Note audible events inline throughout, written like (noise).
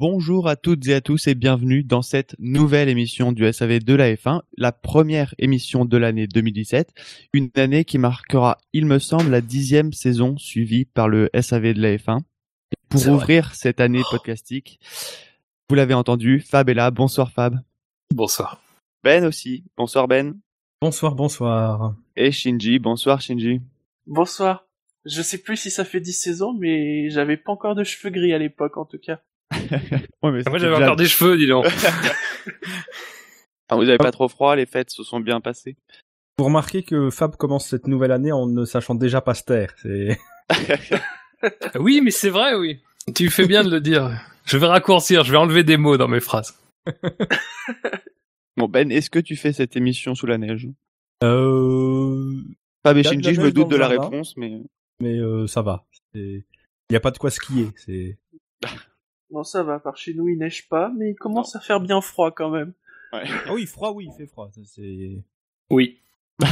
Bonjour à toutes et à tous et bienvenue dans cette nouvelle émission du SAV de la F1, la première émission de l'année 2017, une année qui marquera, il me semble, la dixième saison suivie par le SAV de la F1. Et pour ouvrir cette année podcastique, vous l'avez entendu, Fab est là. Bonsoir Fab. Bonsoir. Ben aussi. Bonsoir Ben. Bonsoir, bonsoir. Et Shinji. Bonsoir Shinji. Bonsoir. Je sais plus si ça fait 10 saisons, mais j'avais pas encore de cheveux gris à l'époque, en tout cas. Ouais, mais Moi j'avais déjà- encore des cheveux, dis donc. (laughs) Enfin, vous avez pas trop froid, les fêtes se sont bien passées. Vous remarquez que Fab commence cette nouvelle année en ne sachant déjà pas se taire. C'est... (laughs) oui, mais c'est vrai, oui. Tu fais bien de le dire. Je vais raccourcir, je vais enlever des mots dans mes phrases. (laughs) Bon Ben, est-ce que tu fais cette émission sous la neige? Euh... Fab et Shinji, je me doute de la réponse, mais... Mais euh, ça va. Il n'y a pas de quoi skier. C'est... Bon, ça va, par chez nous il neige pas, mais il commence à faire bien froid quand même. (laughs) Ah oui, froid, oui, il fait froid. Ça, C'est... Oui. (laughs)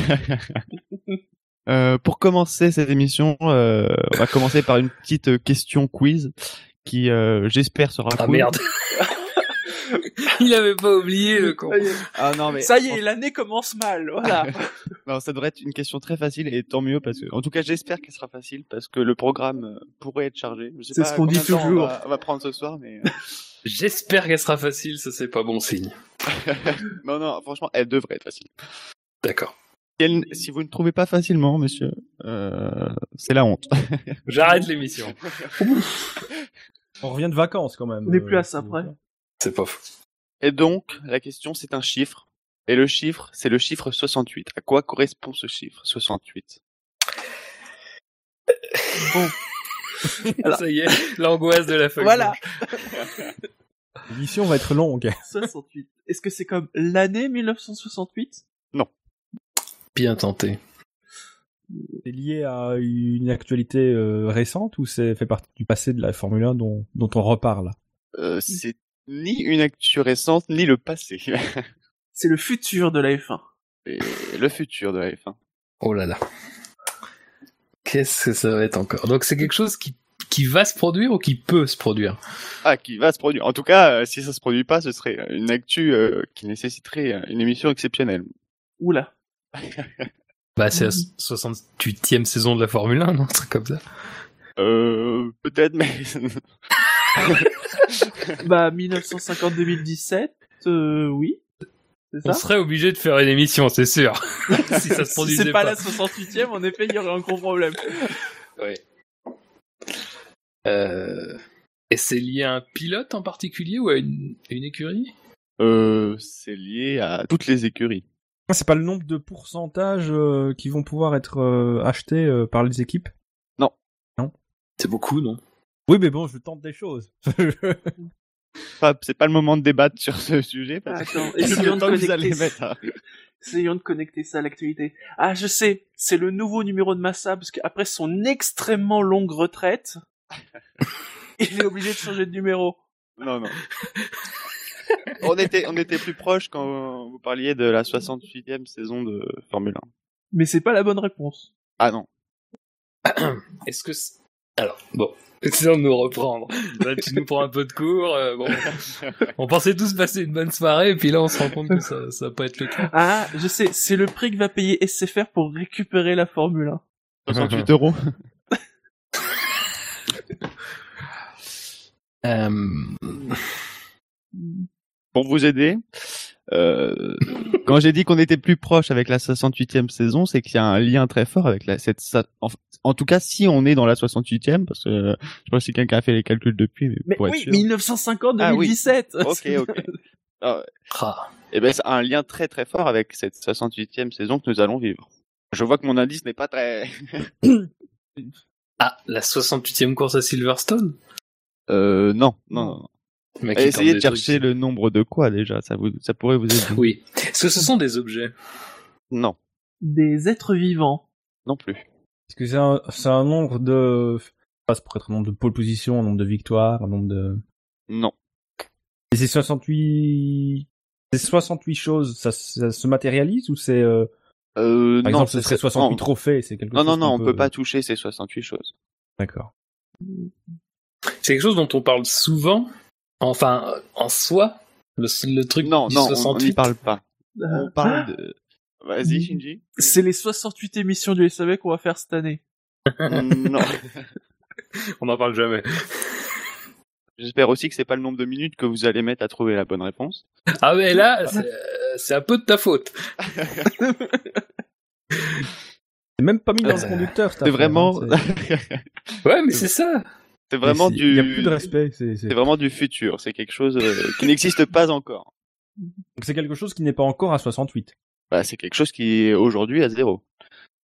Euh, pour commencer cette émission, euh, on va commencer par une petite euh, question quiz qui, euh, j'espère, sera Ah cool. merde. (laughs) Il avait pas oublié le con. Ça y est, Ah non, mais Ça y est, l'année commence mal, voilà. (laughs) non, ça devrait être une question très facile et tant mieux parce que, en tout cas, j'espère qu'elle sera facile parce que le programme euh, pourrait être chargé. C'est ce qu'on dit toujours. On va, on va prendre ce soir, mais euh, (laughs) J'espère qu'elle sera facile, ça c'est pas bon signe. non, non, franchement, elle devrait être facile. D'accord. Si, vous ne trouvez pas facilement, monsieur, euh, c'est la honte. J'arrête l'émission. On revient de vacances quand même. On n'est plus à ça près. C'est pas fou. Et donc, la question, c'est un chiffre. Et le chiffre, c'est le chiffre 68. À quoi correspond ce chiffre 68 Alors- (laughs) Ça y est, l'angoisse de la feuille. Voilà. (laughs) L'émission va être longue. 68. Est-ce que c'est comme l'année 1968 Bien tenté. C'est lié à une actualité euh, récente ou c'est fait partie du passé de la Formule 1 dont, dont on reparle? Euh, C'est ni une actu récente, ni le passé. (laughs) C'est le futur de la F1. Et le futur de la F1. Oh là là. Qu'est-ce que ça va être encore? Donc c'est quelque chose qui, qui va se produire ou qui peut se produire? Ah, qui va se produire. En tout cas, euh, si ça se produit pas, ce serait une actu euh, qui nécessiterait euh, une émission exceptionnelle. Oula. (laughs) Bah c'est la 68e saison de la Formule 1, non? Un truc comme ça. Euh, peut-être, mais (laughs) (laughs) Bah, 1950-2017, euh, oui. On serait obligé de faire une émission, c'est sûr. (laughs) si ça se Si produisait c'est pas, pas. la 68e, en effet, il y aurait un gros problème. Ouais. Euh... Et c'est lié à un pilote en particulier ou à une, écurie? Euh, c'est lié à toutes les écuries. C'est pas le nombre de pourcentages euh, qui vont pouvoir être euh, achetés euh, par les équipes? C'est beaucoup, non? Oui, mais bon, je tente des choses. (laughs) C'est pas le moment de débattre sur ce sujet parce que Attends, (laughs) le essayons de vous allez connecter mettre à- (laughs) Essayons de connecter ça à l'actualité. Ah, je sais, c'est le nouveau numéro de Massa, parce qu'après son extrêmement longue retraite, il est obligé de changer de numéro. Non, non. on était, on était plus proche quand vous parliez de la 68e saison de Formule 1. Mais c'est pas la bonne réponse. Ah non. Est-ce que... Alors, bon, essayons de nous reprendre. (laughs) Là, tu nous prends un peu de cours. euh, bon. On pensait tous passer une bonne soirée, et puis là, on se rend compte que ça, ça va pas être le cas. Ah, je sais, c'est le prix que va payer SCFR pour récupérer la Formule 1. 68 (laughs) euros. Euh... Pour vous aider, euh, quand j'ai dit qu'on était plus proche avec la 68e saison, c'est qu'il y a un lien très fort avec la cette sa- en, tout cas si on est dans la 68e parce que euh, je sais pas si quelqu'un a fait les calculs depuis mais, Mais pour être oui, sûr. 1950-2017 Ok, ok. (laughs) Ah, ah. eh ben, c'est un lien très très fort avec cette 68e saison que nous allons vivre. Je vois que mon indice n'est pas très... (coughs) Ah, la 68e course à Silverstone? Euh, non, non, non. mec, Essayez de chercher trucs. le nombre de quoi déjà, ça vous, ça pourrait vous aider. Oui. Est-ce que ce sont des objets? Non, Des êtres vivants. non plus. Est-ce que c'est un, c'est un nombre de, ça pourrait être un nombre de pole position, un nombre de victoires, un nombre de, Non. et c'est 68, c'est 68 choses, ça, ça se matérialise ou c'est, euh, Euh, par non, exemple, ce serait c'est- 68 non. trophées, c'est quelque Non, chose non, non, qu'on on peut pas toucher ces 68 choses. D'accord. C'est quelque chose dont on parle souvent. Enfin, en soi, le, le truc Non, du non, on- on 68. n'y parle pas. Euh, On parle de... Vas-y, Shinji. C'est les 68 émissions du SAV qu'on va faire cette année. non. (laughs) On n'en parle jamais. J'espère aussi que c'est pas le nombre de minutes que vous allez mettre à trouver la bonne réponse. Ah mais là, c'est euh, c'est un peu de ta faute. C'est même pas mis dans le conducteur, cette C'est vraiment, (laughs) hein, Ouais, mais c'est ça. c'est vraiment du, Il y a plus de respect, c'est vraiment du futur. C'est quelque chose euh, qui n'existe pas encore. Donc c'est quelque chose qui n'est pas encore à 68. Bah, c'est quelque chose qui est aujourd'hui à zéro.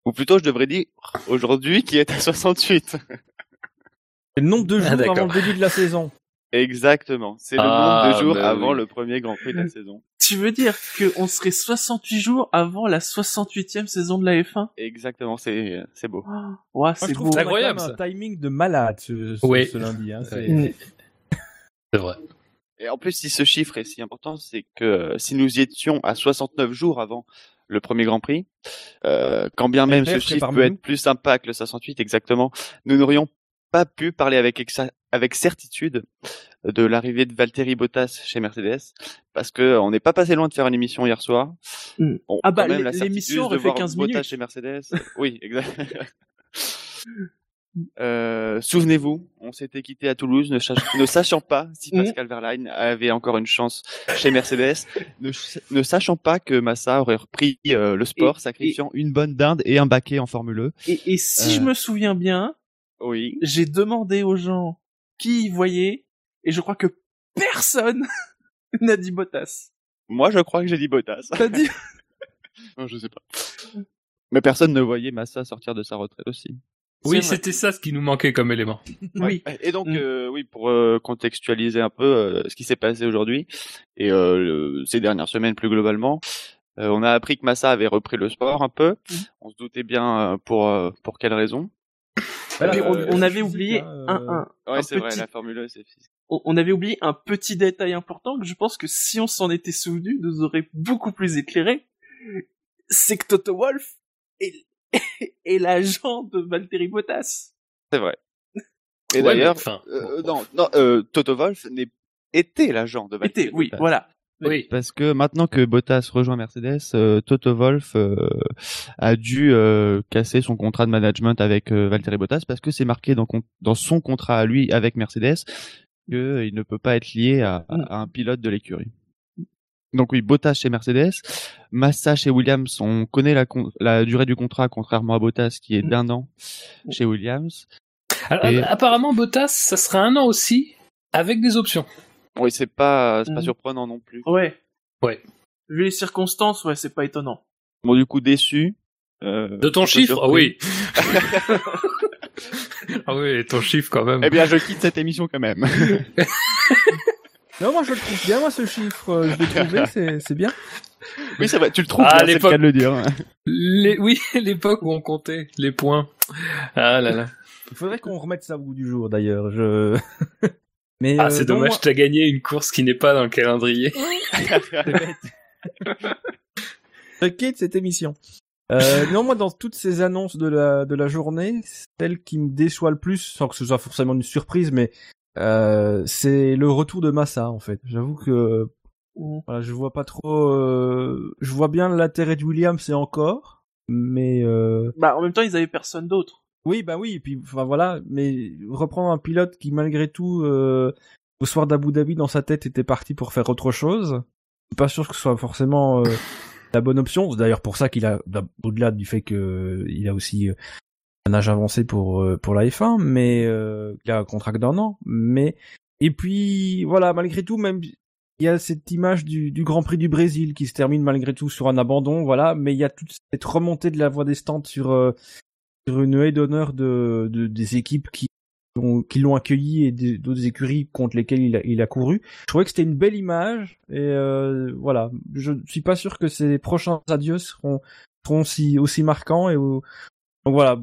Ou plutôt, je devrais dire aujourd'hui qui est à 68. C'est le nombre de jours Ah, d'accord. avant le début de la saison. Exactement. C'est le Ah, nombre de jours bah avant oui. le premier Grand Prix de la saison. Tu veux dire qu'on serait 68 jours avant la 68e saison de la F1 Exactement. C'est c'est beau. oh, Ouais, c'est beau. qu'on a incroyable, quand même ça. un timing de malade ce, ce, Oui. ce lundi. Hein, c'est... C'est vrai. Et en plus, si ce chiffre est si important, c'est que euh, si nous y étions à 69 jours avant le premier Grand Prix, euh, quand bien même ce chiffre peut être plus sympa que le 68 exactement, nous n'aurions pas pu parler avec exa- avec certitude de l'arrivée de Valtteri Bottas chez Mercedes, parce que on n'est pas passé loin de faire une émission hier soir. Mm. Bon, Ah bah, l'émission de aurait fait voir 15 Bottas minutes. chez Mercedes. oui, exact. (laughs) Euh, Souvenez-vous, on s'était quitté à Toulouse, ne, sach- ne sachant pas si Mhm. Pascal Verlaine avait encore une chance chez Mercedes, ne, ch- ne sachant pas que Massa aurait repris euh, le sport, Et- sacrifiant une bonne dinde et un baquet en Formule E. Et, et si Euh. je me souviens bien, Oui. j'ai demandé aux gens qui y voyaient, et je crois que personne (laughs) n'a dit Bottas. Moi, je crois que j'ai dit Bottas. T'as dit (laughs) Non, je sais pas. Mais personne ne voyait Massa sortir de sa retraite aussi. Oui, vrai. c'était ça ce qui nous manquait comme élément. (laughs) Oui. Et donc, Mm. euh, oui, pour euh, contextualiser un peu euh, ce qui s'est passé aujourd'hui et euh, le- ces dernières semaines plus globalement, euh, on a appris que Massa avait repris le sport un peu. Mm. On se doutait bien euh, pour euh, pour quelle raison. Voilà, on, on avait oublié hein, un, un, Ouais, Un c'est vrai, petit- la Formule 1, c'est physique. on, on avait oublié un petit détail important que je pense que si on s'en était souvenu, nous aurait beaucoup plus éclairé. C'est que Toto Wolf est, (laughs) est l'agent de Valtteri Bottas. C'est vrai. Et Ouais, d'ailleurs, enfin, euh, bon, non, non, euh, Toto Wolff n'est était l'agent de Valtteri Était, oui, Bottas. voilà. Oui. Parce que maintenant que Bottas rejoint Mercedes, euh, Toto Wolff euh, a dû euh, casser son contrat de management avec euh, Valtteri Bottas parce que c'est marqué dans, son contrat à lui avec Mercedes qu'il ne peut pas être lié à, Mm. à un pilote de l'écurie. Donc oui, Bottas chez Mercedes, Massa chez Williams, on connaît la, con- la durée du contrat contrairement à Bottas qui est Mm. d'un an chez Williams. Alors, Et- Apparemment, Bottas, ça sera un an aussi, avec des options. Oui, c'est pas c'est pas Mm. surprenant non plus. Ouais. Ouais. Vu les circonstances, ouais, c'est pas étonnant. Bon du coup déçu. euh, De ton chiffre, ah oui. (laughs) ah oui, ton chiffre quand même. Eh bien, je quitte cette émission quand même. (laughs) Non, moi je le trouve bien, moi ce chiffre, euh, je l'ai trouvé, (laughs) c'est, c'est bien. oui, c'est vrai, tu le trouves, Ah, bien, c'est le l'époque- cas de le dire. Les... Oui, (laughs) l'époque où on comptait les points. Ah là là. Il faudrait qu'on remette ça au goût du jour d'ailleurs. Je... (laughs) Mais Ah, euh, c'est dommage, moi- t'as gagné une course qui n'est pas dans le calendrier. Je quitte cette émission. Euh, non, moi, dans toutes ces annonces de la, de la journée, celle qui me déçoit le plus, sans que ce soit forcément une surprise, mais euh, c'est le retour de Massa, en fait. J'avoue que voilà, je vois pas trop... euh, je vois bien l'intérêt de Williams, et encore, mais... Euh, Bah, en même temps, ils avaient personne d'autre. oui, bah oui, et puis enfin voilà, mais reprendre un pilote qui malgré tout euh, au soir d'Abu Dhabi dans sa tête était parti pour faire autre chose. Je suis pas sûr que ce soit forcément euh, la bonne option. C'est d'ailleurs pour ça qu'il a au-delà du fait que il a aussi euh, un âge avancé pour euh, pour la F1, mais euh, il a un contrat d'un an. Mais et puis voilà, malgré tout, même il y a cette image du, du Grand Prix du Brésil qui se termine malgré tout sur un abandon, voilà. Mais il y a toute cette remontée de la voie des stands sur euh, sur une haie d'honneur de, de des équipes qui qui l'ont accueilli et d'autres écuries contre lesquelles il a, il a couru. Je trouvais que c'était une belle image et euh, voilà. Je suis pas sûr que ces prochains adieux seront seront si aussi marquants et donc voilà.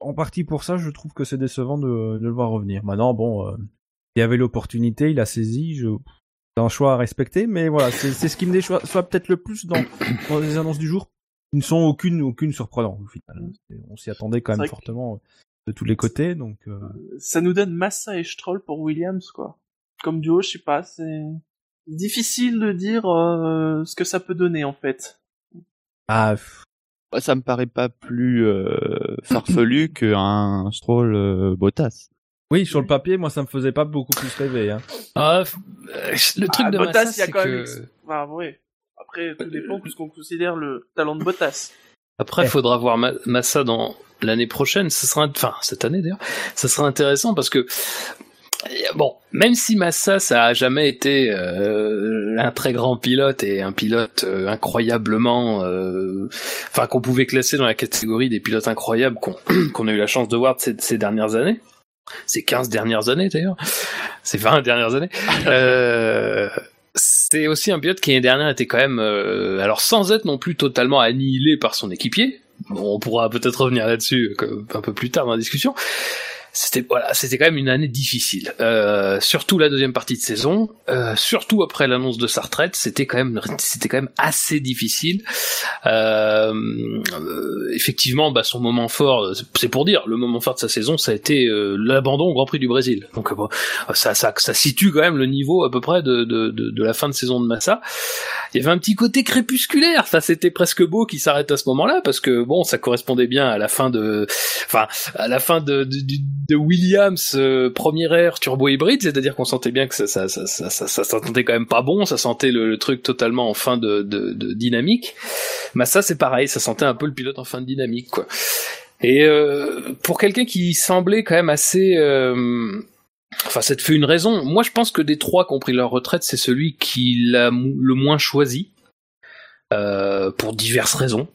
en partie pour ça, je trouve que c'est décevant de, de le voir revenir. Maintenant, bon, euh, il y avait l'opportunité, il a saisi. Je... C'est un choix à respecter, mais voilà, c'est c'est ce qui me déçoit soit peut-être le plus dans, dans les annonces du jour. Ils ne sont aucune aucune surprenant au final. C'est- On s'y attendait quand même que- fortement de tous les côtés, donc. euh, Ça nous donne Massa et Stroll pour Williams, quoi. Comme duo, je sais pas, c'est difficile de dire euh, ce que ça peut donner en fait. Ah, Bah, ça me paraît pas plus euh, farfelu (clears throat) qu'un Stroll euh, Bottas. oui, sur le papier, moi, ça me faisait pas beaucoup plus rêver. Hein. Ah, euh, le truc Ah, de Bottas, Massa, il y a c'est quand que... même. Enfin, ouais. Après, tout dépend de ce qu'on considère le talent de Bottas. Après, il faudra voir Ma- Massa dans l'année prochaine. Ce sera, enfin, cette année d'ailleurs. Ça sera intéressant parce que, bon, même si Massa, ça a jamais été euh, un très grand pilote et un pilote euh, incroyablement, euh, enfin, qu'on pouvait classer dans la catégorie des pilotes incroyables qu'on (clears throat) qu'on a eu la chance de voir ces, ces dernières années. Ces 15 dernières années d'ailleurs. Ces 20 dernières années. (laughs) Euh, c'est aussi un pilote qui l'année dernière était quand même, euh, alors sans être non plus totalement annihilé par son équipier. On pourra peut-être revenir là-dessus euh, un peu plus tard dans la discussion. C'était voilà, c'était quand même une année difficile. Euh, surtout la deuxième partie de saison, euh, surtout après l'annonce de sa retraite, c'était quand même c'était quand même assez difficile. Euh, effectivement, bah, son moment fort, c'est pour dire, le moment fort de sa saison, ça a été euh, l'abandon au Grand Prix du Brésil. Donc euh, bon, ça, ça, ça situe quand même le niveau à peu près de, de, de, de la fin de saison de Massa. Il y avait un petit côté crépusculaire, ça c'était presque beau qu'il s'arrête à ce moment-là parce que bon, ça correspondait bien à la fin de, enfin, à la fin de, de, de- de Williams euh, première ère turbo hybride, c'est-à-dire qu'on sentait bien que ça, ça, ça, ça, ça, ça sentait quand même pas bon, ça sentait le, truc totalement en fin de, de, dynamique. Massa c'est pareil, ça sentait un peu le pilote en fin de dynamique quoi. Et euh, pour quelqu'un qui semblait quand même assez euh, Enfin, ça te fait une raison. Moi, je pense que des trois qui ont pris leur retraite, c'est celui qui l'a le moins choisi. Euh, pour diverses raisons.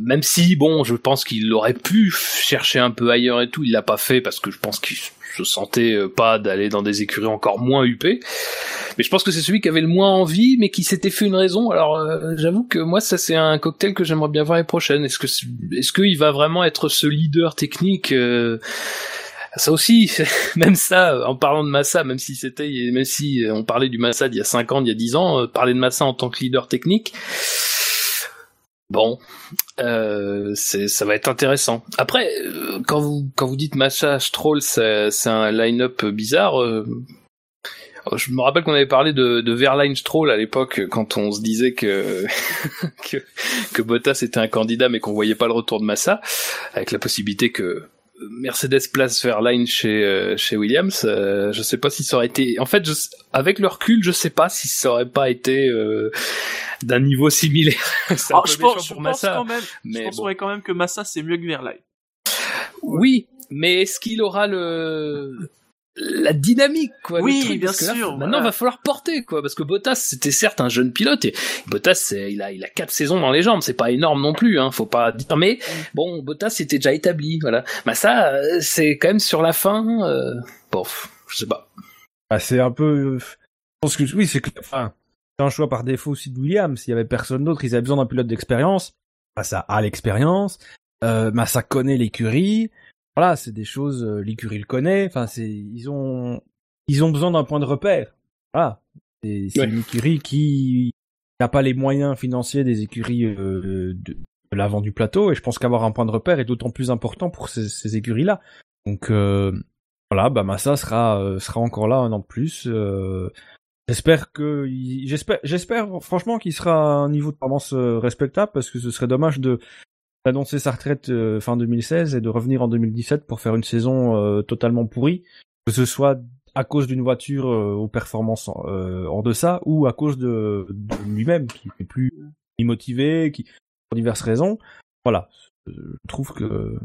Même si, bon, je pense qu'il aurait pu chercher un peu ailleurs et tout, il l'a pas fait parce que je pense qu'il se sentait euh, pas d'aller dans des écuries encore moins huppées. Mais je pense que c'est celui qui avait le moins envie, mais qui s'était fait une raison. Alors, euh, j'avoue que moi, ça c'est un cocktail que j'aimerais bien voir les prochaines. Est-ce que est-ce qu'il va vraiment être ce leader technique euh, ça aussi, (laughs) même ça, en parlant de Massa, même si c'était, même si on parlait du Massa d'il y a 5 ans, d'il y a 10 ans, euh, parler de Massa en tant que leader technique, bon, euh, ça va être intéressant. Après, euh, quand vous, quand vous dites Massa, Stroll, c'est, c'est un line-up bizarre, euh, je me rappelle qu'on avait parlé de, de Verline Stroll à l'époque quand on se disait que, (laughs) que que Bottas était un candidat mais qu'on voyait pas le retour de Massa avec la possibilité que Mercedes place Verline chez euh, chez Williams. euh, je sais pas si ça aurait été. En fait, je, avec le recul, je sais pas si ça aurait pas été euh, d'un niveau similaire. (laughs) Un Alors, peu je pense, je pour pense Massa, quand même, je pense bon. ouais, quand même que Massa c'est mieux que Verlaine. Oui, mais est-ce qu'il aura le la dynamique quoi Oui, truc, bien là, sûr, maintenant voilà. va falloir porter quoi parce que Bottas c'était certes un jeune pilote et Bottas c'est- il a il a quatre saisons dans les jambes c'est pas énorme non plus hein faut pas dire mais bon Bottas c'était déjà établi voilà bah ça euh, c'est quand même sur la fin euh, bon je sais pas Bah, c'est un peu. euh, Je pense que oui, c'est que. Enfin, c'est un choix par défaut aussi de Williams. S'il y avait personne d'autre, ils avaient besoin d'un pilote d'expérience. Massa a l'expérience. Euh, Massa connaît l'écurie. Voilà, c'est des choses. euh, l'écurie le connaît. Enfin, c'est ils ont ils ont besoin d'un point de repère. Voilà, c'est Ouais. une écurie qui n'a pas les moyens financiers des écuries euh, de, de l'avant du plateau. Et je pense qu'avoir un point de repère est d'autant plus important pour ces, ces écuries-là. Donc euh, voilà, bah Massa sera euh, sera encore là un an de plus. j'espère que j'espère j'espère franchement qu'il sera à un niveau de performance respectable parce que ce serait dommage de d'annoncer sa retraite euh, fin 2016 et de revenir en 2017 pour faire une saison euh, totalement pourrie, que ce soit à cause d'une voiture euh, aux performances euh, en deçà ou à cause de, de lui-même qui n'est plus motivé, qui pour diverses raisons. Voilà, je trouve que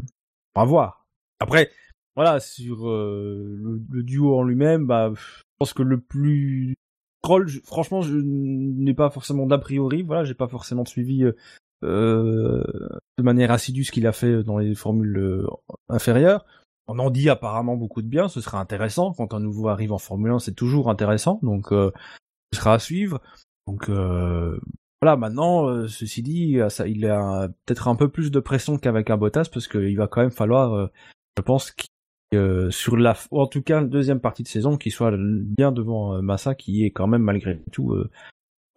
va voir. Après, voilà, sur le, duo en lui-même, bah, je pense que le plus Troll, franchement, je n'ai pas forcément d'a priori. Voilà, j'ai pas forcément suivi euh, de manière assidue ce qu'il a fait dans les formules euh, inférieures. On en dit apparemment beaucoup de bien. Ce sera intéressant quand un nouveau arrive en Formule 1, c'est toujours intéressant. Donc, euh, ce sera à suivre. Donc, voilà, maintenant, ceci dit, il a peut-être un peu plus de pression qu'avec un Bottas parce qu'il va quand même falloir, je pense, euh, sur la, ou en tout cas, la deuxième partie de saison, qu'il soit bien devant Massa, qui est quand même malgré tout euh,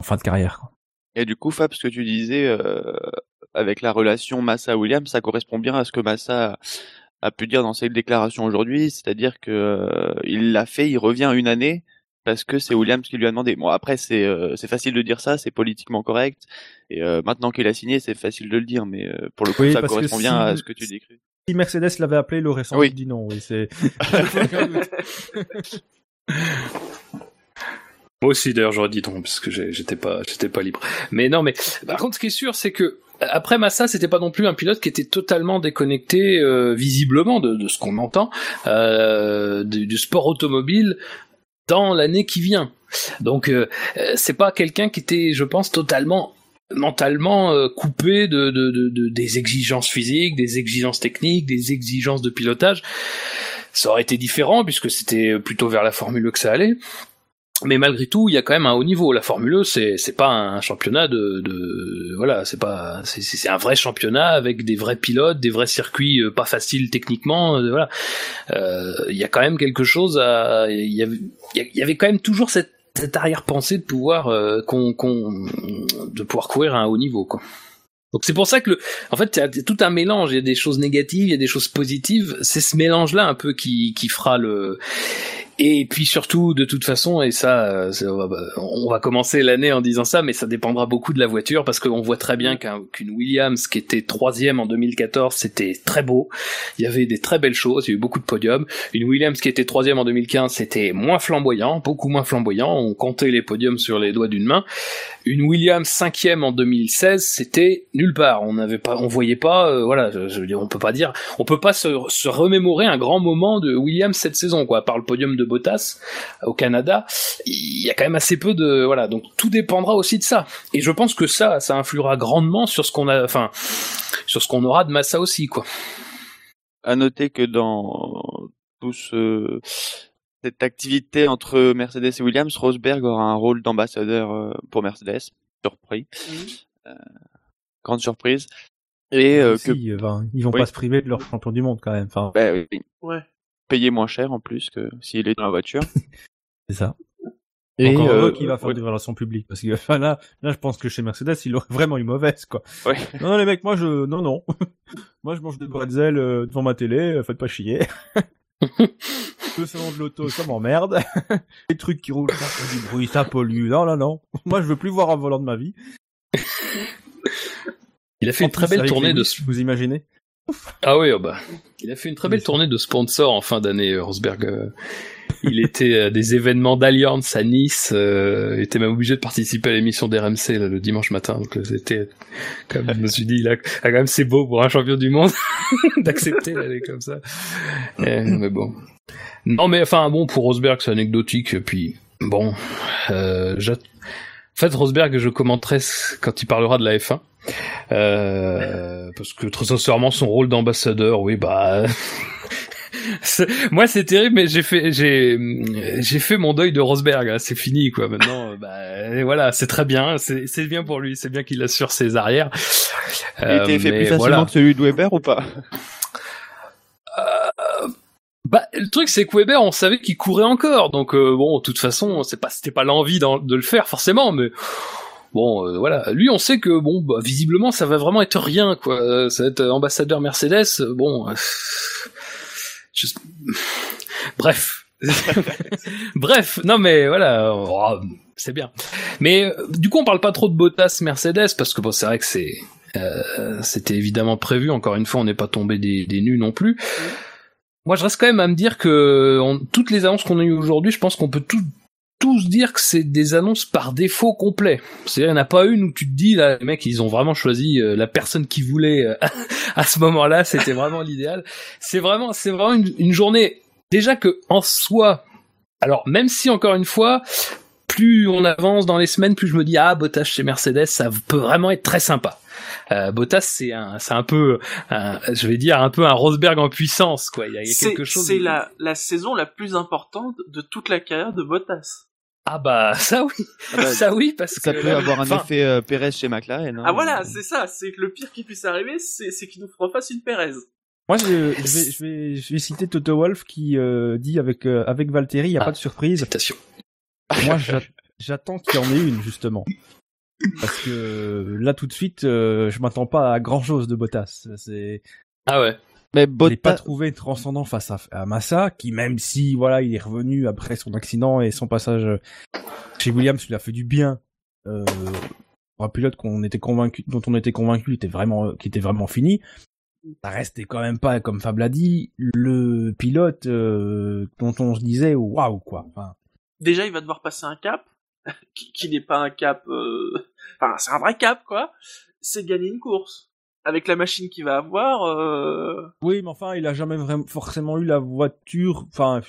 en fin de carrière. Quoi. Et du coup, Fab, ce que tu disais euh, avec la relation Massa-Williams, ça correspond bien à ce que Massa a pu dire dans ses déclarations aujourd'hui, c'est-à-dire que euh, il l'a fait, il revient une année parce que c'est Williams qui lui a demandé. Bon, après, c'est euh, c'est facile de dire ça, c'est politiquement correct. Et euh, maintenant qu'il a signé, c'est facile de le dire, mais euh, pour le coup, Oui, ça correspond bien si- à ce que tu décris. Si Mercedes l'avait appelé, il aurait sans Oui. dit non. Oui, c'est. (laughs) (laughs) (laughs) Moi aussi, d'ailleurs, j'aurais dit non, parce que j'étais pas, j'étais pas libre. Mais non, mais par contre, ce qui est sûr, c'est que après Massa, c'était pas non plus un pilote qui était totalement déconnecté, euh, visiblement, de, ce qu'on entend euh, du, sport automobile dans l'année qui vient. Donc, euh, c'est pas quelqu'un qui était, je pense, totalement mentalement euh, coupé de- des exigences physiques, des exigences techniques, des exigences de pilotage. Ça aurait été différent puisque c'était plutôt vers la Formule E que ça allait. Mais malgré tout, il y a quand même un haut niveau. La Formule E, c'est c'est pas un championnat de, de voilà, c'est pas c'est un vrai championnat avec des vrais pilotes, des vrais circuits euh, pas faciles techniquement. euh, voilà, Euh, il y a quand même quelque chose à. Il y avait il y avait quand même toujours cette cette arrière-pensée de pouvoir euh, qu'on qu'on de pouvoir courir à un haut niveau quoi. Donc c'est pour ça que le, en fait, il y a tout un mélange. Il y a des choses négatives, il y a des choses positives. C'est ce mélange-là un peu qui qui fera le et puis surtout, de toute façon, et ça, euh, on va- on va commencer l'année en disant ça, mais ça dépendra beaucoup de la voiture, parce qu'on voit très bien qu'un- qu'une Williams qui était troisième en 2014, c'était très beau. Il y avait des très belles choses, il y a eu beaucoup de podiums. Une Williams qui était troisième en 2015, c'était moins flamboyant, beaucoup moins flamboyant. On comptait les podiums sur les doigts d'une main. Une Williams cinquième en 2016, c'était nulle part. On n'avait pas, on voyait pas, euh, voilà, je, je on peut pas dire, on peut pas se remémorer un grand moment de Williams cette saison, quoi. Par le podium de Bottas au Canada, il y a quand même assez peu de, voilà. Donc tout dépendra aussi de ça. Et je pense que ça, ça influera grandement sur ce qu'on a, enfin, sur ce qu'on aura de Massa aussi, quoi. À noter que dans tout ce cette activité entre Mercedes et Williams, Rosberg aura un rôle d'ambassadeur euh, pour Mercedes. Surpris, Euh, grande surprise. Et euh, que enfin, ils vont Oui. pas se priver de leur champion du monde quand même. Enfin, oui, Ouais. Payer moins cher en plus que s'il est dans la voiture. (laughs) c'est ça. Et, Encore euh, qu'il va faire ouais. des relations publiques parce que enfin, là, là, je pense que chez Mercedes, il aurait vraiment eu mauvaise quoi. Ouais. (laughs) Non, non, les mecs, moi je, non, non, (laughs) moi je mange des bretzels euh, devant ma télé, euh, faites pas chier. Le salon de l'auto, ça m'emmerde. Les trucs qui roulent, ça fait du bruit, ça pollue. Non, non, non. Moi, je veux plus voir un volant de ma vie. Il a fait En une très belle tournée de, Vous imaginez Ah oui, oh bah. Il a fait une très belle tournée de sponsors en fin d'année, euh, Rosberg. Euh, Il était à des événements d'Alliance à Nice. Euh, il était même obligé de participer à l'émission d'RMC le dimanche matin. Donc euh, c'était, comme je me suis dit, là, quand même c'est beau pour un champion du monde (laughs) d'accepter d'aller comme ça. Mais bon. Non mais enfin bon pour Rosberg c'est anecdotique. Puis bon, euh, j'att- en fait Rosberg je commenterai quand il parlera de la F1. Euh, parce que très sincèrement son rôle d'ambassadeur oui bah (laughs) moi c'est terrible mais j'ai fait j'ai j'ai fait mon deuil de Rosberg hein, c'est fini quoi. Maintenant euh, (laughs) bah voilà c'est très bien. C'est bien pour lui. C'est bien qu'il assure ses arrières. Il Euh, était fait mais plus facilement voilà. que celui de Weber ou pas? Bah, le truc, c'est que Weber, on savait qu'il courait encore, donc euh, bon, de toute façon, c'est pas, c'était pas l'envie de le faire forcément, mais bon, euh, voilà. Lui, on sait que bon, bah, visiblement, ça va vraiment être rien, quoi. Euh, Ça va être ambassadeur Mercedes, euh, bon, euh, (sighs) (sighs) bref, (laughs) bref, non mais voilà, oh, c'est bien. Mais euh, du coup, on parle pas trop de Bottas Mercedes parce que bon, c'est vrai que c'est, euh, c'était évidemment prévu. Encore une fois, on n'est pas tombé des, des nues non plus. Moi, je reste quand même à me dire que on- toutes les annonces qu'on a eues aujourd'hui, je pense qu'on peut tous dire que c'est des annonces par défaut complet. C'est-à-dire, il n'y en a pas une où tu te dis, là, les mecs, ils ont vraiment choisi euh, la personne qui voulait euh, (laughs) à ce moment-là, c'était vraiment l'idéal. C'est vraiment, c'est vraiment une, journée, déjà que en soi, alors même si encore une fois, plus on avance dans les semaines, plus je me dis, ah, Bottas chez Mercedes, ça peut vraiment être très sympa. Euh, Bottas, c'est un, c'est un peu, un- je vais dire, un peu un Rosberg en puissance, quoi. Il y a, il y a C'est quelque chose. c'est la, la saison la plus importante de toute la carrière de Bottas. Ah bah ça oui, Ah bah, ça oui parce Ça que peut avoir un effet euh, Pérez chez McLaren. hein. Ah voilà, c'est ça, c'est que le pire qui puisse arriver, c'est qu'il nous refasse une Pérez. Moi, je, je vais, je vais, je vais citer Toto Wolf qui euh, dit avec euh, avec Valtteri, il y a Ah. pas de surprise. Citation. Moi, j'a- j'attends qu'il y en ait une justement, parce que là tout de suite, euh, je m'attends pas à grand chose de Bottas. C'est, Ah ouais. Mais je l'ai pas Bottas, trouvé transcendant face à, à Massa, qui même si voilà, il est revenu après son accident et son passage chez Williams, lui a fait du bien. Euh, pour un pilote qu'on était convaincu, dont on était convaincu, était vraiment, qui était vraiment fini. Ça restait quand même pas, comme Fab l'a dit, le pilote euh, dont on se disait waouh quoi. Enfin, Déjà, il va devoir passer un cap, (laughs) qui, qui n'est pas un cap... euh, Enfin, c'est un vrai cap, quoi. C'est gagner une course. Avec la machine qu'il va avoir... Euh... oui, mais enfin, il a jamais vraiment forcément eu la voiture. Enfin,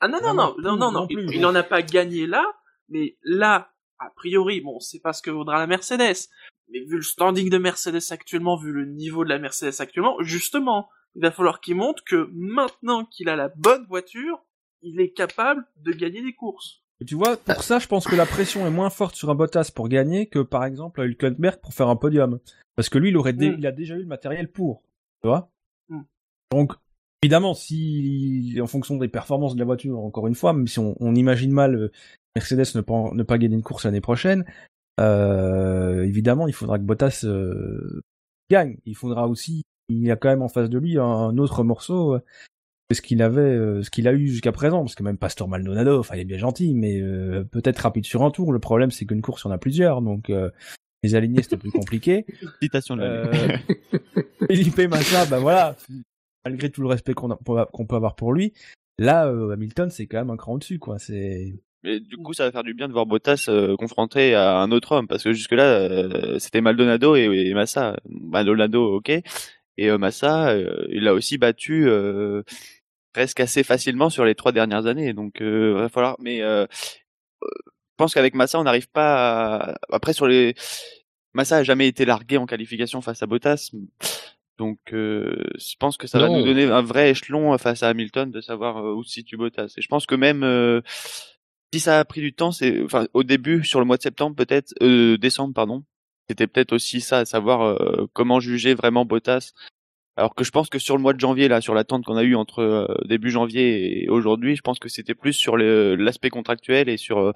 Ah non, non, non, non, non, non non. plus, il, il donc. en a pas gagné là, mais là, a priori, bon, c'est pas ce que vaudra la Mercedes. Mais vu le standing de Mercedes actuellement, vu le niveau de la Mercedes actuellement, justement, il va falloir qu'il montre que maintenant qu'il a la bonne voiture, il est capable de gagner des courses. Et tu vois, pour ça, je pense que la pression est moins forte sur un Bottas pour gagner que par exemple à Hülkenberg pour faire un podium. Parce que lui, il aurait, dé- Mm. il a déjà eu le matériel pour. Tu vois Mm. Donc, évidemment, si en fonction des performances de la voiture, encore une fois, même si on, on imagine mal euh, Mercedes ne pas ne pas gagner une course l'année prochaine, euh, évidemment, il faudra que Bottas euh, gagne. Il faudra aussi, il y a quand même en face de lui un, un autre morceau. Ce qu'il avait, euh, ce qu'il a eu jusqu'à présent, parce que même Pastor Maldonado, enfin il est bien gentil, mais euh, peut-être rapide sur un tour. Le problème c'est qu'une course il y en a plusieurs, donc euh, les alignés c'était plus compliqué. (laughs) citation de. Euh, (laughs) Felipe Massa, ben voilà, malgré tout le respect qu'on qu'on peut avoir pour lui, là Hamilton c'est quand même un cran au-dessus, quoi. C'est Mais du coup, ça va faire du bien de voir Bottas euh, confronté à un autre homme, parce que jusque-là, euh, c'était Maldonado et, et Massa. Maldonado, ok, et euh, Massa, il a aussi battu presque assez facilement sur les trois dernières années, donc euh, va falloir. Mais euh, je pense qu'avec Massa, on n'arrive pas. À... Après, sur les, Massa a jamais été largué en qualification face à Bottas. Donc, euh, je pense que ça va nous donner un vrai échelon face à Hamilton de savoir euh, où se situe Bottas. Et je pense que même euh, si ça a pris du temps, c'est enfin au début sur le mois de septembre peut-être, euh, décembre pardon, c'était peut-être aussi ça, à savoir euh, comment juger vraiment Bottas. Alors que je pense que sur le mois de janvier là, sur l'attente qu'on a eue entre euh, début janvier et aujourd'hui, je pense que c'était plus sur l'aspect contractuel et sur euh,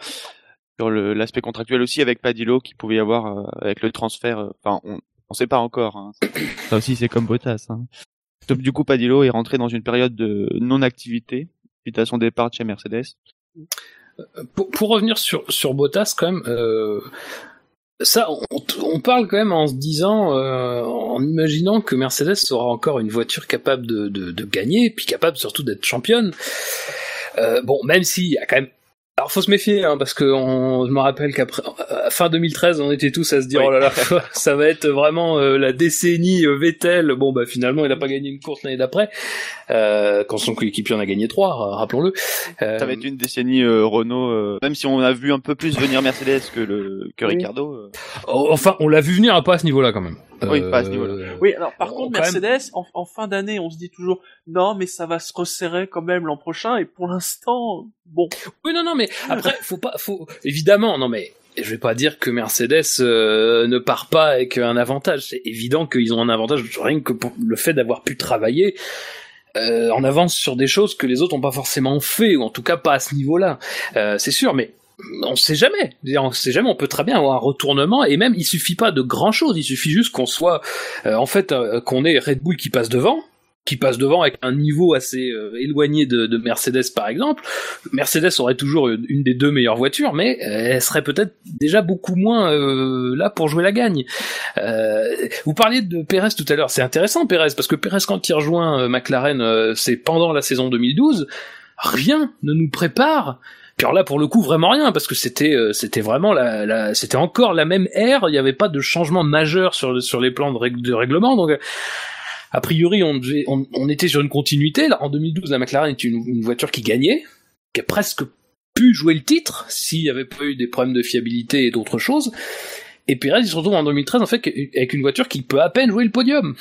sur l'aspect contractuel aussi avec Padillo qui pouvait y avoir euh, avec le transfert. euh, Enfin, on on sait pas encore. Hein. (clears throat) Ça aussi c'est comme Bottas. Hein. Donc, Du coup, Padillo est rentré dans une période de non-activité suite à son départ de chez Mercedes. Pour, pour revenir sur sur Bottas quand même. Euh... Ça, on, on parle quand même en se disant, euh, en imaginant que Mercedes aura encore une voiture capable de, de, de gagner, puis capable surtout d'être championne. Euh, bon, même s'il y a quand même alors faut se méfier hein, parce que on, je me rappelle qu'après à fin 2013 on était tous à se dire Oui. oh là là (laughs) ça va être vraiment euh, la décennie euh, Vettel bon bah finalement il a pas gagné une course l'année d'après euh, quand son coéquipier en a gagné trois euh, rappelons-le Euh, Ça va être une décennie euh, Renault, euh, même si on a vu un peu plus venir Mercedes que le que. Ricardo. euh. oh, enfin on l'a vu venir pas à ce niveau là quand même Oui, pas à ce niveau-là. Oui, alors par contre, même. Mercedes, en, en fin d'année, on se dit toujours, non, mais ça va se resserrer quand même l'an prochain, et pour l'instant, bon. Oui, non, non, mais après, faut pas, faut évidemment, non, mais je vais pas dire que Mercedes euh, ne part pas avec un avantage. C'est évident qu'ils ont un avantage rien que pour le fait d'avoir pu travailler euh, en avance sur des choses que les autres ont pas forcément fait, ou en tout cas pas à ce niveau-là. Euh, c'est sûr, mais on sait jamais. On sait jamais. On peut très bien avoir un retournement, et même il suffit pas de grand chose. Il suffit juste qu'on soit, euh, en fait, euh, qu'on ait Red Bull qui passe devant qui passe devant avec un niveau assez euh, éloigné de, de Mercedes par exemple, Mercedes aurait toujours une des deux meilleures voitures, mais euh, elle serait peut-être déjà beaucoup moins là pour jouer la gagne. Vous parliez de Perez tout à l'heure, c'est intéressant Perez, parce que Perez quand il rejoint McLaren, c'est pendant la saison 2012, rien ne nous prépare. Puis alors là, pour le coup, vraiment rien, parce que c'était, euh, c'était vraiment la, la- c'était encore la même ère. Il n'y avait pas de changement majeur sur sur les plans de, règle- de règlement. Donc, euh, a priori, on, devait- on, on était sur une continuité. Là, en 2012, la McLaren était une, une voiture qui gagnait, qui a presque pu jouer le titre s'il n'y avait pas eu des problèmes de fiabilité et d'autres choses. Et Perez, il se retrouve en 2013 en fait avec une voiture qui peut à peine jouer le podium.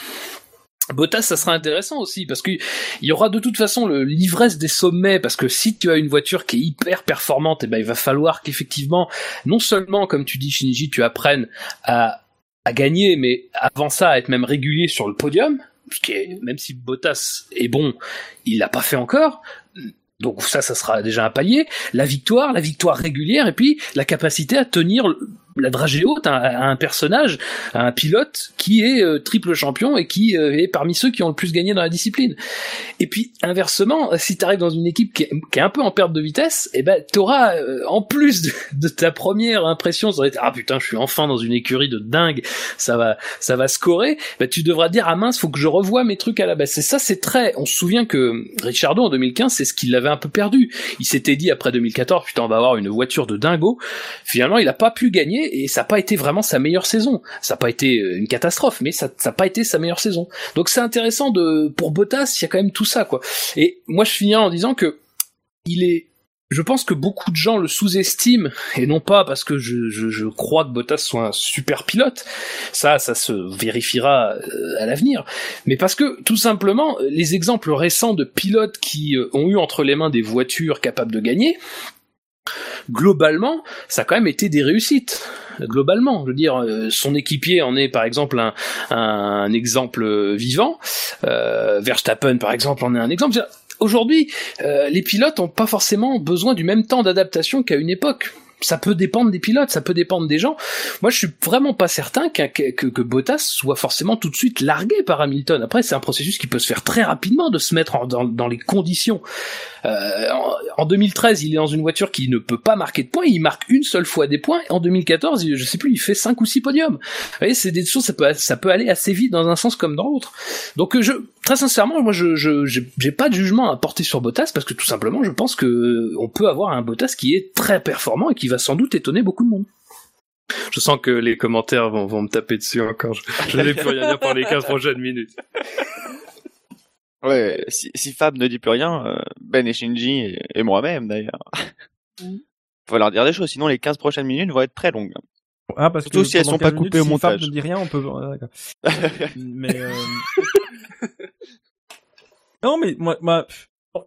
Bottas, ça sera intéressant aussi parce qu'il y aura de toute façon l'ivresse des sommets parce que si tu as une voiture qui est hyper performante, et eh ben il va falloir qu'effectivement, non seulement comme tu dis Shinji, tu apprennes à à gagner, mais avant ça à être même régulier sur le podium, ce qui même si Bottas est bon, il l'a pas fait encore. Donc ça, ça sera déjà un palier. La victoire, la victoire régulière, et puis la capacité à tenir la dragée haute à, un personnage, un pilote qui est euh, triple champion et qui euh, est parmi ceux qui ont le plus gagné dans la discipline. Et puis inversement, si tu arrives dans une équipe qui est, un peu en perte de vitesse, eh ben t'auras euh, en plus de, ta première impression, ça va être ah putain, je suis enfin dans une écurie de dingue, ça va ça va scorer. Ben, tu devras dire ah mince, faut que je revoie mes trucs à la baisse. Et ça c'est très. On se souvient que Richardo en 2015, c'est ce qu'il avait un peu perdu. Il s'était dit après 2014, putain, on va avoir une voiture de dingo. Finalement, il a pas pu gagner et ça n'a pas été vraiment sa meilleure saison. Ça n'a pas été euh, une catastrophe, mais ça n'a pas été sa meilleure saison. Donc c'est intéressant de pour Bottas, il y a quand même tout ça. Et moi je finirai en disant que il est je pense que beaucoup de gens le sous-estiment, et non pas parce que je, je, je, crois que Bottas soit un super pilote, ça, ça se vérifiera euh, à l'avenir, mais parce que tout simplement, les exemples récents de pilotes qui euh, ont eu entre les mains des voitures capables de gagner, globalement, ça a quand même été des réussites. Globalement, je veux dire, euh, son équipier en est par exemple un, exemple vivant. Euh, Verstappen, par exemple, en est un exemple. Aujourd'hui, euh, les pilotes n'ont pas forcément besoin du même temps d'adaptation qu'à une époque ça peut dépendre des pilotes, ça peut dépendre des gens. Moi, je suis vraiment pas certain que, Bottas soit forcément tout de suite largué par Hamilton. Après, c'est un processus qui peut se faire très rapidement de se mettre dans, les conditions. Euh, en, 2013, il est dans une voiture qui ne peut pas marquer de points. Il marque une seule fois des points. En 2014, je sais plus, il fait cinq ou six podiums. Vous voyez, c'est des choses, ça peut, aller assez vite dans un sens comme dans l'autre. Donc, je, très sincèrement, moi, je, j'ai pas de jugement à porter sur Bottas parce que tout simplement, je pense que on peut avoir un Bottas qui est très performant et qui va sans doute étonner beaucoup de monde. Je sens que les commentaires vont, vont me taper dessus encore. Je, n'ai plus rien dire pour les 15 prochaines minutes. Ouais, si, si, Fab ne dit plus rien, euh, Ben et Shinji et, moi-même d'ailleurs. Mm. (laughs) Faut leur dire des choses, sinon les 15 prochaines minutes vont être très longues. Ah, parce Surtout que si elles sont pas coupées au montage. Si Fab ne dit rien, on peut. (laughs) mais euh... non, mais moi, moi,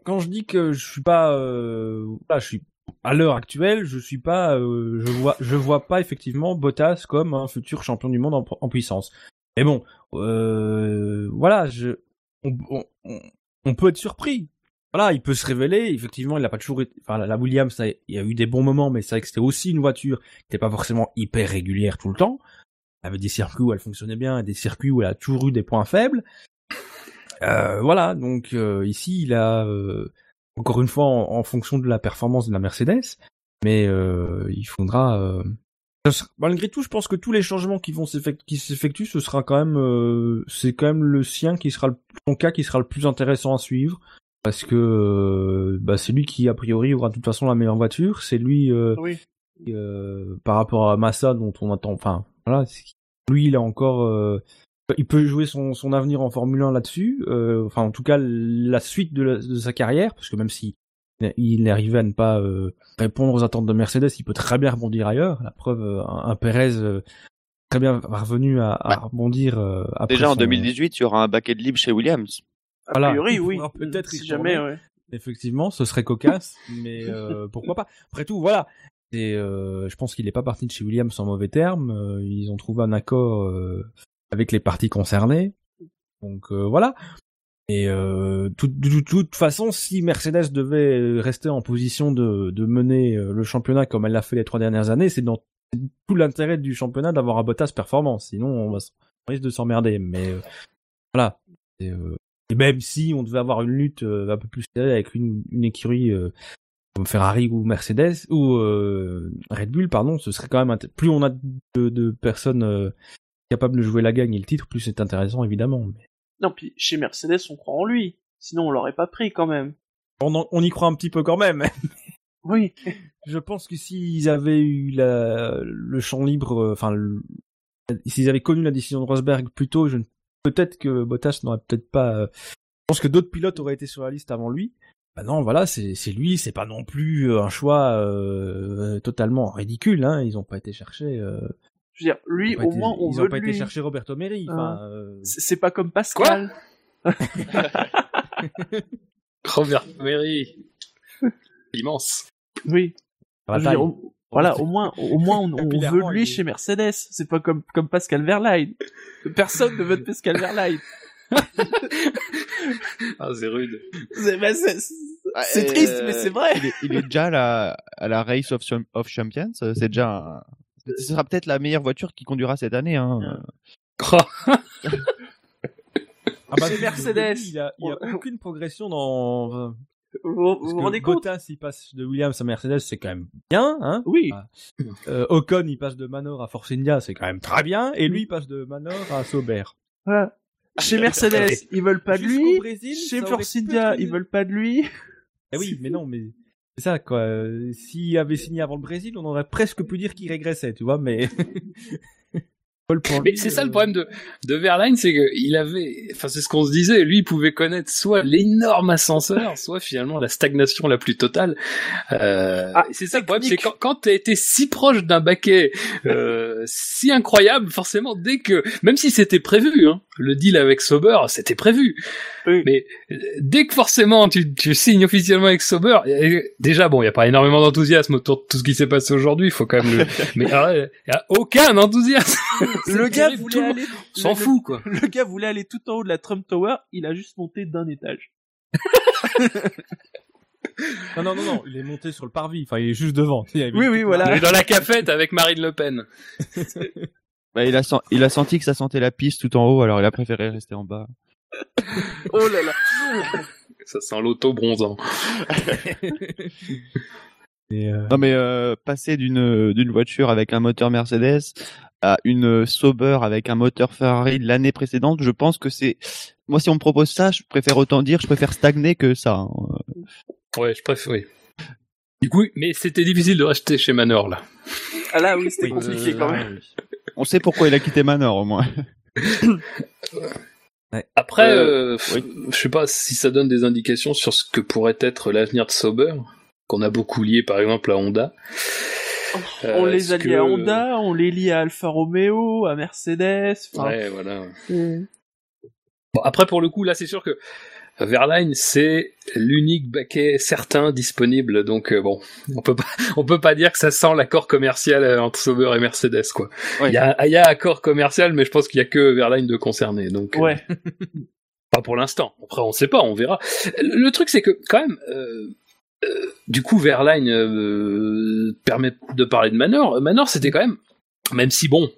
quand je dis que je suis pas, euh... là, je suis à l'heure actuelle, je suis pas, euh, je vois, je vois pas effectivement Bottas comme un futur champion du monde en, puissance. Mais bon, euh, voilà, je, on, peut être surpris. Voilà, il peut se révéler. Effectivement, il n'a pas toujours été. Enfin, la Williams, il y a eu des bons moments, mais c'est vrai que c'était aussi une voiture qui n'était pas forcément hyper régulière tout le temps. Elle avait des circuits où elle fonctionnait bien des circuits où elle a toujours eu des points faibles. Euh, voilà, donc ici, il a encore une fois en, fonction de la performance de la Mercedes, mais euh, il faudra. Euh, malgré tout, je pense que tous les changements qui vont qui s'effectuent, ce sera quand même, euh, c'est quand même le sien qui sera le, son cas qui sera le plus intéressant à suivre, parce que bah, c'est lui qui a priori aura de toute façon la meilleure voiture, c'est lui oui. par rapport à Massa dont on attend, enfin voilà, lui il a encore il peut jouer son, son avenir en Formule 1 là-dessus, euh, enfin en tout cas la suite de, de, sa carrière, parce que même si il est arrivé à ne pas euh, répondre aux attentes de Mercedes, il peut très bien rebondir ailleurs. La preuve, euh, un, Perez euh, très bien revenu à, à rebondir. Après Déjà en 2018, il y aura un baquet de libre chez Williams. Voilà. A priori, oui. Peut-être si jamais, ouais. Effectivement, ce serait cocasse, (laughs) mais pourquoi pas. Après tout, voilà. Et je pense qu'il n'est pas parti de chez Williams en mauvais termes. ils ont trouvé un accord avec les parties concernées. Donc euh, voilà. Et euh, de toute façon, si Mercedes devait rester en position de, mener euh, le championnat comme elle l'a fait les trois dernières années, c'est dans tout l'intérêt du championnat d'avoir un Bottas performance. Sinon, on, risque de s'emmerder. Mais voilà. Et, même si on devait avoir une lutte un peu plus serrée avec une, écurie comme Ferrari ou Mercedes ou Red Bull, pardon, ce serait quand même plus on a de personnes capable de jouer la gagne et le titre, plus c'est intéressant évidemment. Mais... Non, puis chez Mercedes, on croit en lui. Sinon, on l'aurait pas pris quand même. On, y croit un petit peu quand même. (laughs) oui. Je pense que s'ils avaient eu la, le champ libre, euh, enfin, s'ils avaient connu la décision de Rosberg plus tôt, je... peut-être que Bottas n'aurait peut-être pas. Euh, je pense que d'autres pilotes auraient été sur la liste avant lui. Bah non, voilà, c'est lui, c'est pas non plus un choix euh, totalement ridicule. Hein. Ils ont pas été chercher. Euh... Je veux dire, lui, au moins, on ils veut ont pas été chercher Roberto Meri. Enfin, euh... C'est pas comme Pascal. (laughs) Robert Mary. Immense. Oui. La Je veux taille. dire, au- voilà, au moins, au moins, on, on veut lui il chez Mercedes. C'est pas comme, comme Pascal Verlaine. Personne ne veut de Pascal Verlaine. (laughs) Ah, c'est rude. C'est bah, Euh, triste, mais c'est vrai. Il est, il est déjà à la, à la Race of, of Champions. euh, C'est déjà. un- Ce sera peut-être la meilleure voiture qu'il conduira cette année. Hein. Ah (laughs) bah, Chez depuis le Mercedes. Il y a, il y a aucune progression dans. Vous vous, vous rendez compte Bottas, il passe de Williams à Mercedes, c'est quand même bien, hein. Oui. Ah. Euh, Ocon, il passe de Manor à Force India, c'est quand même très bien. Et lui, il passe de Manor à Sauber. Voilà. Chez Mercedes, (laughs) ils veulent pas de lui. Brésil, Chez Force India, ils veulent pas de lui. Eh oui, mais non, mais c'est ça quoi. Euh, S'il avait signé avant le Brésil, on aurait presque pu dire qu'il régressait, tu vois. Mais (laughs) Mais c'est ça le problème de, de Verlaine, c'est qu'il avait, enfin c'est ce qu'on se disait, lui il pouvait connaître soit l'énorme ascenseur, (laughs) soit finalement la stagnation la plus totale. Euh, Ah, c'est ça le problème, c'est quand, quand t'as été si proche d'un baquet, euh, si incroyable, forcément dès que, même si c'était prévu, hein, le deal avec Sauber, c'était prévu. Oui. Mais euh, dès que forcément tu, tu signes officiellement avec Sauber, et déjà bon, il y a pas énormément d'enthousiasme autour de tout ce qui s'est passé aujourd'hui, il faut quand même le, (laughs) mais alors, il y a aucun enthousiasme. (laughs) Le gars s'en le- fout quoi. Le gars voulait aller tout en haut de la Trump Tower, il a juste monté d'un étage. (laughs) Non, non, non, non, il est monté sur le parvis. Enfin, il est juste devant. Il Oui, oui, voilà. On est dans la cafette avec Marine Le Pen. (laughs) Bah, il, a sen- il a senti que ça sentait la piste tout en haut, alors il a préféré rester en bas. (laughs) Oh là là. Ça sent l'auto bronzant. Et, euh, Non mais euh, passer d'une d'une voiture avec un moteur Mercedes à une Sauber avec un moteur Ferrari de l'année précédente, je pense que c'est moi si on me propose ça, je préfère autant dire je préfère stagner que ça. hein. Ouais, je préfère, oui. Du coup, mais c'était difficile de rester chez Manor, là. Ah là, oui, c'était compliqué euh, quand même. On sait pourquoi il a quitté Manor au moins. (coughs) Après, Euh, euh, je sais pas si ça donne des indications sur ce que pourrait être l'avenir de Sauber, qu'on a beaucoup lié par exemple à Honda. Euh, on les a liés que- à Honda, on les lie à Alfa Romeo, à Mercedes. Ouais, voilà. mm. Bon, après, pour le coup, là, c'est sûr que Verline, c'est l'unique baquet certain disponible, donc euh, bon, on peut pas, (laughs) on peut pas dire que ça sent l'accord commercial euh, entre Sauber et Mercedes, quoi. Il Ouais. y a, y a accord commercial, mais je pense qu'il y a que Verline de concerné, donc. euh. (laughs) Pas pour l'instant. Après, on sait pas, on verra. Le le truc, c'est que quand même, euh, du coup, Verline euh, permet de parler de Manor. Manor, c'était quand même, même si bon,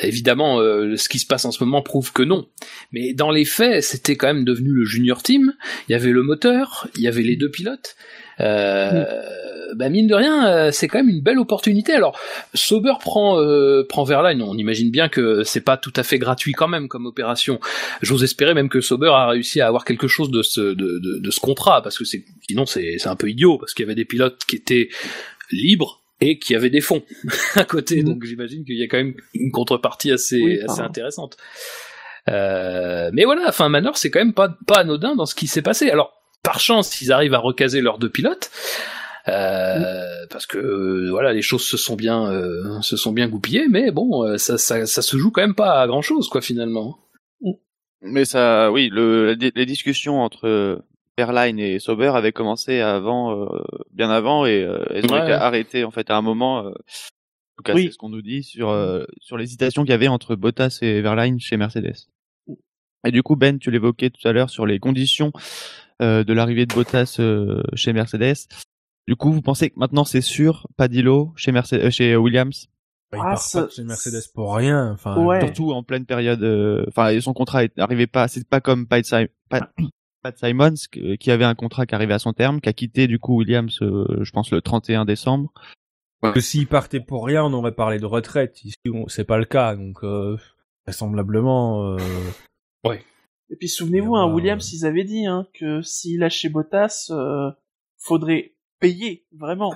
évidemment, euh, ce qui se passe en ce moment prouve que non. Mais dans les faits, c'était quand même devenu le junior team. Il y avait le moteur, il y avait les deux pilotes. Euh, bah mine de rien, euh, c'est quand même une belle opportunité. Alors, Sauber prend euh, prend Verline. On imagine bien que c'est pas tout à fait gratuit quand même comme opération. J'ose espérer même que Sauber a réussi à avoir quelque chose de ce de, de, de ce contrat parce que c'est sinon c'est c'est un peu idiot parce qu'il y avait des pilotes qui étaient libres et qui avaient des fonds (laughs) à côté. Mhm. Donc j'imagine qu'il y a quand même une contrepartie assez Oui, assez intéressante. Euh, mais voilà, enfin Manor c'est quand même pas pas anodin dans ce qui s'est passé. Alors par chance ils arrivent à recaser leurs deux pilotes. Euh, parce que euh, voilà les choses se sont bien euh, se sont bien goupillées mais bon euh, ça, ça ça se joue quand même pas à grand chose quoi finalement Mais ça, oui, le, les discussions entre Airline et Sauber avaient commencé avant, euh, bien avant, et euh, elles ont Ouais, été ouais. arrêtées en fait à un moment. euh, en tout cas, Oui. c'est ce qu'on nous dit sur euh, sur l'hésitation qu'il y avait entre Bottas et Verline chez Mercedes. Et du coup, Ben, tu l'évoquais tout à l'heure sur les conditions euh, de l'arrivée de Bottas euh, chez Mercedes. Du coup, vous pensez que maintenant c'est sûr, pas d'îlot chez Mercedes, euh, chez Williams, il Ah, part pas chez Mercedes pour rien. Enfin, Ouais. surtout en pleine période. euh, Enfin, son contrat n'arrivait pas. C'est pas comme Pat, (coughs) Pat Simons que- qui avait un contrat qui arrivait à son terme, qui a quitté du coup Williams, euh, je pense le 31 décembre. que s'il partait pour rien, on aurait parlé de retraite. Ici, c'est pas le cas, donc euh, vraisemblablement. Euh... Et puis souvenez-vous, hein, Williams, ils avaient dit hein, que s'il lâchait Bottas, euh, faudrait payer vraiment,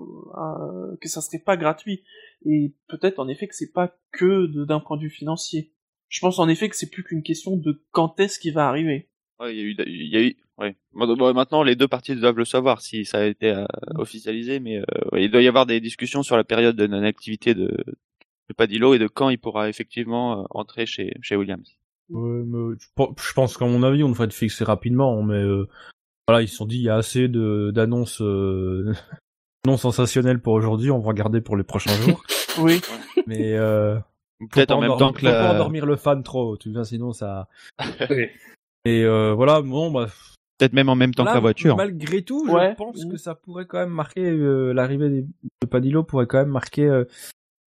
euh, que ça serait pas gratuit. Et peut-être en effet que c'est pas que de- d'un point de vue financier. Je pense en effet que c'est plus qu'une question de quand est-ce qu'il va arriver. Ouais, il y a eu, il y a eu, ouais. Maintenant, les deux parties doivent le savoir si ça a été euh, officialisé, mais euh, ouais, il doit y avoir des discussions sur la période de non-activité de, de Padillo et de quand il pourra effectivement euh, entrer chez, chez Williams. Ouais, mais je pe- je pense qu'à mon avis, on devrait être fixé rapidement, mais euh, voilà, ils se sont dit il y a assez de d'annonces euh, (laughs) non sensationnelles pour aujourd'hui, on va regarder pour les prochains jours. (laughs) Oui. mais euh, Peut-être en même temps que faut pas la... endormir le fan trop, tu vois, sinon ça. (laughs) Oui. Et euh, voilà, bon, bah, peut-être même en même temps là, que la voiture. Malgré tout, Ouais. je pense Mhm. que ça pourrait quand même marquer euh, l'arrivée de Padillo pourrait quand même marquer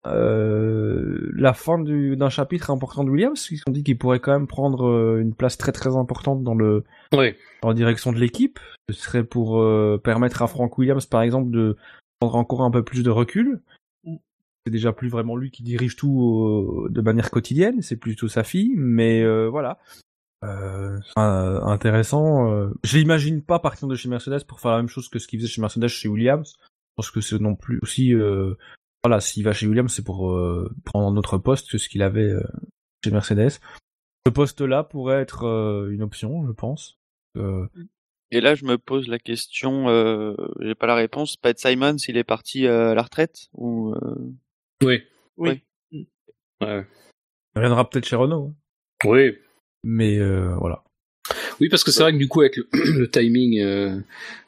euh, la fin du- d'un chapitre important de Williams. Ils ont dit qu'il pourrait quand même prendre euh, une place très très importante dans le Oui. la direction de l'équipe. Ce serait pour euh, permettre à Frank Williams, par exemple, de prendre encore un peu plus de recul. C'est déjà plus vraiment lui qui dirige tout euh, de manière quotidienne, c'est plutôt sa fille, mais voilà. C'est, intéressant. Je l'imagine pas partir de chez Mercedes pour faire la même chose que ce qu'il faisait chez Mercedes chez Williams. Je pense que c'est non plus aussi. Voilà, s'il va chez Williams, c'est pour euh, prendre un autre poste que ce qu'il avait euh, chez Mercedes. Ce poste-là pourrait être euh, une option, je pense. Euh, Et là, je me pose la question, euh, j'ai pas la réponse. Pat Simon, s'il est parti euh, à la retraite ou euh, Oui. Oui. Ouais. il reviendra peut-être chez Renault, hein. Oui. mais euh, voilà. Oui, parce que c'est vrai que du coup, avec (clears throat) le, timing euh,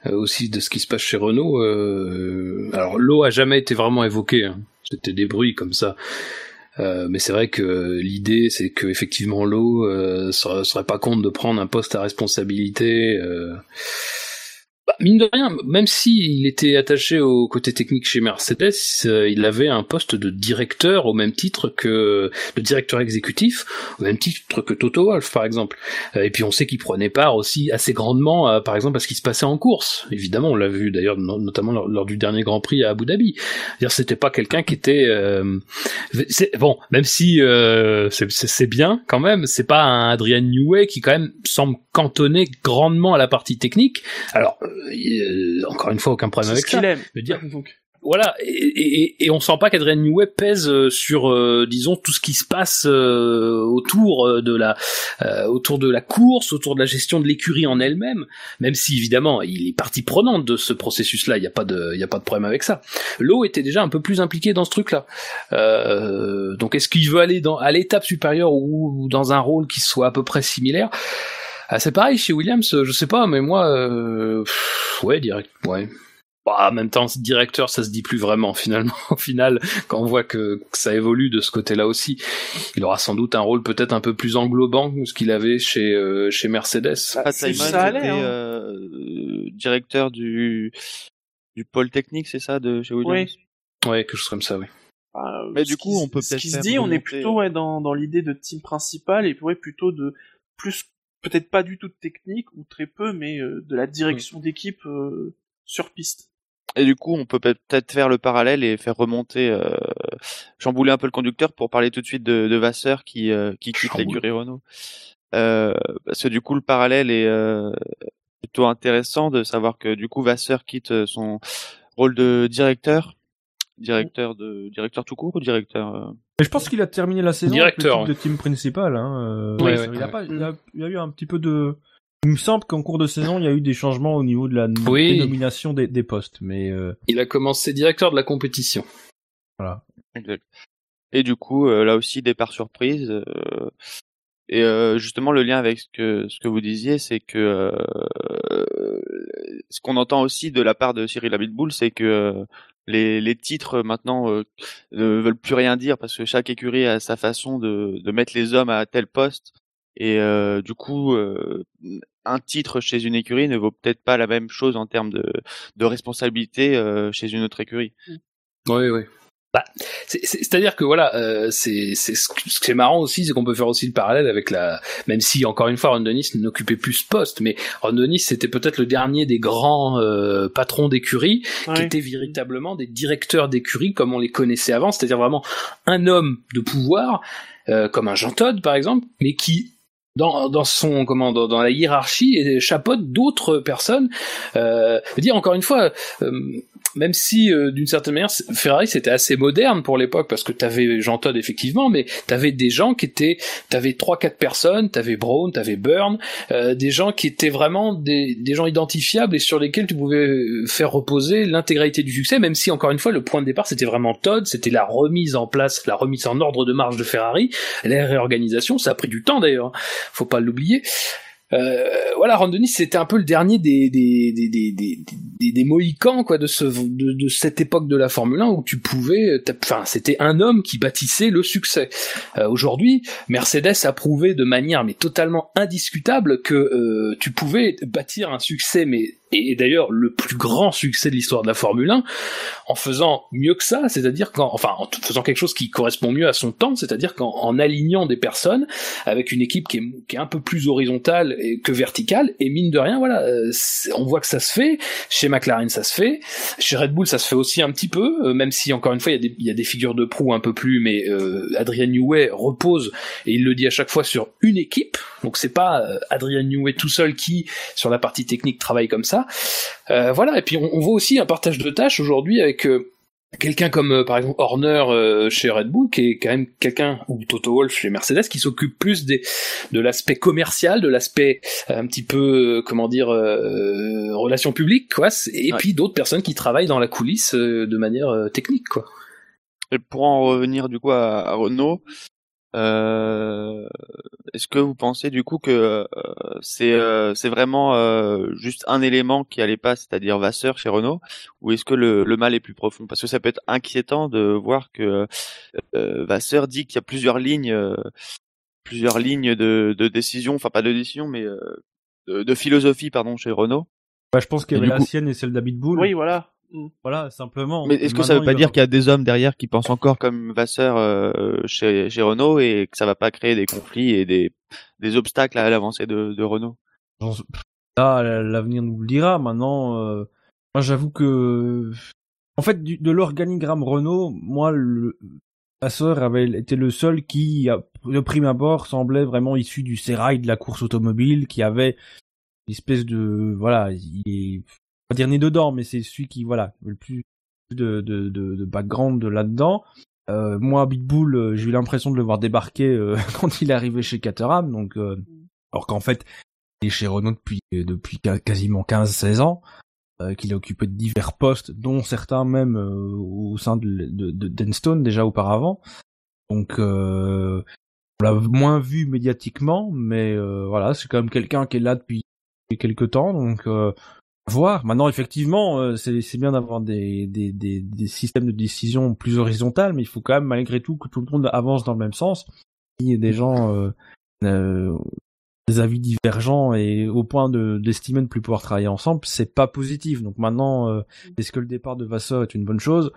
euh, aussi de ce qui se passe chez Renault, euh, alors l'eau a jamais été vraiment évoqué. Hein. C'était des bruits comme ça. Euh, mais c'est vrai que l'idée, c'est que effectivement l'eau euh, serait, serait pas compte de prendre un poste à responsabilité. Bah, mine de rien, même s'il était attaché au côté technique chez Mercedes, euh, il avait un poste de directeur au même titre que de directeur exécutif, au même titre que Toto Wolff par exemple. Euh, Et puis on sait qu'il prenait part aussi assez grandement, par exemple, à ce qui se passait en course. Évidemment, on l'a vu d'ailleurs no- notamment lors, du dernier Grand Prix à Abu Dhabi. C'est-à-dire, c'était pas quelqu'un qui était euh, bon, même si euh, c'est- bien quand même. C'est pas un Adrian Newey qui quand même semble cantonné grandement à la partie technique. Alors encore une fois, aucun problème avec ce ça. qu'il aime. Je veux dire, Donc, voilà, et, et, et- et on sent pas qu'Adrien Newey pèse euh, sur, euh, disons, tout ce qui se passe euh, autour euh, de la, euh, autour de la course, autour de la gestion de l'écurie en elle-même. Même si évidemment, il est partie prenante de ce processus-là, il n'y a pas de, il y a pas de problème avec ça. L'eau était déjà un peu plus impliqué dans ce truc-là. Euh, donc, est-ce qu'il veut aller dans à l'étape supérieure ou, ou dans un rôle qui soit à peu près similaire? Ah, c'est pareil chez Williams, euh, je sais pas, mais moi, euh, pff, ouais, direct, ouais. Bah, en même temps, directeur, ça se dit plus vraiment (laughs) finalement. Au final, quand on voit que, que ça évolue de ce côté-là aussi, il aura sans doute un rôle peut-être un peu plus englobant que ce qu'il avait chez euh, chez Mercedes. Pat c'est- Simon, ça allait, c'était hein. euh, directeur du du pôle technique, c'est ça, de chez Williams? Ouais, quelque chose comme ça, oui. bah, Mais ce du coup, on peut ce peut-être qui se dit, on est plutôt ouais, dans, dans l'idée de team principal et ouais, plutôt de plus, peut-être pas du tout de technique ou très peu, mais euh, de la direction d'équipe euh, sur piste. Et du coup, on peut peut-être faire le parallèle et faire remonter, euh, chambouler un peu le conducteur pour parler tout de suite de, de Vasseur qui, euh, qui quitte l'écurie Renault. Euh, parce que du coup, le parallèle est plutôt intéressant de savoir que du coup, Vasseur quitte son rôle de directeur, directeur de directeur tout court ou directeur. Mais je pense qu'il a terminé la saison Directeur, avec le titre de team principal. Hein. euh, Ouais, ouais, il, a ouais. pas, il, a, il y a eu un petit peu de. Il me semble qu'en cours de saison, il y a eu des changements au niveau de la Oui. dénomination des, des postes, mais euh, Il a commencé directeur de la compétition. voilà. Exact. Et du coup, euh, là aussi, départ surprise. euh, et euh, justement, le lien avec ce que ce que vous disiez, c'est que euh, ce qu'on entend aussi de la part de Cyril Abitboul, c'est que euh, les, titres maintenant euh, ne veulent plus rien dire parce que chaque écurie a sa façon de, mettre les hommes à tel poste. Et euh, du coup, euh, un titre chez une écurie ne vaut peut-être pas la même chose en termes de, de responsabilité euh, chez une autre écurie. Oui, oui. Bah, c'est- c'est- C'est-à-dire que voilà, euh, c'est ce qui est marrant aussi, c'est qu'on peut faire aussi le parallèle avec la, même si encore une fois Ron Dennis n'occupait plus ce poste, mais Ron Dennis c'était peut-être le dernier des grands euh, patrons d'écurie qui étaient véritablement des directeurs d'écurie comme on les connaissait avant, c'est-à-dire vraiment un homme de pouvoir, euh, comme un Jean Todt par exemple, mais qui dans, dans son comment dans, dans la hiérarchie et chapeaute d'autres personnes. Euh, je veux dire encore une fois, euh, même si euh, d'une certaine manière Ferrari c'était assez moderne pour l'époque parce que t'avais Jean Todt effectivement, mais t'avais des gens qui étaient, t'avais trois quatre personnes, t'avais Brown, t'avais Byrne, euh, des gens qui étaient vraiment des, des gens identifiables et sur lesquels tu pouvais faire reposer l'intégralité du succès, même si encore une fois le point de départ c'était vraiment Todd, c'était la remise en place, la remise en ordre de marche de Ferrari, la réorganisation, ça a pris du temps d'ailleurs, faut pas l'oublier. Euh, voilà, Ron Dennis, c'était un peu le dernier des des des des des, des, Mohicans quoi de ce de, de, cette époque de la Formule 1 où tu pouvais, enfin c'était un homme qui bâtissait le succès. Euh, Aujourd'hui, Mercedes a prouvé de manière mais totalement indiscutable que euh, tu pouvais bâtir un succès mais et d'ailleurs le plus grand succès de l'histoire de la Formule 1 en faisant mieux que ça, c'est-à-dire qu'en enfin en faisant quelque chose qui correspond mieux à son temps, c'est-à-dire qu'en alignant des personnes avec une équipe qui est, un peu plus horizontale que verticale. Et mine de rien voilà, euh, on voit que ça se fait, chez McLaren ça se fait, chez Red Bull ça se fait aussi un petit peu, euh, même si encore une fois il y a des, il y a des figures de proue un peu plus mais euh, Adrian Newey repose et il le dit à chaque fois sur une équipe, donc c'est pas euh, Adrian Newey tout seul qui sur la partie technique travaille comme ça euh, voilà, et puis on, voit aussi un partage de tâches aujourd'hui avec euh, quelqu'un comme euh, par exemple Horner chez Red Bull qui est quand même quelqu'un ou Toto Wolff chez Mercedes qui s'occupe plus des de l'aspect commercial de l'aspect un petit peu comment dire relations publiques quoi et puis d'autres personnes qui travaillent dans la coulisse de manière technique quoi. Et pour en revenir du coup à Renault euh, Est-ce que vous pensez du coup que euh, c'est euh, c'est vraiment euh, juste un élément qui allait pas, c'est-à-dire Vasseur chez Renault, ou est-ce que le, le, mal est plus profond? Parce que ça peut être inquiétant de voir que Vasseur dit qu'il y a plusieurs lignes, plusieurs lignes de, de décision, enfin pas de décision, mais de, de, philosophie pardon chez Renault. Bah, je pense qu'il y avait la sienne et celle d'Abit Bull. Oui, voilà. Voilà, simplement. Mais est-ce que ça veut pas dire qu'il y a des hommes derrière qui pensent encore comme Vasseur euh, chez, chez Renault et que ça va pas créer des conflits et des, des obstacles à l'avancée de, de Renault? Là, l'avenir nous le dira. Maintenant, euh, moi j'avoue que, en fait, de l'organigramme Renault, moi, le, Vasseur avait été le seul qui, de prime abord, semblait vraiment issu du sérail de la course automobile, qui avait une espèce de, voilà, il est pas dire né dedans, mais c'est celui qui voilà le plus de, de, de, de background là-dedans. Euh, moi, Bitbull, euh, j'ai eu l'impression de le voir débarquer euh, (laughs) quand il est arrivé chez Caterham, donc euh, alors qu'en fait, il est chez Renault depuis depuis quasiment 15-16 ans, qu'il a occupé de divers postes, dont certains même au sein de, de, de Denstone déjà auparavant. Donc on l'a moins vu médiatiquement, mais voilà, c'est quand même quelqu'un qui est là depuis quelques temps, donc voir. Maintenant, effectivement, euh, c'est bien d'avoir des, des, des, des, systèmes de décision plus horizontales, mais il faut quand même malgré tout que tout le monde avance dans le même sens. Il y ait des gens euh, euh, des avis divergents et au point de d'estimer ne plus pouvoir travailler ensemble, c'est pas positif. Donc maintenant, euh, est-ce que le départ de Vasseur est une bonne chose?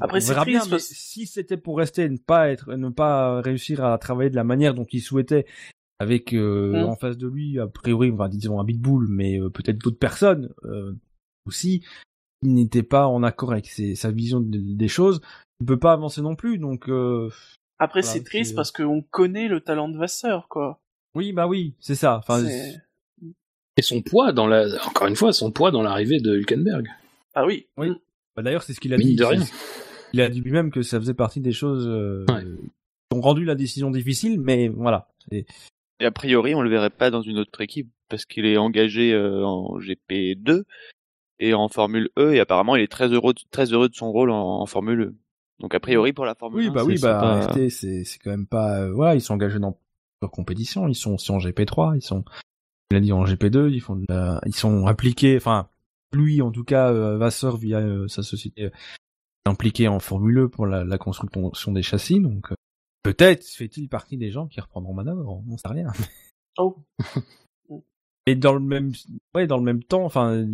Après, c'est bien, si c'était pour rester et ne pas être, ne pas réussir à travailler de la manière dont il souhaitait avec euh, mmh. en face de lui a priori enfin disons un Bitbull mais euh, peut-être d'autres personnes euh, aussi il n'était pas en accord avec sa vision des choses il peut pas avancer non plus donc après c'est triste parce qu'on connaît le talent de Vasseur quoi. Oui bah oui c'est ça. Enfin et son poids dans la encore une fois son poids dans l'arrivée de Hülkenberg. Ah oui. Oui. Bah, d'ailleurs c'est ce qu'il a dit de rien. il a dit lui-même que ça faisait partie des choses qui ont rendu la décision difficile mais voilà et a priori, on le verrait pas dans une autre équipe parce qu'il est engagé euh, en GP2 et en Formule E et apparemment il est très heureux, de, très heureux de son rôle en, Formule E. Donc a priori pour la Formule oui, 1, bah oui, bah c'est c'est quand même pas euh, voilà, ils sont engagés dans leur compétition, ils sont aussi en GP3, ils sont il a dit en GP2, ils font de la... ils sont impliqués enfin lui en tout cas euh, Vasseur via euh, sa société impliqué en Formule E pour la, la construction des châssis donc Peut-être fait-il partie des gens qui reprendront manœuvre, on sait rien. Oh. (laughs) Et dans le même, ouais, dans le même temps, enfin,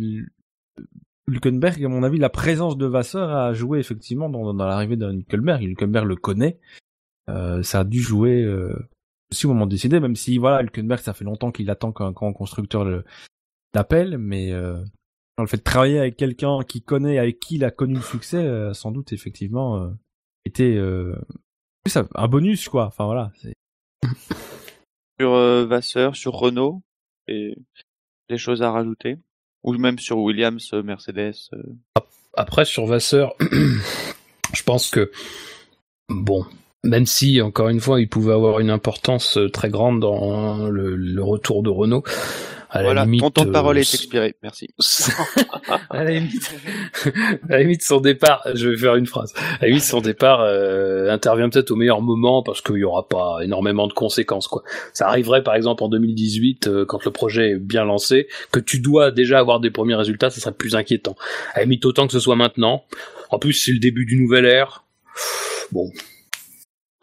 Hülkenberg, à mon avis, la présence de Vasseur a joué effectivement dans, dans l'arrivée d'un Hülkenberg. Hülkenberg le connaît. Euh, ça a dû jouer euh, aussi au moment de décider, même si voilà, Hülkenberg, ça fait longtemps qu'il attend qu'un grand constructeur l'appelle, mais euh, le fait de travailler avec quelqu'un qui connaît, avec qui il a connu le succès, euh, sans doute effectivement euh, un bonus quoi. Enfin voilà. (laughs) sur euh, Vasseur, sur Renault, et des choses à rajouter, ou même sur Williams, euh, Mercedes. Euh. après sur Vasseur, (coughs) je pense que bon, même si encore une fois il pouvait avoir une importance très grande dans le, le retour de Renault. À la Voilà, limite, ton temps de parole euh, est expiré. Merci. (laughs) à la limite, (laughs) à la limite, son départ, je vais faire une phrase. À la limite, son départ euh, intervient peut-être au meilleur moment parce qu'il y aura pas énormément de conséquences, quoi. Ça arriverait, par exemple, en 2018, euh, quand le projet est bien lancé, que tu dois déjà avoir des premiers résultats, ça serait plus inquiétant. À la limite, autant que ce soit maintenant. En plus, c'est le début du nouvel ère. Bon.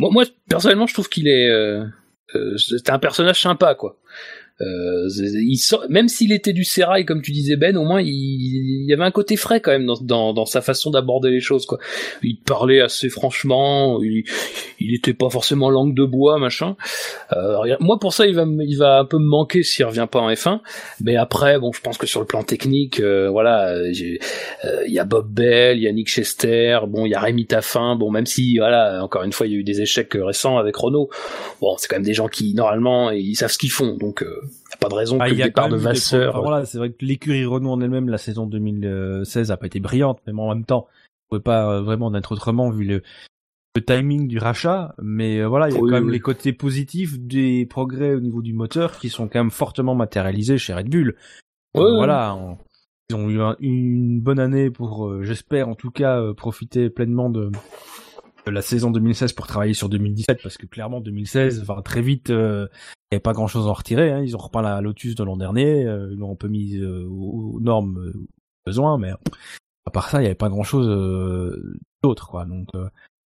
Moi, moi personnellement, je trouve qu'il est, euh, euh, c'est un personnage sympa, quoi. Euh, il sort, même s'il était du sérail comme tu disais Ben, au moins il, il y avait un côté frais quand même dans, dans, dans sa façon d'aborder les choses quoi. Il parlait assez franchement, il, il était pas forcément langue de bois machin. Euh, moi pour ça il va il va un peu me manquer s'il revient pas en F1. Mais après bon je pense que sur le plan technique euh, voilà euh, il y a Bob Bell, il y a Nick Chester, bon il y a Rémi Taffin, bon même si voilà encore une fois il y a eu des échecs euh, récents avec Renault. Bon c'est quand même des gens qui normalement ils savent ce qu'ils font donc euh, y a pas de raison Ah, que le a départ de Vasseur. pro- enfin, voilà, c'est vrai que l'écurie Renault en elle-même, la saison 2016 a pas été brillante, mais en même temps, on pouvait pas euh, vraiment en être autrement vu le, le timing du rachat. Mais euh, voilà, il y a Oui, quand même oui. les côtés positifs des progrès au niveau du moteur qui sont quand même fortement matérialisés chez Red Bull. Euh, voilà, on- ils ont eu un- une bonne année pour, euh, j'espère en tout cas, euh, profiter pleinement de la saison 2016 pour travailler sur 2017 parce que clairement 2016 va très vite euh, il n'y avait pas grand chose à en retirer hein. ils ont repeint la Lotus de l'an dernier euh, ils l'ont un peu mis euh, aux, normes euh, besoin mais à part ça il n'y avait pas grand chose d'autre quoi donc euh,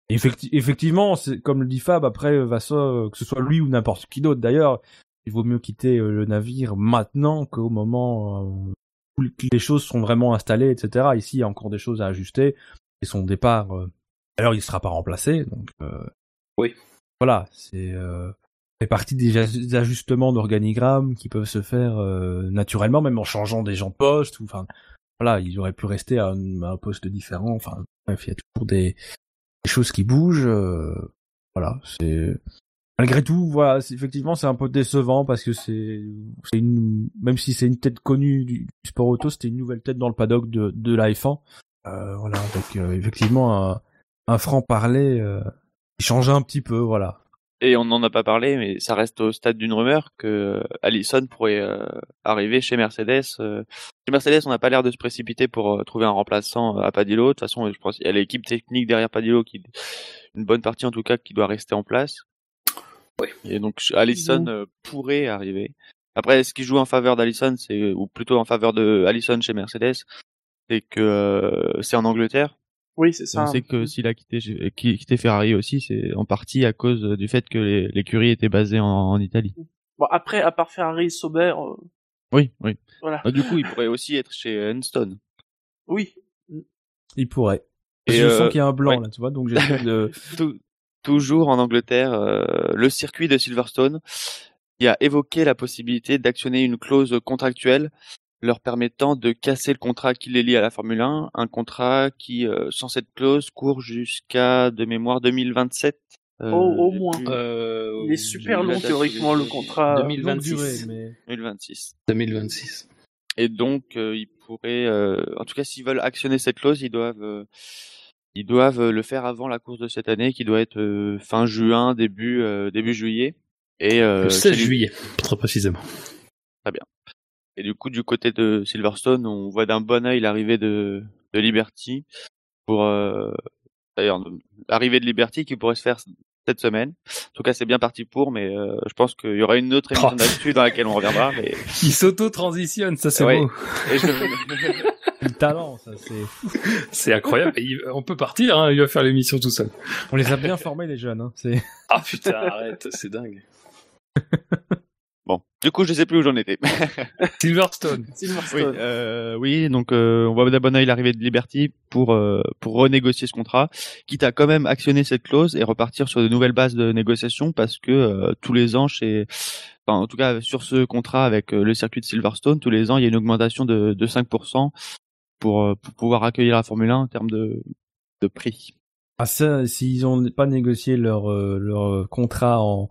effecti- effectivement comme le dit Fab après euh, euh, que ce soit lui ou n'importe qui d'autre d'ailleurs il vaut mieux quitter euh, le navire maintenant qu'au moment euh, où les choses sont vraiment installées etc ici il y a encore des choses à ajuster et son départ euh, alors il sera pas remplacé, donc euh, Oui. Voilà, c'est euh, fait partie des aj- des ajustements d'organigramme qui peuvent se faire euh, naturellement, même en changeant des gens de poste. Ou enfin, voilà, il aurait pu rester à un, à un poste différent. Enfin, bref, il y a toujours des, des choses qui bougent. euh, voilà, c'est malgré tout, voilà, effectivement, c'est un peu décevant parce que c'est, c'est une, même si c'est une tête connue du, du sport auto, c'était une nouvelle tête dans le paddock de, de la F1. Euh, voilà, donc euh, effectivement un, un franc parler euh, qui change un petit peu, voilà. Et on n'en a pas parlé, mais ça reste au stade d'une rumeur que Allison pourrait euh, arriver chez Mercedes. euh. Chez Mercedes, on n'a pas l'air de se précipiter pour euh, trouver un remplaçant à Padillo. De toute façon, je pense qu'il y a l'équipe technique derrière Padillo, qui, une bonne partie en tout cas, qui doit rester en place. Oui. Et donc Allison euh, pourrait arriver. Après, ce qui joue en faveur d'Allison, c'est ou plutôt en faveur de Allison chez Mercedes, c'est que euh, c'est en Angleterre. Oui, c'est ça. On sait que s'il a quitté, qui- quitté Ferrari aussi, c'est en partie à cause du fait que les- l'écurie était basée en, en Italie. Bon, après, à part Ferrari et Sauber, euh, Oui, oui. voilà. Bah, du coup, il pourrait aussi être chez Enstone. Oui. Il pourrait. Et, je euh, sens qu'il y a un blanc ouais. là, tu vois, donc j'essaie de. (laughs) Tou- toujours en Angleterre, euh, le circuit de Silverstone qui a évoqué la possibilité d'actionner une clause contractuelle leur permettant de casser le contrat qui les lie à la Formule 1, un contrat qui, euh, sans cette clause, court jusqu'à, de mémoire, 2027. Euh, Au- moins. Euh, Il est super long théoriquement le contrat. 2026. longue durée, mais 2026. 2026. Et donc, euh, ils pourraient, euh, en tout cas, s'ils veulent actionner cette clause, ils doivent, euh, ils doivent le faire avant la course de cette année, qui doit être euh, fin juin, début euh, début juillet. Et euh, le 16 chez les- juillet, très précisément. Et du coup, du côté de Silverstone, on voit d'un bon œil l'arrivée de, de Liberty pour, euh, d'ailleurs, l'arrivée de Liberty qui pourrait se faire cette semaine. En tout cas, c'est bien parti pour, mais euh, je pense qu'il y aura une autre émission Oh. là-dessus dans laquelle on reviendra. Mais (laughs) Il s'auto-transitionne, ça c'est Ouais. beau. et je- (laughs) le talent, ça c'est. C'est incroyable. Il- on peut partir, hein, il va faire l'émission tout seul. On les a bien formés les jeunes, hein. C'est. Ah putain, arrête, c'est dingue. (laughs) bon, du coup, je sais plus où j'en étais. (laughs) Silverstone. Oui, Silverstone. euh, oui, donc euh, on voit d'un bon œil l'arrivée de Liberty pour euh, pour renégocier ce contrat, quitte à quand même actionner cette clause et repartir sur de nouvelles bases de négociation parce que euh, tous les ans chez enfin, en tout cas sur ce contrat avec euh, le circuit de Silverstone, tous les ans il y a une augmentation de, de 5% pour, euh, pour pouvoir accueillir la Formule 1 en termes de de prix. Ah ça, s'ils ont pas négocié leur euh, leur contrat en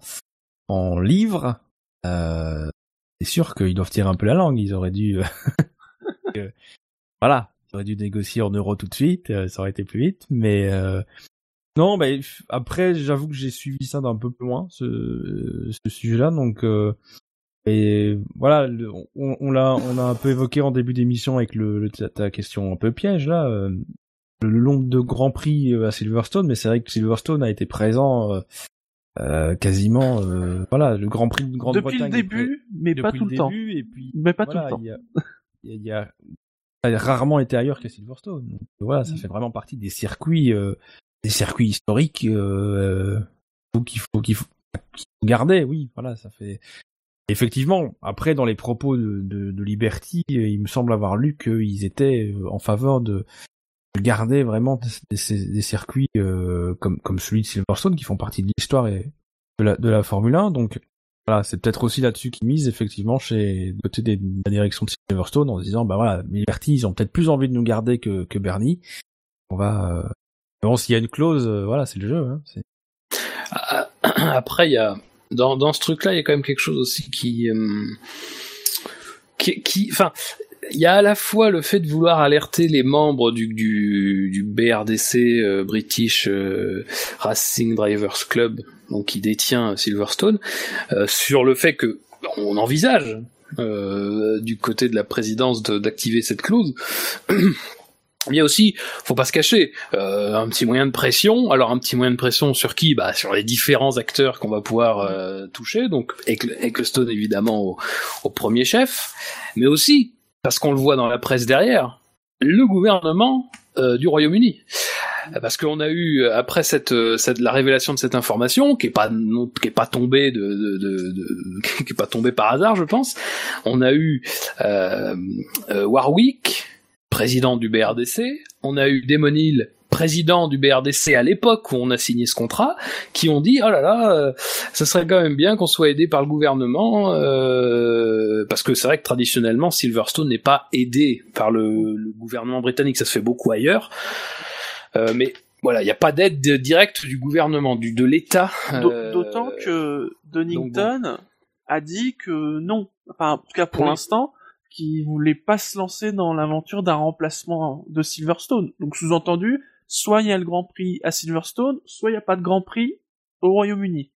en livres, euh, c'est sûr qu'ils doivent tirer un peu la langue. Ils auraient dû. euh, (laughs) voilà. aurait dû négocier en euros tout de suite, euh, ça aurait été plus vite. Mais non, bah, après, j'avoue que j'ai suivi ça d'un peu plus loin, ce, sujet-là. Donc, et voilà, on, l'a, on a un peu évoqué en début d'émission avec le, ta, question un peu piège là, le nombre de grands prix à Silverstone. Mais c'est vrai que Silverstone a été présent euh, quasiment, euh, voilà, le Grand Prix de Grande-Bretagne. Depuis le début, mais pas tout le temps. début, Et puis, Mais pas tout le temps. Il y a, rarement été ailleurs qu'à Silverstone. Donc, voilà, ça Mm. fait vraiment partie des circuits, euh, des circuits historiques euh, qu'il faut qu'il faut, garder. Oui, voilà, ça fait. Effectivement, après dans les propos de, de, de Liberty, il me semble avoir lu qu'ils étaient en faveur de garder vraiment des, circuits euh, comme comme celui de Silverstone qui font partie de l'histoire et de la de la Formule 1. Donc voilà, c'est peut-être aussi là-dessus qu'ils misent effectivement chez côté de la direction de Silverstone en se disant bah voilà, Liberty ils ont peut-être plus envie de nous garder que que Bernie. On va euh... bon s'il y a une clause, euh, voilà c'est le jeu. Hein, (coughs) Après, il y a dans, dans ce truc-là, il y a quand même quelque chose aussi qui, euh, qui, enfin, il y a à la fois le fait de vouloir alerter les membres du, du, du BRDC euh, British euh, Racing Drivers Club, donc qui détient Silverstone, euh, sur le fait que on envisage euh, du côté de la présidence de- d'activer cette clause. Il y a aussi, faut pas se cacher, euh, un petit moyen de pression. Alors un petit moyen de pression sur qui? Bah sur les différents acteurs qu'on va pouvoir euh, toucher. Donc Eccl- Ecclestone évidemment au premier chef, mais aussi parce qu'on le voit dans la presse derrière, le gouvernement euh, du Royaume-Uni. Parce qu'on a eu après cette, euh, la révélation de cette information qui est pas qui est pas tombée de, (laughs) qui est pas tombée par hasard je pense. On a eu euh, Warwick président du BRDC, on a eu Damon président du BRDC à l'époque où on a signé ce contrat, qui ont dit oh là là, euh, ça serait quand même bien qu'on soit aidé par le gouvernement, euh, parce que c'est vrai que traditionnellement Silverstone n'est pas aidé par le, le gouvernement britannique, ça se fait beaucoup ailleurs, Euh, mais voilà, il n'y a pas d'aide de- directe du gouvernement, du de l'État. Euh, D'autant que Donington a dit que non, enfin en tout cas pour Oui. l'instant, qu'il voulait pas se lancer dans l'aventure d'un remplacement de Silverstone. Donc sous-entendu, soit il y a le Grand Prix à Silverstone, soit il n'y a pas de Grand Prix au Royaume-Uni.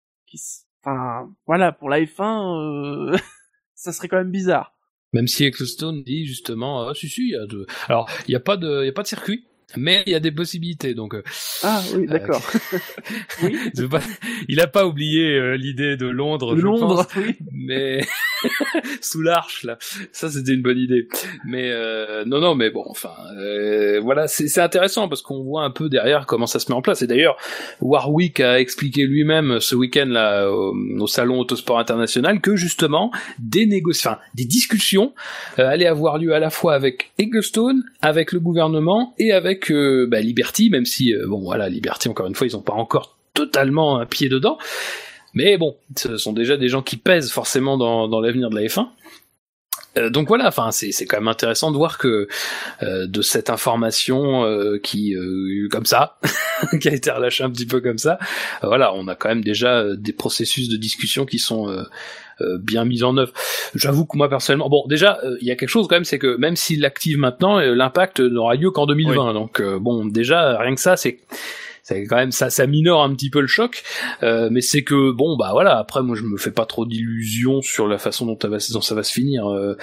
Enfin voilà, pour la F1, euh, (laughs) ça serait quand même bizarre. Même si Ecclestone dit justement, ah si si, il y a de... alors il n'y a pas de, il y a pas de circuit. Mais il y a des possibilités, donc euh, Ah oui, d'accord. (laughs) veux pas- il a pas oublié euh, l'idée de Londres, je Londres, pense, oui. mais (laughs) sous l'arche là, ça c'était une bonne idée. Mais euh, non non, mais bon, enfin euh, voilà, c'est intéressant parce qu'on voit un peu derrière comment ça se met en place. Et d'ailleurs, Warwick a expliqué lui-même ce week-end là au, au salon Autosport International que justement des négociations, des discussions euh, allaient avoir lieu à la fois avec Eggstone, avec le gouvernement et avec euh, bah, Liberty, même si euh, bon voilà, Liberty encore une fois, ils ont pas encore totalement un pied dedans. Mais bon, ce sont déjà des gens qui pèsent forcément dans, dans l'avenir de la F1. Euh, donc voilà, enfin c'est c'est quand même intéressant de voir que euh, de cette information euh, qui euh, comme ça, (laughs) qui a été relâchée un petit peu comme ça, euh, voilà, on a quand même déjà euh, des processus de discussion qui sont euh, euh, bien mis en œuvre. J'avoue que moi personnellement, bon déjà il y a quelque chose quand même, c'est que même s'il l'active maintenant, l'impact n'aura lieu qu'en 2020. Donc euh, bon déjà rien que ça c'est c'est quand même ça ça minore un petit peu le choc euh, mais c'est que bon bah voilà après moi je me fais pas trop d'illusions sur la façon dont va, dont ça va se finir Euh,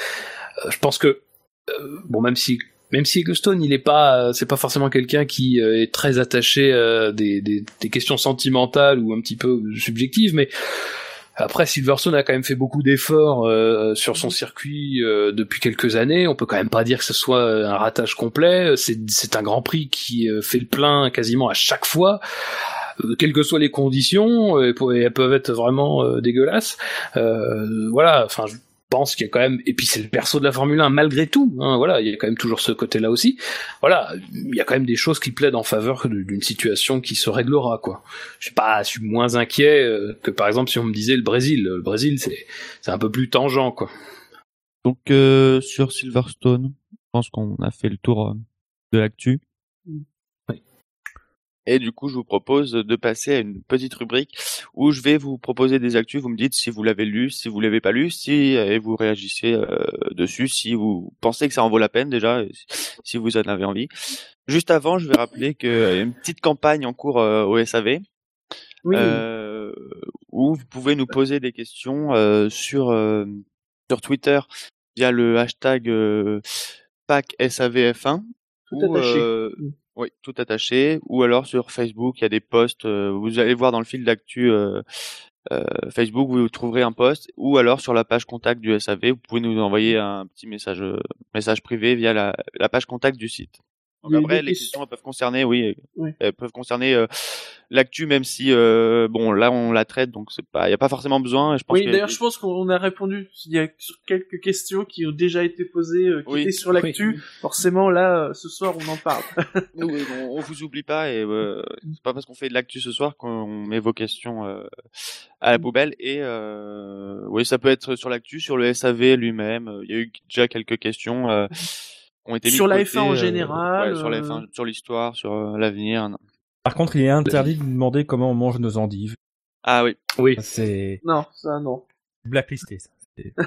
euh, je pense que euh, bon même si même si Eggstone il est pas c'est pas forcément quelqu'un qui euh, est très attaché à des, des, des questions sentimentales ou un petit peu subjectives mais après, Silverstone a quand même fait beaucoup d'efforts euh, sur son circuit euh, depuis quelques années. On peut quand même pas dire que ce soit euh, un ratage complet. C'est, un Grand Prix qui euh, fait le plein quasiment à chaque fois, euh, quelles que soient les conditions. et elles peuvent être vraiment dégueulasses. Euh, voilà. Enfin, pense qu'il y a quand même. Et puis c'est le perso de la Formule 1 malgré tout. Hein, voilà, il y a quand même toujours ce côté-là aussi. Voilà, il y a quand même des choses qui plaident en faveur d'une situation qui se réglera, quoi je sais pas, je suis moins inquiet euh, que par exemple si on me disait le Brésil. Le Brésil, c'est c'est un peu plus tangent, quoi. Donc euh, sur Silverstone, je pense qu'on a fait le tour euh, de l'actu. Et du coup, je vous propose de passer à une petite rubrique où je vais vous proposer des actus. Vous me dites si vous l'avez lu, si vous l'avez pas lu, si et vous réagissez euh, dessus, si vous pensez que ça en vaut la peine déjà, si vous en avez envie. Juste avant, je vais rappeler qu'il y a une petite campagne en cours euh, au SAV. Oui. Euh, où vous pouvez nous poser des questions euh, sur sur Twitter via le hashtag euh, PACSAVF1 Tout ou, euh, oui, tout attaché. Ou alors sur Facebook, il y a des posts. euh, vous allez voir dans le fil d'actu euh, euh, Facebook, vous trouverez un post. Ou alors sur la page contact du SAV, vous pouvez nous envoyer un petit message message privé via la page contact du site. Donc après, les questions- peuvent concerner, oui, Oui. elles peuvent concerner euh, l'actu, même si euh, bon là on la traite, donc c'est pas, il y a pas forcément besoin. Je pense Oui, d'ailleurs, je pense qu'on a répondu. Il y a sur quelques questions qui ont déjà été posées, euh, qui Oui. étaient sur l'actu. Forcément, là, ce soir, on en parle. (laughs) Oui, oui, on, on vous oublie pas et c'est pas parce qu'on fait de l'actu ce soir qu'on met vos questions à la poubelle et euh, oui ça peut être sur l'actu, sur le SAV lui-même. Il y a eu déjà quelques questions euh, qui ont été mises Sur de la côté, F1 en euh, général, ouais, sur la euh, F1, sur l'histoire, sur euh, l'avenir. non. Par contre, il est interdit de demander comment on mange nos endives. Ah oui, Oui. C'est Non, ça, non. blacklisté, ça. (laughs)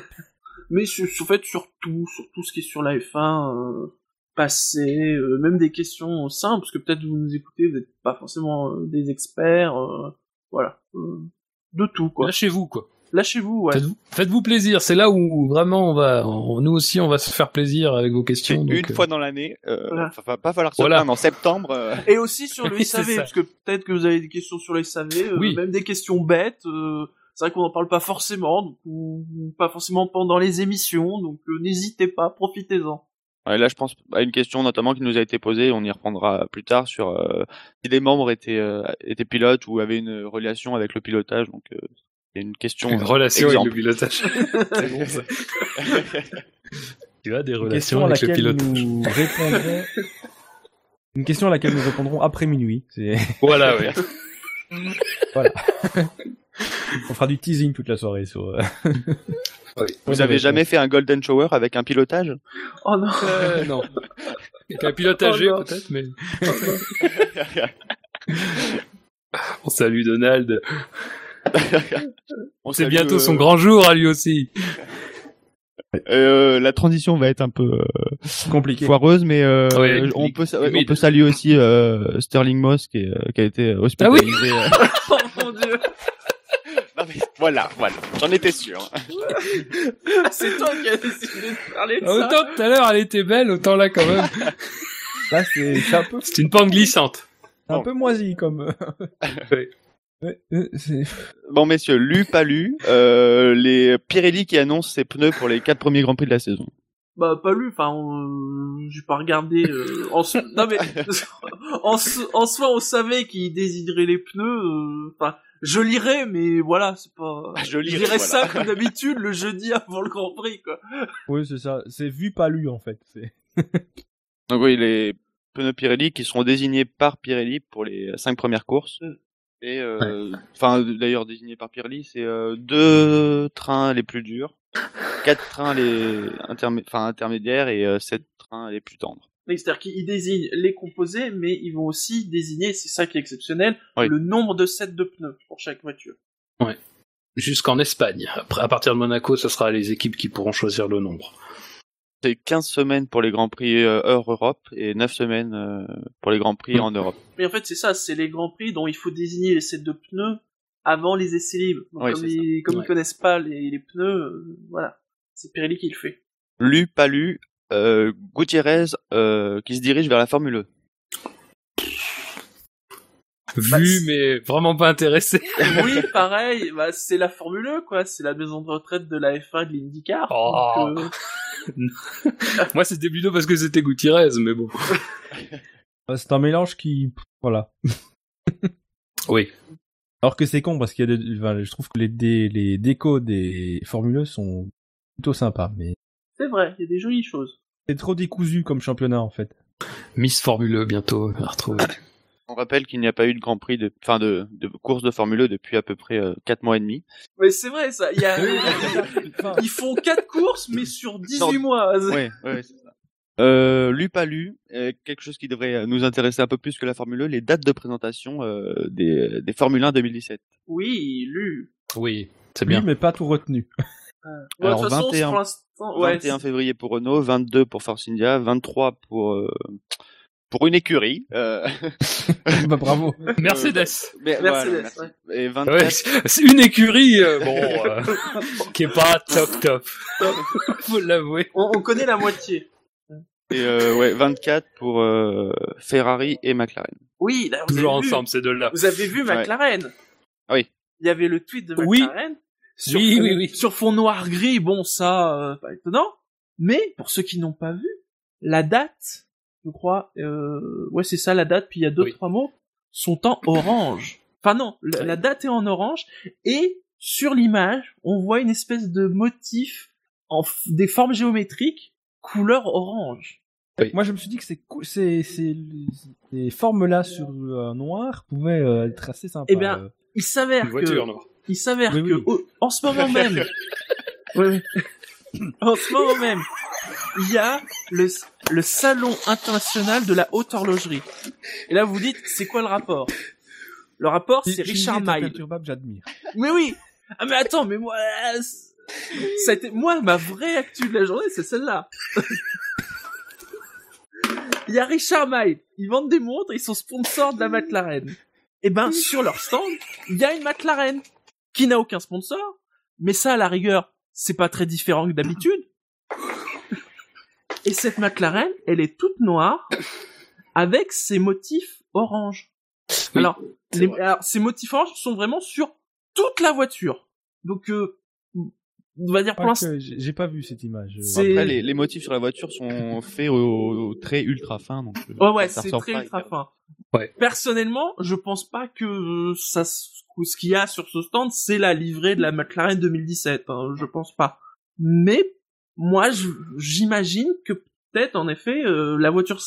Mais sur, sur- en fait, sur tout, sur tout ce qui est sur la F1, euh, passé, euh, même des questions simples, parce que peut-être vous nous écoutez, vous n'êtes pas forcément euh, des experts, euh, voilà. Euh, de tout, quoi. Lâchez-vous, quoi. Lâchez-vous, ouais. Faites-vous faites-vous plaisir. C'est là où vraiment on va, on- nous aussi, on va se faire plaisir avec vos questions. une euh, fois dans l'année. Euh, Voilà. va, pas falloir se Voilà. plaindre en septembre. euh, (laughs) Et aussi sur le SAV, parce que peut-être que vous avez des questions sur le SAV, euh, Oui. même des questions bêtes. euh, c'est vrai qu'on n'en parle pas forcément, donc, ou, ou pas forcément pendant les émissions, donc euh, n'hésitez pas, profitez-en. Ouais, là, je pense à une question notamment qui nous a été posée, on y reprendra plus tard sur euh, si les membres étaient euh, étaient pilotes ou avaient une relation avec le pilotage. Donc, euh, c'est une question. une relation exemple. avec le pilotage. (laughs) C'est bon, ça. (laughs) tu as des relations avec le laquelle pilote. nous répondrons. (laughs) Une question à laquelle nous répondrons après minuit. C'est- Voilà, oui. On fera du teasing toute la soirée sur. euh, Vous avez jamais fait un golden shower avec un pilotage? Oh non Euh, non. Avec un pilote âgé, Oh peut-être, mais. On salue Donald. (laughs) On C'est salue, bientôt euh, son grand jour à lui aussi. Euh, la transition va être un peu euh, Compliqué. foireuse, mais euh, Ouais, on peut on saluer aussi euh, Sterling Moss qui, est, euh, qui a été hospitalisé. euh. (laughs) Oh mon dieu Non, mais voilà, voilà, j'en étais sûr. Ah, C'est toi qui as décidé de parler de ça Autant tout à l'heure elle était belle, autant là quand même. Là, c'est c'est un peu, C'est une pente glissante. un peu moisi comme. Oui. Ouais, euh, (laughs) Bon messieurs, lu pas lu, euh, les Pirelli qui annoncent ses pneus pour les quatre premiers grands prix de la saison. Bah pas lu, enfin euh, j'ai pas regardé. Euh, en so- (laughs) non mais (laughs) en, so- en soi on savait qu'il désiderait les pneus. euh, Enfin je lirais, mais voilà c'est pas. Je lirais, lirais ça voilà. comme d'habitude le jeudi avant le Grand Prix quoi. Oui, c'est ça. C'est vu pas lu en fait. C'est- Donc oui, les pneus Pirelli qui seront désignés par Pirelli pour les cinq premières courses. Mm. Et euh, enfin d'ailleurs désignés par Pirelli, c'est euh, deux trains les plus durs, quatre trains les intermé- intermédiaires et euh, sept trains les plus tendres. C'est-à-dire qu'ils désignent les composés, mais ils vont aussi désigner, c'est ça qui est exceptionnel, Oui. le nombre de sets de pneus pour chaque voiture. Jusqu'en Espagne. Après, à partir de Monaco, ce sera les équipes qui pourront choisir le nombre c'est 15 semaines pour les Grands Prix euh, hors Europe et 9 semaines euh, pour les Grands Prix en Europe. Mais en fait, c'est ça, c'est les Grands Prix dont il faut désigner les sets de pneus avant les essais libres. Comme, ils, comme ouais. ils, connaissent pas les, pneus, euh, voilà, c'est Pirelli qui le fait. Lu, pas lu, Gutiérrez qui se dirige vers la Formule 2. (laughs) Vu, c'est- mais vraiment pas intéressé. (laughs) oui, pareil, bah, c'est la Formule 1, quoi. C'est la maison de retraite de la F1 de l'IndyCar. Oh. donc, euh, (laughs) Moi, c'était plutôt parce que c'était Gutiérrez, mais bon. C'est un mélange qui, voilà. Oui. Alors que c'est con parce qu'il y a des, enfin, je trouve que les, dé- les décos des Formule 1 sont plutôt sympas, mais c'est vrai, il y a des jolies choses. c'est trop décousu comme championnat en fait. Miss Formule E, bientôt à retrouver. On rappelle qu'il n'y a pas eu de Grand Prix de, enfin de, de course de Formule E depuis à peu près euh, 4 mois et demi. Mais c'est vrai, ça. Il y a, (laughs) ils font quatre courses, mais sur 18 Non. mois. Ouais, ouais, c'est ça. Euh, lu pas lu, euh, quelque chose qui devrait nous intéresser un peu plus que la Formule 1, les dates de présentation euh, des, des Formule 1 2017. Oui, lu. Oui, c'est bien. mais pas tout retenu. Alors, de toute façon, 21 pour l'instant, ouais, 21 février pour Renault, 22 pour Force India, 23 pour euh, pour une écurie. Euh, (laughs) bah, bravo. (laughs) Mercedes. mais Mercedes, ouais. Et 24 Ouais, c'est une écurie, euh, bon, euh, (laughs) qui est pas top top. Faut l'avouer. on, on connaît la moitié. et euh, ouais 24 pour euh, Ferrari et McLaren. Oui, là, vous Toujours avez vu- ensemble ces deux-là. Vous avez vu. McLaren Ah oui. Il y avait le tweet de Oui. McLaren. Sur Oui, fond, oui, oui. Sur fond noir-gris, bon, ça, euh, pas étonnant. Mais, pour ceux qui n'ont pas vu, la date, je crois, euh, ouais, c'est ça la date, puis il y a deux, Oui. trois mots, sont en orange. Enfin non, la, la date est en orange, et sur l'image, on voit une espèce de motif en f- des formes géométriques, couleur orange. Moi, je me suis dit que c'est cool, c'est, c'est, ces formes-là sur un noir pouvaient euh, être assez sympas. Eh bien, euh. Il s'avère voiture que il s'avère Oui, que oui. en ce moment (laughs) même. En ce moment même, il y a le, le salon international de la haute horlogerie. Et là, vous vous dites, c'est quoi le rapport? Le rapport, c'est Richard Mille. j'admire. Mais oui. Ah mais attends, mais moi, ça a été moi ma vraie actu de la journée, c'est celle-là. Il y a Richard Mille. Ils vendent des montres, ils sont sponsors de la McLaren. Et ben sur leur stand, il y a une McLaren qui n'a aucun sponsor, mais ça à la rigueur, c'est pas très différent que d'habitude. Et cette McLaren, elle est toute noire avec ses motifs orange. Oui, alors, les- alors, ces motifs orange sont vraiment sur toute la voiture. Donc, euh, on va dire pour l'instant. j'ai pas vu cette image. euh. Après les, les motifs sur la voiture sont faits au, au trait ultra fin donc. euh, Ouais, ouais, ça c'est ressort très pas ultra fin. Ouais. Personnellement, je pense pas que ça, s- que ce qu'il y a sur ce stand, c'est la livrée de la McLaren 2017. hein, je pense pas. Mais moi, j'imagine que peut-être, en effet, euh, la voiture,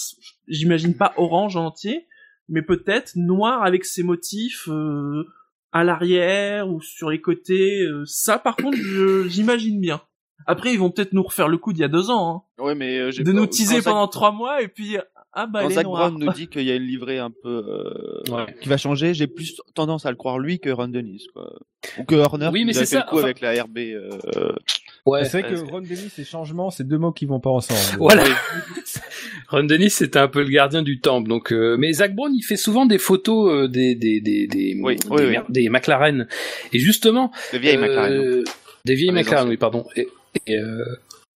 j'imagine pas orange en entier, mais peut-être noir avec ses motifs euh, à l'arrière ou sur les côtés. euh, ça, par contre, je- (clears throat) j'imagine bien. Après, ils vont peut-être nous refaire le coup d'il y a deux ans. Hein. Ouais mais euh, j'ai de pas- nous quand teaser Zach- pendant trois mois et puis ah bah Quand Zach. Brown nous dit qu'il y a une livrée un peu euh, Ouais. qui va changer, j'ai plus tendance à le croire lui que Ron Dennis quoi. Ou que Horner Oui, qui mais nous a c'est fait ça, le coup enfin- avec la RB euh, Ouais. c'est vrai que Ron Dennis et changement, c'est deux mots qui vont pas ensemble. (laughs) Voilà. Ron Dennis c'était un peu le gardien du temple. Donc, euh, mais Zach Brown il fait souvent des photos euh, des des des des, Oui, des, oui, oui. mer- des McLaren. Et justement, de vieille euh, McLaren. des vieilles Ah, McLaren, oui, pardon. Et, et, euh,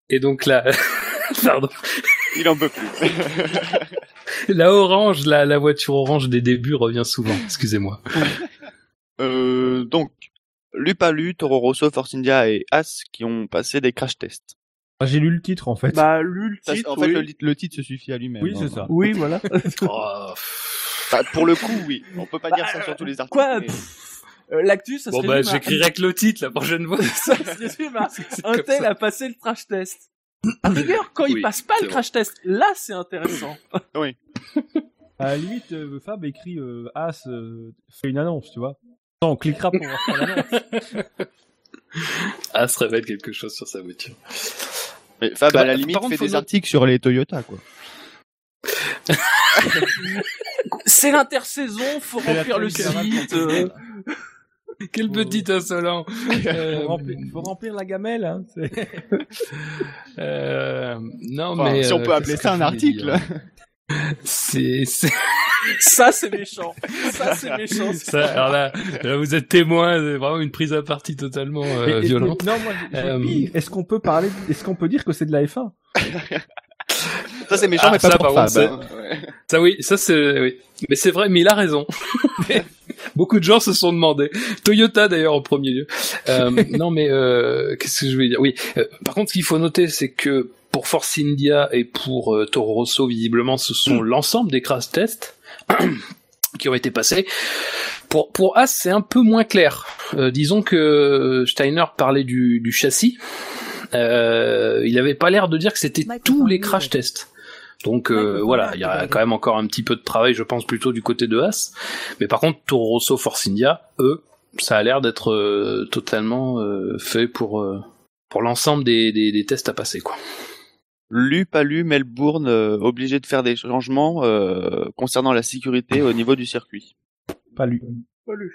et donc là, (laughs) pardon, Il en peut plus. (laughs) la orange, la la voiture orange des débuts revient souvent. Excusez-moi. euh, donc Lupalu, Toro Rosso, Force India et As qui ont passé des crash tests. Ah, J'ai lu le titre en fait. Bah lu le Ça, titre, en fait, oui. le, titre se suffit à lui-même. oui, hein. c'est ça. Oui, voilà. (laughs) Oh, Bah, pour le coup, oui. On peut pas dire ça sur tous les articles. Quoi mais- euh, L'actu, ça Bon se bah résume à- j'écrirai que le titre la prochaine fois. (laughs) ça se résume à C'est un tel a passé le crash test. (coughs) À rigueur, quand il Oui, passe pas le crash test, là c'est intéressant. À la limite, euh, Fab écrit euh, As euh, fait une annonce, tu vois. Non, on cliquera pour voir l'annonce. Ah, (laughs) se révèle quelque chose sur sa voiture. Mais Fab, Bah, à la limite, contre, fait des articles sur les Toyota, quoi. (laughs) C'est l'intersaison, faut C'est remplir le site. euh, (laughs) Quel petit insolent. Euh, faut, remplir, faut remplir la gamelle. Hein. c'est- euh, non Enfin, mais si on euh, peut appeler ça un article. C'est c'est- Ça c'est méchant. Ça c'est méchant. ça. Alors là, là, vous êtes témoin de vraiment une prise à partie totalement euh, violente. Non, moi, Euh, pire. Est-ce qu'on peut parler Est-ce qu'on peut dire que c'est de la F1 Ça, c'est méchant, Ah, mais pas ça, pour par Fab. contre, hein. Ouais. Ça oui, ça c'est oui. Mais c'est vrai, mais il a raison. (laughs) Beaucoup de gens se sont demandé. Toyota d'ailleurs en premier lieu. Euh, (laughs) non mais euh, qu'est-ce que je voulais dire? Oui. euh, par contre, ce qu'il faut noter, c'est que pour Force India et pour euh, Toro Rosso, visiblement, ce sont l'ensemble des crash tests (clears throat) qui ont été passés. Pour pour As, c'est un peu moins clair. Euh, disons que Steiner parlait du, du châssis. Euh, il avait pas l'air de dire que c'était tous les crash tests. Donc euh, voilà, il y a quand même encore un petit peu de travail, je pense, plutôt du côté de As. Mais par contre, Toro Rosso, Force India, eux, ça a l'air d'être euh, totalement euh, fait pour euh, pour l'ensemble des, des, des tests à passer, quoi. Lu, pas lu, Melbourne euh, obligé de faire des changements euh, concernant la sécurité au niveau du circuit. Pas lu. Pas lu.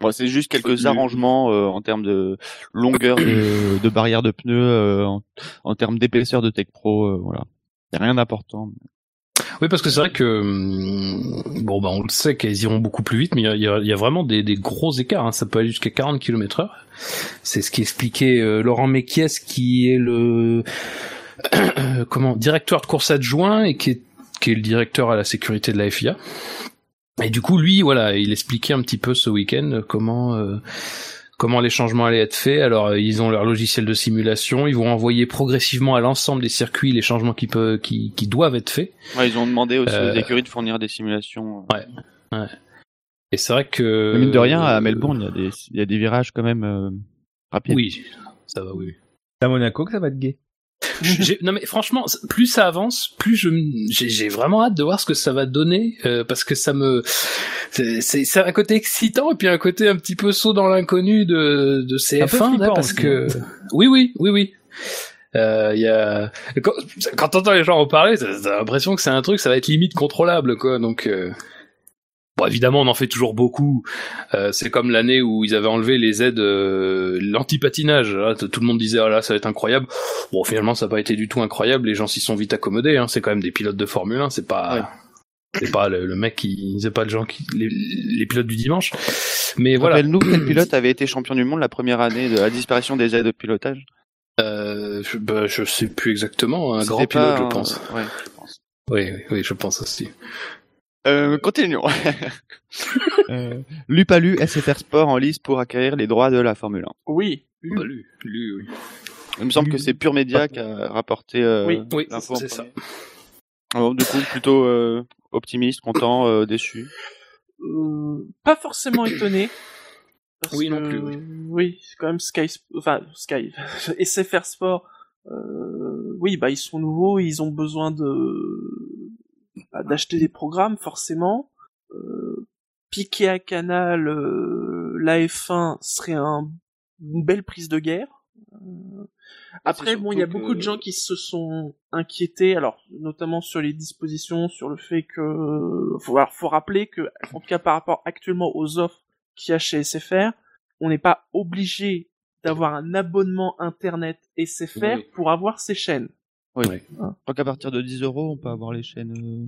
Bon, c'est juste quelques arrangements euh, en termes de longueur de, de barrière de pneus, euh, en, en termes d'épaisseur de Tech Pro, euh, voilà. Y a rien d'important. Oui, parce que c'est vrai que hum, bon, bah, on le sait qu'elles iront beaucoup plus vite, mais il y a, y a- vraiment des, des gros écarts. hein. Ça peut aller jusqu'à 40 km heure. C'est ce qu'expliquait euh, Laurent Mekies, qui est le (coughs) comment directeur de course adjoint et qui est, qui est le directeur à la sécurité de la FIA. Et du coup, lui, voilà, il expliquait un petit peu ce week-end comment euh, comment les changements allaient être faits. Alors, euh, ils ont leur logiciel de simulation, ils vont envoyer progressivement à l'ensemble des circuits les changements qui peuvent qui, qui doivent être faits. Ouais, ils ont demandé aussi Euh, aux écuries de fournir des simulations. Et c'est vrai que Mais mine de rien, à Melbourne, il y a des, il y a des virages quand même euh, rapides. Oui, ça va, oui. C'est à Monaco que ça va être gay. Non mais franchement, plus ça avance, plus je j'ai vraiment hâte de voir ce que ça va donner euh, parce que ça me c'est un côté excitant et puis un côté un petit peu saut dans l'inconnu de de ces Un peu F1 là, flippant parce aussi, que oui oui oui oui euh, y a quand, quand t'entends les gens en parler, t'as l'impression que c'est un truc, ça va être limite contrôlable quoi. Donc euh, bon évidemment on en fait toujours beaucoup. Euh, c'est comme l'année où ils avaient enlevé les aides, euh, l'anti-patinage. T- Tout le monde disait ah là ça va être incroyable. Bon finalement ça n'a pas été du tout incroyable. Les gens s'y sont vite accommodés. Hein. C'est quand même des pilotes de Formule 1. C'est pas Ouais. c'est pas le, le mec qui c'est pas le gens qui les, les pilotes du dimanche. Mais voilà. Rappelle-nous quel pilote avait été champion du monde la première année de la disparition des aides de pilotage. Euh, je, bah, je sais plus exactement. Un grand pilote je pense. Ouais, je pense. Oui, oui oui je pense aussi. Euh, continuons. (laughs) euh, Lupalu, SFR Sport en lice pour acquérir les droits de la Formule 1. Oui. Lui, oui. Il me semble que c'est Pure Média qui a rapporté euh, Oui, oui, c'est ça. Alors, du coup, plutôt euh, optimiste, content, euh, déçu. Euh, pas forcément étonné. Parce Oui, non plus, oui. Oui, c'est quand même Sky, enfin Sky, (laughs) SFR Sport. Euh, oui, bah ils sont nouveaux, ils ont besoin de d'acheter des programmes forcément. Euh, piquer à Canal euh, la F1 serait un- une belle prise de guerre. Euh, après, bon, il y a beaucoup de gens qui se sont inquiétés, alors notamment sur les dispositions, sur le fait que faut, alors, faut rappeler que, en tout cas par rapport actuellement aux offres qu'il y a chez SFR, on n'est pas obligé d'avoir un abonnement internet SFR Oui. pour avoir ces chaînes. Je crois qu'à partir de 10 euros, on peut avoir les chaînes. euh,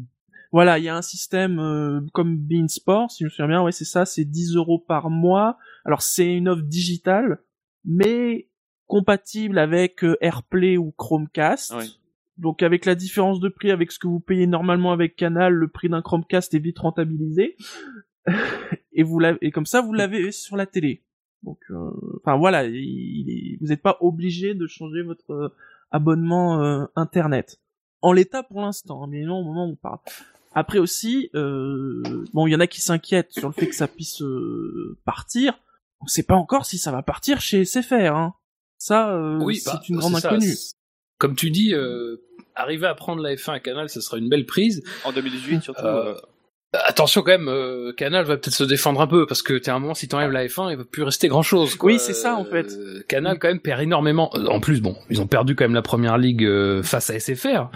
Voilà, il y a un système euh, comme Bein Sport, si je me souviens bien, ouais, c'est ça, c'est 10 euros par mois. Alors c'est une offre digitale, mais compatible avec euh, AirPlay ou Chromecast. Ouais. Donc avec la différence de prix avec ce que vous payez normalement avec Canal, le prix d'un Chromecast est vite rentabilisé. (laughs) et vous l'avez, et comme ça vous l'avez sur la télé. Donc, euh, enfin voilà, il- il est- vous n'êtes pas obligé de changer votre euh, abonnement euh, internet. En l'état pour l'instant, hein, mais non au moment où on parle. Après aussi, euh, bon, il y en a qui s'inquiètent sur le fait que ça puisse euh, partir. On sait pas encore si ça va partir chez SFR. Hein. Ça, euh, Oui, c'est bah, une grande ça, inconnue. Comme tu dis, euh, arriver à prendre la F1 à Canal, ce sera une belle prise. En 2018, surtout. Euh, euh, Attention quand même, euh, Canal va peut-être se défendre un peu parce que t'es un moment si t'enlèves la F1, il va plus rester grand chose. Oui, c'est ça, en fait. Canal quand même perd énormément. Euh, En plus, bon, ils ont perdu quand même la première ligue euh, face à SFR.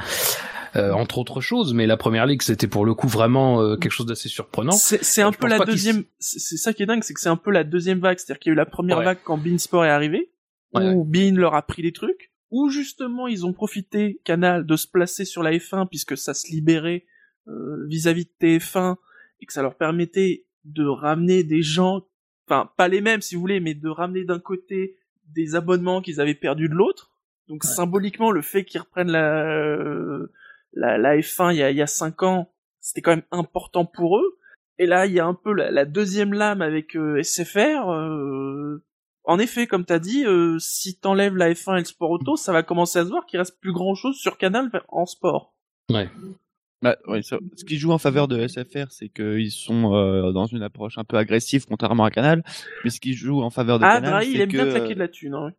euh, entre autres choses, mais la première ligue c'était pour le coup vraiment euh, quelque chose d'assez surprenant. C'est c'est un peu la deuxième. C'est ça qui est dingue, c'est que c'est un peu la deuxième vague. C'est-à-dire qu'il y a eu la première Ouais. vague quand Bean Sport est arrivé, Ouais, où Bean leur a pris les trucs, où justement ils ont profité Canal de se placer sur la F1 puisque ça se libérait euh, vis-à-vis de TF1 et que ça leur permettait de ramener des gens, enfin pas les mêmes si vous voulez, mais de ramener d'un côté des abonnements qu'ils avaient perdus de l'autre. Donc Ouais. symboliquement, le fait qu'ils reprennent la, euh, la, la F1 il y a, il y a cinq ans, c'était quand même important pour eux. Et là, il y a un peu la, la deuxième lame avec euh, SFR. euh, en effet, comme t'as dit, euh, si t'enlèves la F1 et le sport auto, ça va commencer à se voir qu'il reste plus grand chose sur Canal en sport. Bah, oui, ça- ce qui joue en faveur de SFR, c'est qu'ils sont euh, dans une approche un peu agressive, contrairement à Canal. Mais ce qui joue en faveur de Ah, Canal, Drahi, c'est il aime que, bien claquer de la thune. Hein.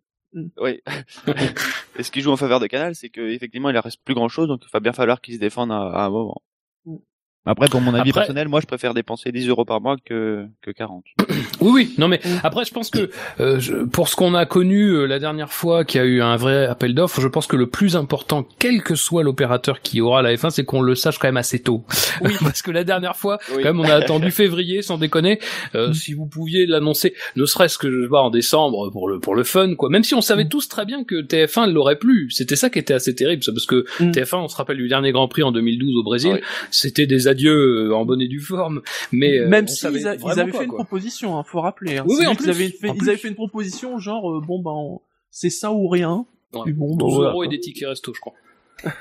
Oui. (laughs) Et ce qui joue en faveur de Canal, c'est que effectivement, il ne reste plus grand chose, donc il va bien falloir qu'ils se défendent à, à un moment. Après, pour mon avis Après- personnel, moi, je préfère dépenser 10 euros par mois que, que 40. Oui, oui. Non, mais après, je pense que euh, je- pour ce qu'on a connu euh, la dernière fois, qu'il y a eu un vrai appel d'offres, je pense que le plus important, quel que soit l'opérateur qui aura la F1, c'est qu'on le sache quand même assez tôt. Oui, (laughs) parce que la dernière fois, Oui. quand même, on a attendu (laughs) février, sans déconner. Euh, Si vous pouviez l'annoncer, ne serait-ce que je sais pas en décembre pour le pour le fun, quoi. Même si on savait tous très bien que TF1 l'aurait plus. C'était ça qui était assez terrible, ça, parce que Mm. TF1, on se rappelle du dernier Grand Prix en 2012 au Brésil, Oui. c'était des adieux euh, en bonne et due forme. Mais euh, Même on si avaient fait une quoi. proposition, hein, faut rappeler. Hein. Oui, oui, C'est en plus, avaient fait, en ils avaient fait une proposition genre euh, bon ben on- c'est ça ou rien. Ouais. Puis bon, 12 voilà, euros et des tickets resto, je crois. (laughs)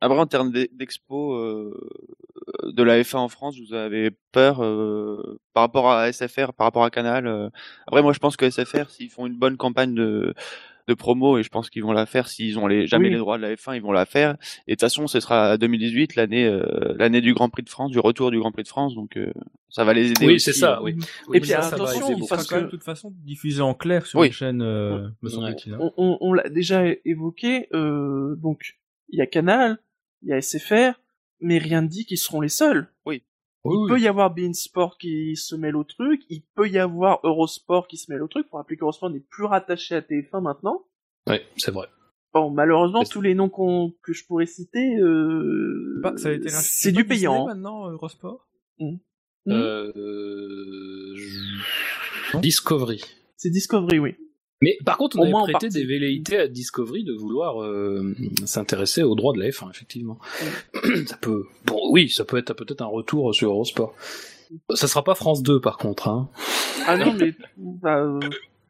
Après, en termes d'e- d'expo euh, de la F1 en France, vous avez peur euh, par rapport à SFR, par rapport à Canal euh? Après, moi, je pense que SFR, s'ils font une bonne campagne de, de promo, et je pense qu'ils vont la faire, s'ils ont les, jamais Oui. les droits de la F1, ils vont la faire. Et de toute façon, ce sera 2018, l'année euh, l'année du Grand Prix de France, du retour du Grand Prix de France, donc euh, ça va les aider. Oui, c'est ça, euh. oui. Et puis ça, ça attention, aider Il beaucoup. sera parce quand même que- de toute façon diffusé en clair sur Oui. les chaînes, euh, me semble-t-il. hein. On, on, on l'a déjà évoqué, euh, donc il y a Canal, il y a SFR, mais rien ne dit qu'ils seront les seuls. Oui, Il oui. peut y avoir Beansport qui se mêle au truc, il peut y avoir Eurosport qui se mêle au truc. Faut rappeler qu'Eurosport n'est plus rattaché à TF1 maintenant. Ouais, c'est vrai. Bon, malheureusement, tous les noms que je pourrais citer, euh, Bah, c'est du payant. maintenant, Eurosport. Hmm. Euh, Non Discovery. C'est Discovery, oui. Mais par contre, on Au avait moins prêté des velléités à Discovery de vouloir euh, s'intéresser aux droits de la F1, effectivement. (clears throat) ça peut, bon, oui, ça peut être peut-être un retour sur Eurosport. Ça sera pas France 2 par contre, hein. Ah non, mais bah, euh,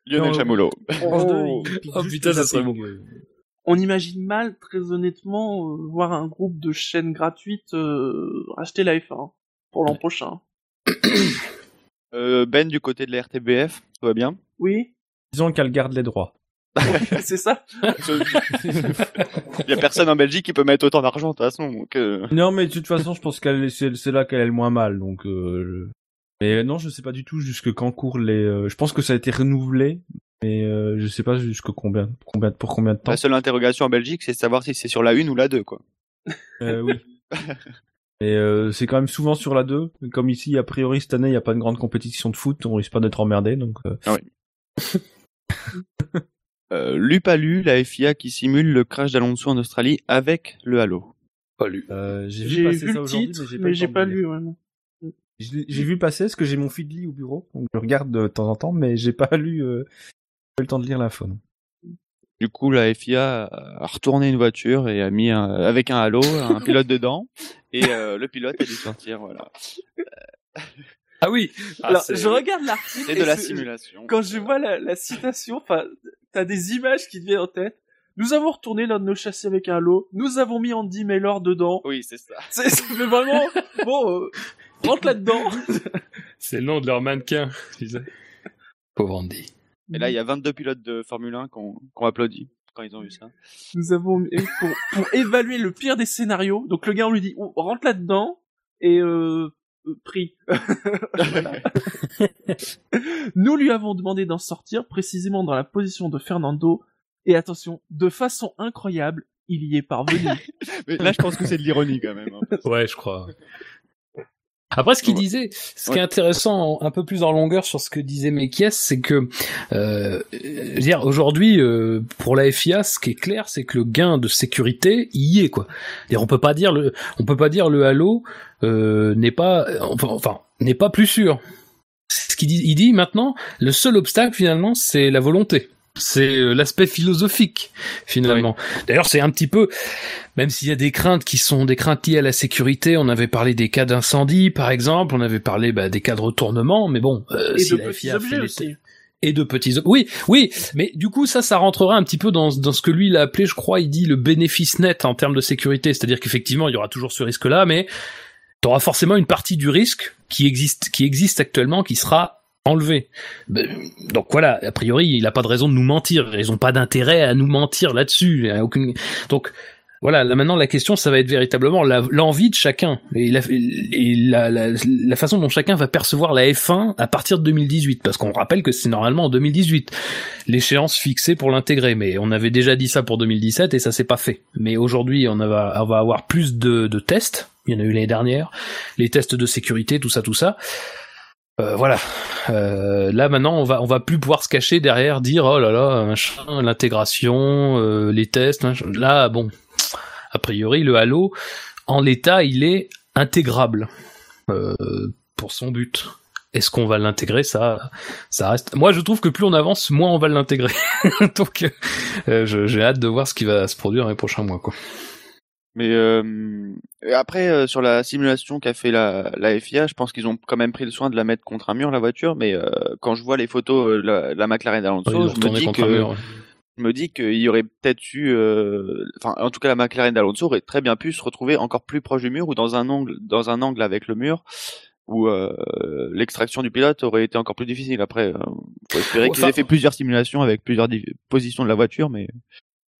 Lionel Chamoulot. France 2, Oh. Oh, juste putain, ça serait bon. on imagine mal, très honnêtement, euh, voir un groupe de chaînes gratuites euh, racheter la F1 pour l'an prochain. Euh, ben, du côté de la RTBF, tout va bien? Oui, Disons qu'elle garde les droits. (laughs) c'est ça. Il y a personne en Belgique qui peut mettre autant d'argent, de toute façon, donc... euh, Non, mais de toute façon, je pense qu'elle c'est là qu'elle est le moins mal, donc. Euh, je- Mais non, je sais pas du tout jusque quand courent les. euh, Je pense que ça a été renouvelé, mais euh, je sais pas jusque combien, combien, pour combien de temps. La seule interrogation en Belgique, c'est de savoir si c'est sur la 1 ou la 2, quoi. Euh, oui. (laughs) Et euh, c'est quand même souvent sur la 2. Comme ici, a priori, cette année, il n'y a pas de grande compétition de foot, on risque pas d'être emmerdé, donc. euh, (laughs) Euh, Lupalu, la FIA qui simule le crash d'Alonso en Australie avec le Halo. Pas lu. euh, j'ai vu vu, passer ça le aujourd'hui, titre, mais j'ai pas, lu. ouais, J'ai vu passer parce que j'ai mon feedly au bureau, donc je regarde de temps en temps, mais j'ai pas lu, euh, pas eu le temps de lire l'info. Du coup, la FIA a retourné une voiture et a mis un, avec un Halo, un pilote dedans, et euh, le pilote a dû sortir, voilà. Ah oui. Ah, Alors, je regarde l'article. C'est et de la simulation. Quand je vois la, la citation, enfin, t'as des images qui te viennent en tête. Nous avons retourné l'un de nos châssis avec un lot. Nous avons mis Andy Miller dedans. Oui, c'est ça. (laughs) C'est, ça fait vraiment, bon, euh, rentre là-dedans. (laughs) C'est le nom de leur mannequin. tu sais. Pauvre Andy. Et là, il y a 22 pilotes de Formule 1 qu'on qu'on applaudit quand ils ont vu ça. Nous avons pour, pour évaluer le pire des scénarios. Donc le gars on lui dit oh, rentre là-dedans et euh, pris. Voilà. (laughs) Nous lui avons demandé d'en sortir précisément dans la position de Fernando et attention de façon incroyable il y est parvenu. (laughs) Mais là, je pense que c'est de l'ironie quand même. hein. Ouais, je crois. Après, ce qu'il Ouais. disait, ce qui est intéressant, un peu plus en longueur sur ce que disait Mekies, c'est que, euh, dire, aujourd'hui, euh, pour la FIA, ce qui est clair, c'est que le gain de sécurité y est, quoi. C'est-à-dire, on peut pas dire le, on peut pas dire le Halo euh, n'est pas, enfin, enfin, n'est pas plus sûr. Ce qu'il dit, il dit maintenant, le seul obstacle finalement, c'est la volonté. C'est euh, l'aspect philosophique finalement. D'ailleurs, c'est un petit peu, même s'il y a des craintes qui sont des craintes liées à la sécurité, on avait parlé des cas d'incendie, par exemple, on avait parlé bah, des cas de retournement, mais bon, euh, et si de la petits FIA fait objets les- aussi. et de petits oui oui mais du coup ça ça rentrera un petit peu dans dans ce que lui il a appelé je crois il dit le bénéfice net en termes de sécurité c'est-à-dire qu'effectivement il y aura toujours ce risque là mais tu auras forcément une partie du risque qui existe qui existe actuellement qui sera enlevée Ben, donc voilà a priori il a pas de raison de nous mentir. Ils ont pas d'intérêt à nous mentir là-dessus. Donc voilà, là maintenant la question ça va être véritablement l'envie de chacun. Et, la, la, façon dont chacun va percevoir la F1 à partir de 2018 parce qu'on rappelle que c'est normalement en 2018 l'échéance fixée pour l'intégrer. Mais on avait déjà dit ça pour 2017 et ça s'est pas fait. Mais aujourd'hui on, va- on va avoir plus de, de tests. Il y en a eu l'année dernière, les tests de sécurité, tout ça, tout ça. Euh, voilà. Euh, là maintenant, on va on va plus pouvoir se cacher derrière, dire oh là là, l'intégration, euh, les tests. machin. Là, bon, a priori, le Halo, en l'état, il est intégrable euh, pour son but. Est-ce qu'on va l'intégrer? Ça, ça reste. Moi, je trouve que plus on avance, moins on va l'intégrer. (laughs) Donc, j'ai hâte de voir ce qui va se produire dans les prochains mois, quoi. Mais euh, après, euh, sur la simulation qu'a fait la, la FIA, je pense qu'ils ont quand même pris le soin de la mettre contre un mur, la voiture. Mais euh, quand je vois les photos euh, de la, la McLaren d'Alonso, je me dis que mur. je me dis qu'il y aurait peut-être eu, euh, enfin, en tout cas, la McLaren d'Alonso aurait très bien pu se retrouver encore plus proche du mur ou dans un angle, dans un angle avec le mur, où euh, l'extraction du pilote aurait été encore plus difficile. Après, euh, faut espérer qu'ils aient fait plusieurs simulations avec plusieurs positions de la voiture, mais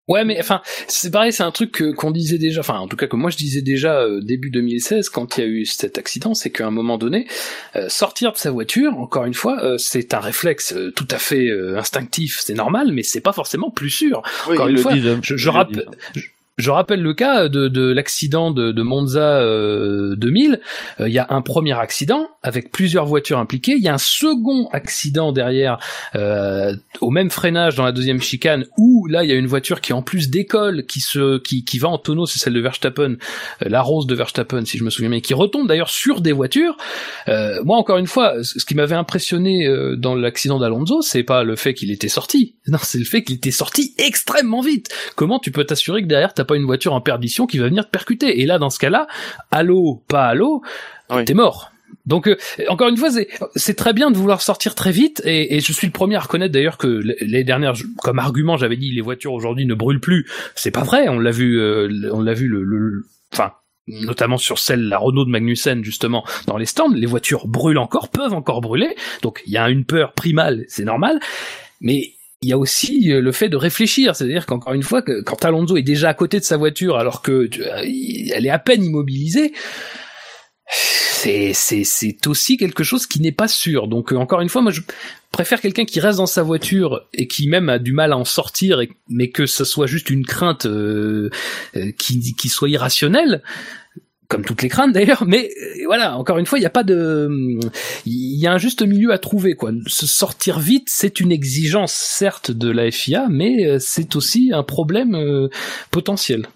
Ouais, mais enfin, c'est pareil, c'est un truc qu'on disait déjà, enfin, en tout cas que moi je disais déjà euh, début 2016 quand il y a eu cet accident, c'est qu'à un moment donné, euh, sortir de sa voiture, encore une fois, euh, c'est un réflexe euh, tout à fait euh, instinctif, c'est normal, mais c'est pas forcément plus sûr. oui, Encore une fois, disent, je- ils je le rappelle- disent. Je rappelle le cas de, de l'accident de, de Monza euh, 2000. Euh, Il y a un premier accident avec plusieurs voitures impliquées. Il y a un second accident derrière euh, au même freinage dans la deuxième chicane où là il y a une voiture qui en plus décolle, qui se qui, qui va en tonneau, c'est celle de Verstappen, euh, la rose de Verstappen si je me souviens bien, qui retombe d'ailleurs sur des voitures. Euh, moi encore une fois, ce qui m'avait impressionné dans l'accident d'Alonso, c'est pas le fait qu'il était sorti, non, c'est le fait qu'il était sorti extrêmement vite. Comment tu peux t'assurer que derrière t'as pas une voiture en perdition qui va venir te percuter Et là dans ce cas-là, allô, pas allô, Oui. t'es mort. Donc euh, encore une fois, c'est- très bien de vouloir sortir très vite, et, et je suis le premier à reconnaître d'ailleurs que l- l'année dernière, je- comme argument, j'avais dit les voitures aujourd'hui ne brûlent plus. C'est pas vrai, on l'a vu, euh, on l'a vu le- enfin notamment sur celle la Renault de Magnussen justement dans les stands, les voitures brûlent encore, peuvent encore brûler. Donc il y a une peur primale, c'est normal, mais il y a aussi euh, le fait de réfléchir, c'est-à-dire qu'encore une fois, quand Alonso est déjà à côté de sa voiture alors que elle est à peine immobilisée, c'est c'est aussi quelque chose qui n'est pas sûr. Donc euh, encore une fois, moi je préfère quelqu'un qui reste dans sa voiture et qui même a du mal à en sortir, mais que ce soit juste une crainte euh, qui qui soit irrationnelle. Comme toutes les craintes d'ailleurs, mais euh, voilà, encore une fois, il n'y a pas de, il y a un juste milieu à trouver quoi. Se sortir vite, c'est une exigence certes de la FIA, mais euh, c'est aussi un problème euh, potentiel.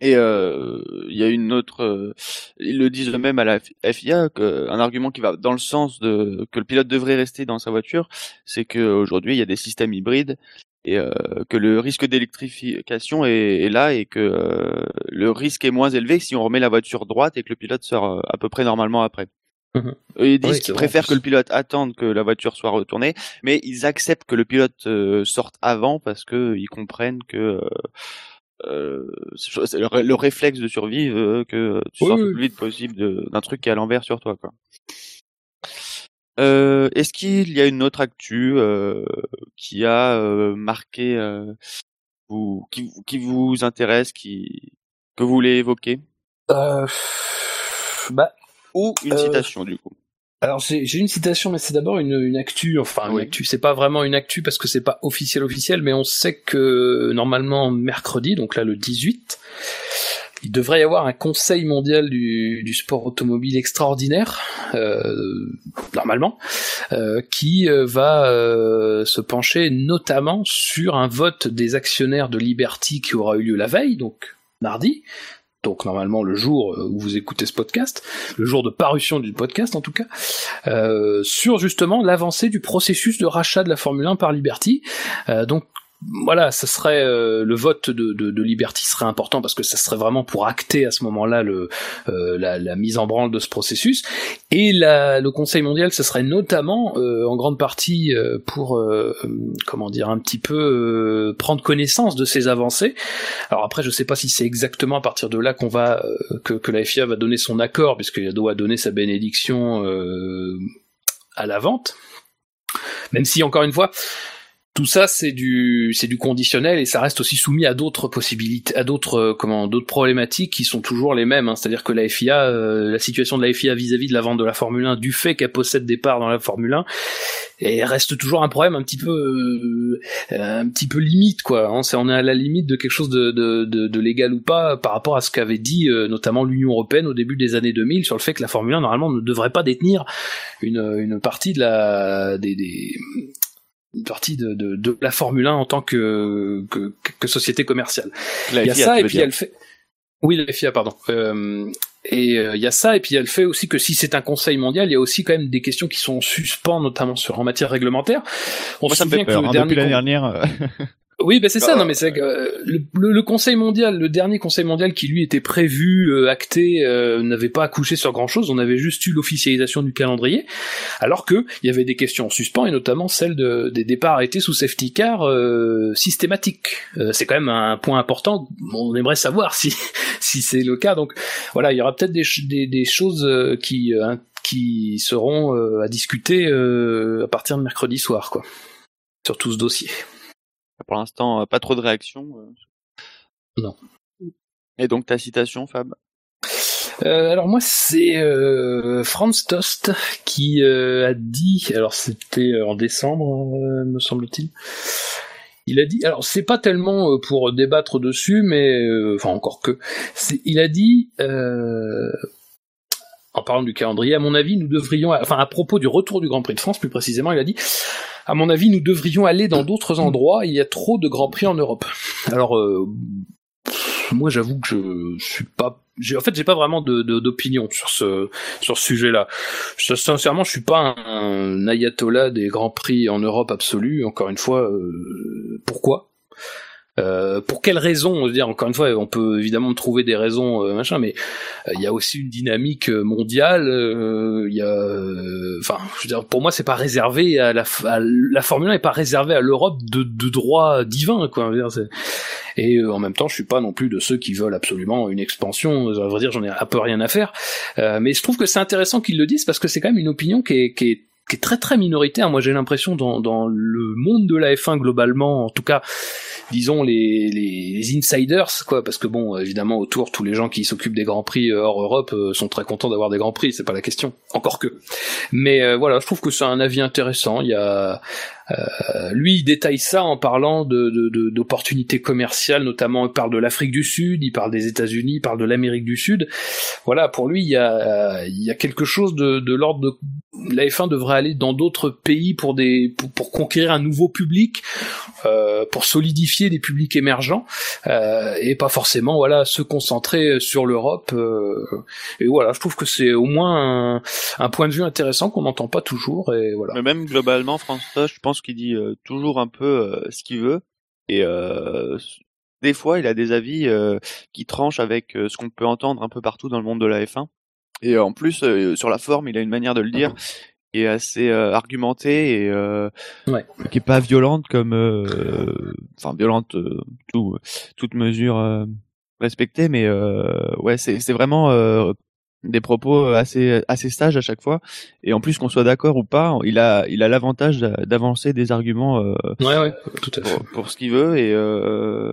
Et il y a une autre, ils le disent eux-mêmes à la FIA, que, un argument qui va dans le sens de que le pilote devrait rester dans sa voiture, c'est qu'aujourd'hui il y a des systèmes hybrides et euh, que le risque d'électrification est, est là et que euh, le risque est moins élevé si on remet la voiture droite et que le pilote sort euh, à peu près normalement après. Mhm. Ils disent Oui, qu'ils préfèrent que le pilote attende que la voiture soit retournée, mais ils acceptent que le pilote euh, sorte avant parce que ils comprennent que euh, euh, c'est- le, le réflexe de survie que tu Oui, sortes oui. le plus vite possible d'un truc qui est à l'envers sur toi. Quoi. Euh, Est-ce qu'il y a une autre actu euh, qui a euh, marqué, euh, vous, qui, qui vous intéresse, qui que vous voulez évoquer, Euh, bah, ou une citation du coup Alors j'ai une citation, mais c'est d'abord une, une actu. Enfin, une actu, c'est pas vraiment une actu parce que c'est pas officiel officiel, mais on sait que normalement mercredi, donc là le 18, il devrait y avoir un Conseil mondial du, sport automobile extraordinaire, euh, normalement, euh, qui euh, va euh, se pencher notamment sur un vote des actionnaires de Liberty qui aura eu lieu la veille, donc mardi. Donc normalement le jour où vous écoutez ce podcast, le jour de parution du podcast en tout cas, euh, sur justement l'avancée du processus de rachat de la Formule 1 par Liberty. Euh, donc voilà, ça serait euh, le vote de, de, de Liberty serait important parce que ça serait vraiment pour acter à ce moment-là le euh, la, la mise en branle de ce processus. Et la, le Conseil mondial, ce serait notamment euh, en grande partie euh, pour euh, euh, comment dire un petit peu prendre connaissance de ces avancées. Alors après, je sais pas si c'est exactement à partir de là qu'on va que, que la FIA va donner son accord, puisqu'elle doit donner sa bénédiction à la vente. Même si encore une fois, tout ça c'est du c'est du conditionnel et ça reste aussi soumis à d'autres possibilités à d'autres euh, comment d'autres problématiques qui sont toujours les mêmes hein. c'est-à-dire que la FIA euh, la situation de la FIA vis-à-vis de la vente de la Formule 1 du fait qu'elle possède des parts dans la Formule 1 et reste toujours un problème un petit peu euh, un petit peu limite quoi hein. c'est on est à la limite de quelque chose de, de, de, de légal ou pas par rapport à ce qu'avait dit notamment l'Union européenne au début des années 2000 sur le fait que la Formule 1 normalement ne devrait pas détenir une, une partie de la des, des une partie de, de, de, la Formule 1 en tant que, que, que société commerciale. La il y a FIA, ça et puis elle fait. Oui, la FIA, pardon. Euh, et euh, il y a ça et puis elle fait aussi que si c'est un conseil mondial, il y a aussi quand même des questions qui sont en suspens, notamment sur en matière réglementaire. On Moi, se ça me fait peur. que hein, dernier Depuis l'année con- dernière, euh, (laughs) oui, bah c'est ça. Ah. Non, mais c'est euh, le, le- le Conseil mondial, le dernier Conseil mondial qui lui était prévu, euh, acté, euh, n'avait pas accouché sur grand chose. On avait juste eu l'officialisation du calendrier, alors que il y avait des questions en suspens et notamment celle de, des départs arrêtés sous safety car euh, systématiques. Euh, c'est quand même un point important. On aimerait savoir si (laughs) si c'est le cas. Donc voilà, il y aura peut-être des, ch- des, des choses qui euh, qui seront euh, à discuter euh, à partir de mercredi soir, quoi, sur tout ce dossier. Pour l'instant, euh, pas trop de réactions. euh. Non. Et donc ta citation, Fab? Euh, alors moi c'est euh, Franz Tost qui euh, a dit, alors c'était en décembre me semble-t-il, il a dit, alors c'est pas tellement pour débattre dessus, mais enfin encore que, c'est- il a dit, en parlant du calendrier, à mon avis nous devrions, enfin à propos du retour du Grand Prix de France plus précisément, il a dit, à mon avis nous devrions aller dans d'autres endroits, il y a trop de Grands Prix en Europe. Alors euh, moi j'avoue que je, suis pas en fait j'ai pas vraiment de de- d'opinion sur ce sur ce sujet-là. Je- Sincèrement, je suis pas un, un ayatollah des grands prix en Europe absolu. Encore une fois, euh, pourquoi? Euh, pour quelles raisons Je veux dire, encore une fois, on peut évidemment trouver des raisons, euh, machin, mais euh, il y a aussi une dynamique euh, mondiale. Il y a, enfin, je veux dire, pour moi, c'est pas réservé à la, à la Formule 1 n'est pas réservée à l'Europe de, de droit divin, quoi. Dire, et en même temps, je suis pas non plus de ceux qui veulent absolument une expansion. À vrai dire, j'en ai un peu rien à faire. Mais je trouve que c'est intéressant qu'ils le disent parce que c'est quand même une opinion qui est, qui est qui est très très minoritaire. Moi, j'ai l'impression dans, dans le monde de la F1 globalement, en tout cas, disons les, les, les insiders, quoi, parce que bon, évidemment, autour, tous les gens qui s'occupent des grands prix euh, hors Europe euh, sont très contents d'avoir des grands prix. C'est pas la question, encore que. Mais euh, voilà, je trouve que c'est un avis intéressant. Il y a euh, lui, il détaille ça en parlant de, de, de- d'opportunités commerciales, notamment il parle de l'Afrique du Sud, il parle des États-Unis, il parle de l'Amérique du Sud. Voilà, pour lui, il y a, il y a quelque chose de, de l'ordre de la F1 devrait aller dans d'autres pays pour des pour conquérir un nouveau public, euh, pour solidifier des publics émergents euh, et pas forcément voilà se concentrer sur l'Europe. euh, et voilà, je trouve que c'est au moins un, un point de vue intéressant qu'on n'entend pas toujours et voilà. Mais même globalement, François, je pense qu'il dit euh, toujours un peu euh, ce qu'il veut. Et euh, des fois, il a des avis qui tranchent avec ce qu'on peut entendre un peu partout dans le monde de la F1. Et en plus, sur la forme, il a une manière de le dire qui est assez euh, argumentée et euh, Ouais. qui est pas violente comme, euh, enfin violente, tout, toute mesure respectée, mais ouais, c'est c'est vraiment des propos assez assez sages à chaque fois et en plus qu'on soit d'accord ou pas il a il a l'avantage d'a- d'avancer des arguments euh, Ouais, ouais, tout à fait. pour, pour ce qu'il veut et euh,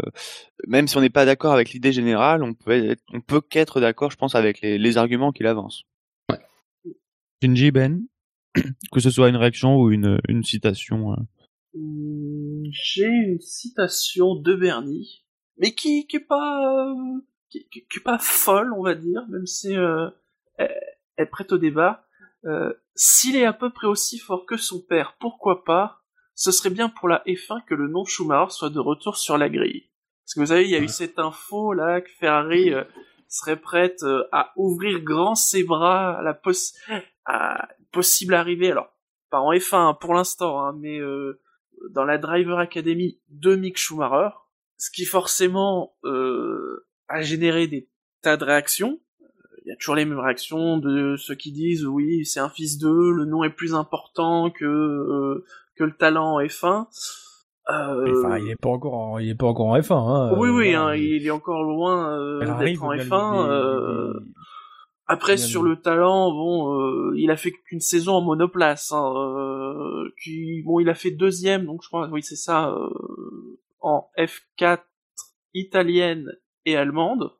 même si on n'est pas d'accord avec l'idée générale on peut être, on peut qu'être d'accord je pense avec les, les arguments qu'il avance Ouais. Shinji Ben (clears throat) que ce soit une réaction ou une une citation euh. Hum, J'ai une citation de Bernie, mais qui qui est pas euh, qui, qui- qui est pas folle, on va dire, même si euh, elle, elle prête au débat. Euh, S'il est à peu près aussi fort que son père, pourquoi pas? Ce serait bien pour la F1 que le nom Schumacher soit de retour sur la grille. Parce que vous savez, il y a eu cette info là que Ferrari euh, serait prête euh, à ouvrir grand ses bras à la poss à possible arrivée. Alors pas en F1 hein, pour l'instant, hein, mais euh, dans la Driver Academy de Mick Schumacher, ce qui forcément euh, a généré des tas de réactions. Il y a toujours les mêmes réactions de ceux qui disent oui c'est un fils d'eux, le nom est plus important que euh, que le talent en F1. Euh, Enfin, il est pas encore, en, il est pas encore en F1. Hein, oui euh, oui, voilà, hein, il est encore loin euh, d'être en veut bien F1. lui- euh, après sur le talent, bon, euh, il a fait qu'une saison en monoplace, hein, euh, qui, bon, il a fait deuxième, donc je crois, oui, c'est ça, euh, en F4 italienne et allemande.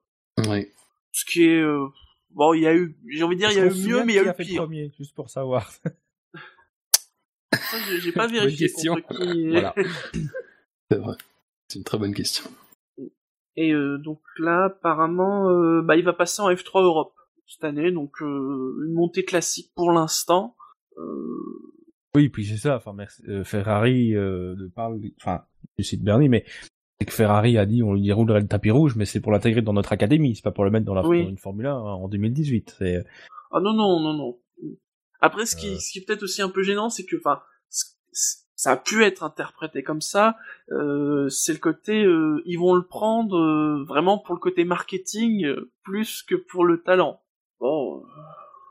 Oui. Ce qui est, euh, bon, il y a eu, j'ai envie de dire, il y a eu mieux, mais il y a eu fait pire. premier, juste pour savoir. J'ai- pas vérifié question. qui. voilà. (laughs) C'est vrai. C'est une très bonne question. Et euh, donc là, apparemment, euh, bah, il va passer en F3 Europe cette année, donc euh, une montée classique pour l'instant. Euh, Oui, puis c'est ça. Enfin, euh, Ferrari euh, de parle, enfin, je cite Bernie, mais c'est que Ferrari a dit on lui déroulerait le tapis rouge, mais c'est pour l'intégrer dans notre académie, c'est pas pour le mettre dans, la, Oui. dans une Formule 1 en 2018. C'est Ah non non non non. Après, ce qui, Euh. ce qui est peut-être aussi un peu gênant, c'est que, enfin, ça a pu être interprété comme ça. Euh, c'est le côté, euh, ils vont le prendre euh, vraiment pour le côté marketing euh, plus que pour le talent. Bon, euh,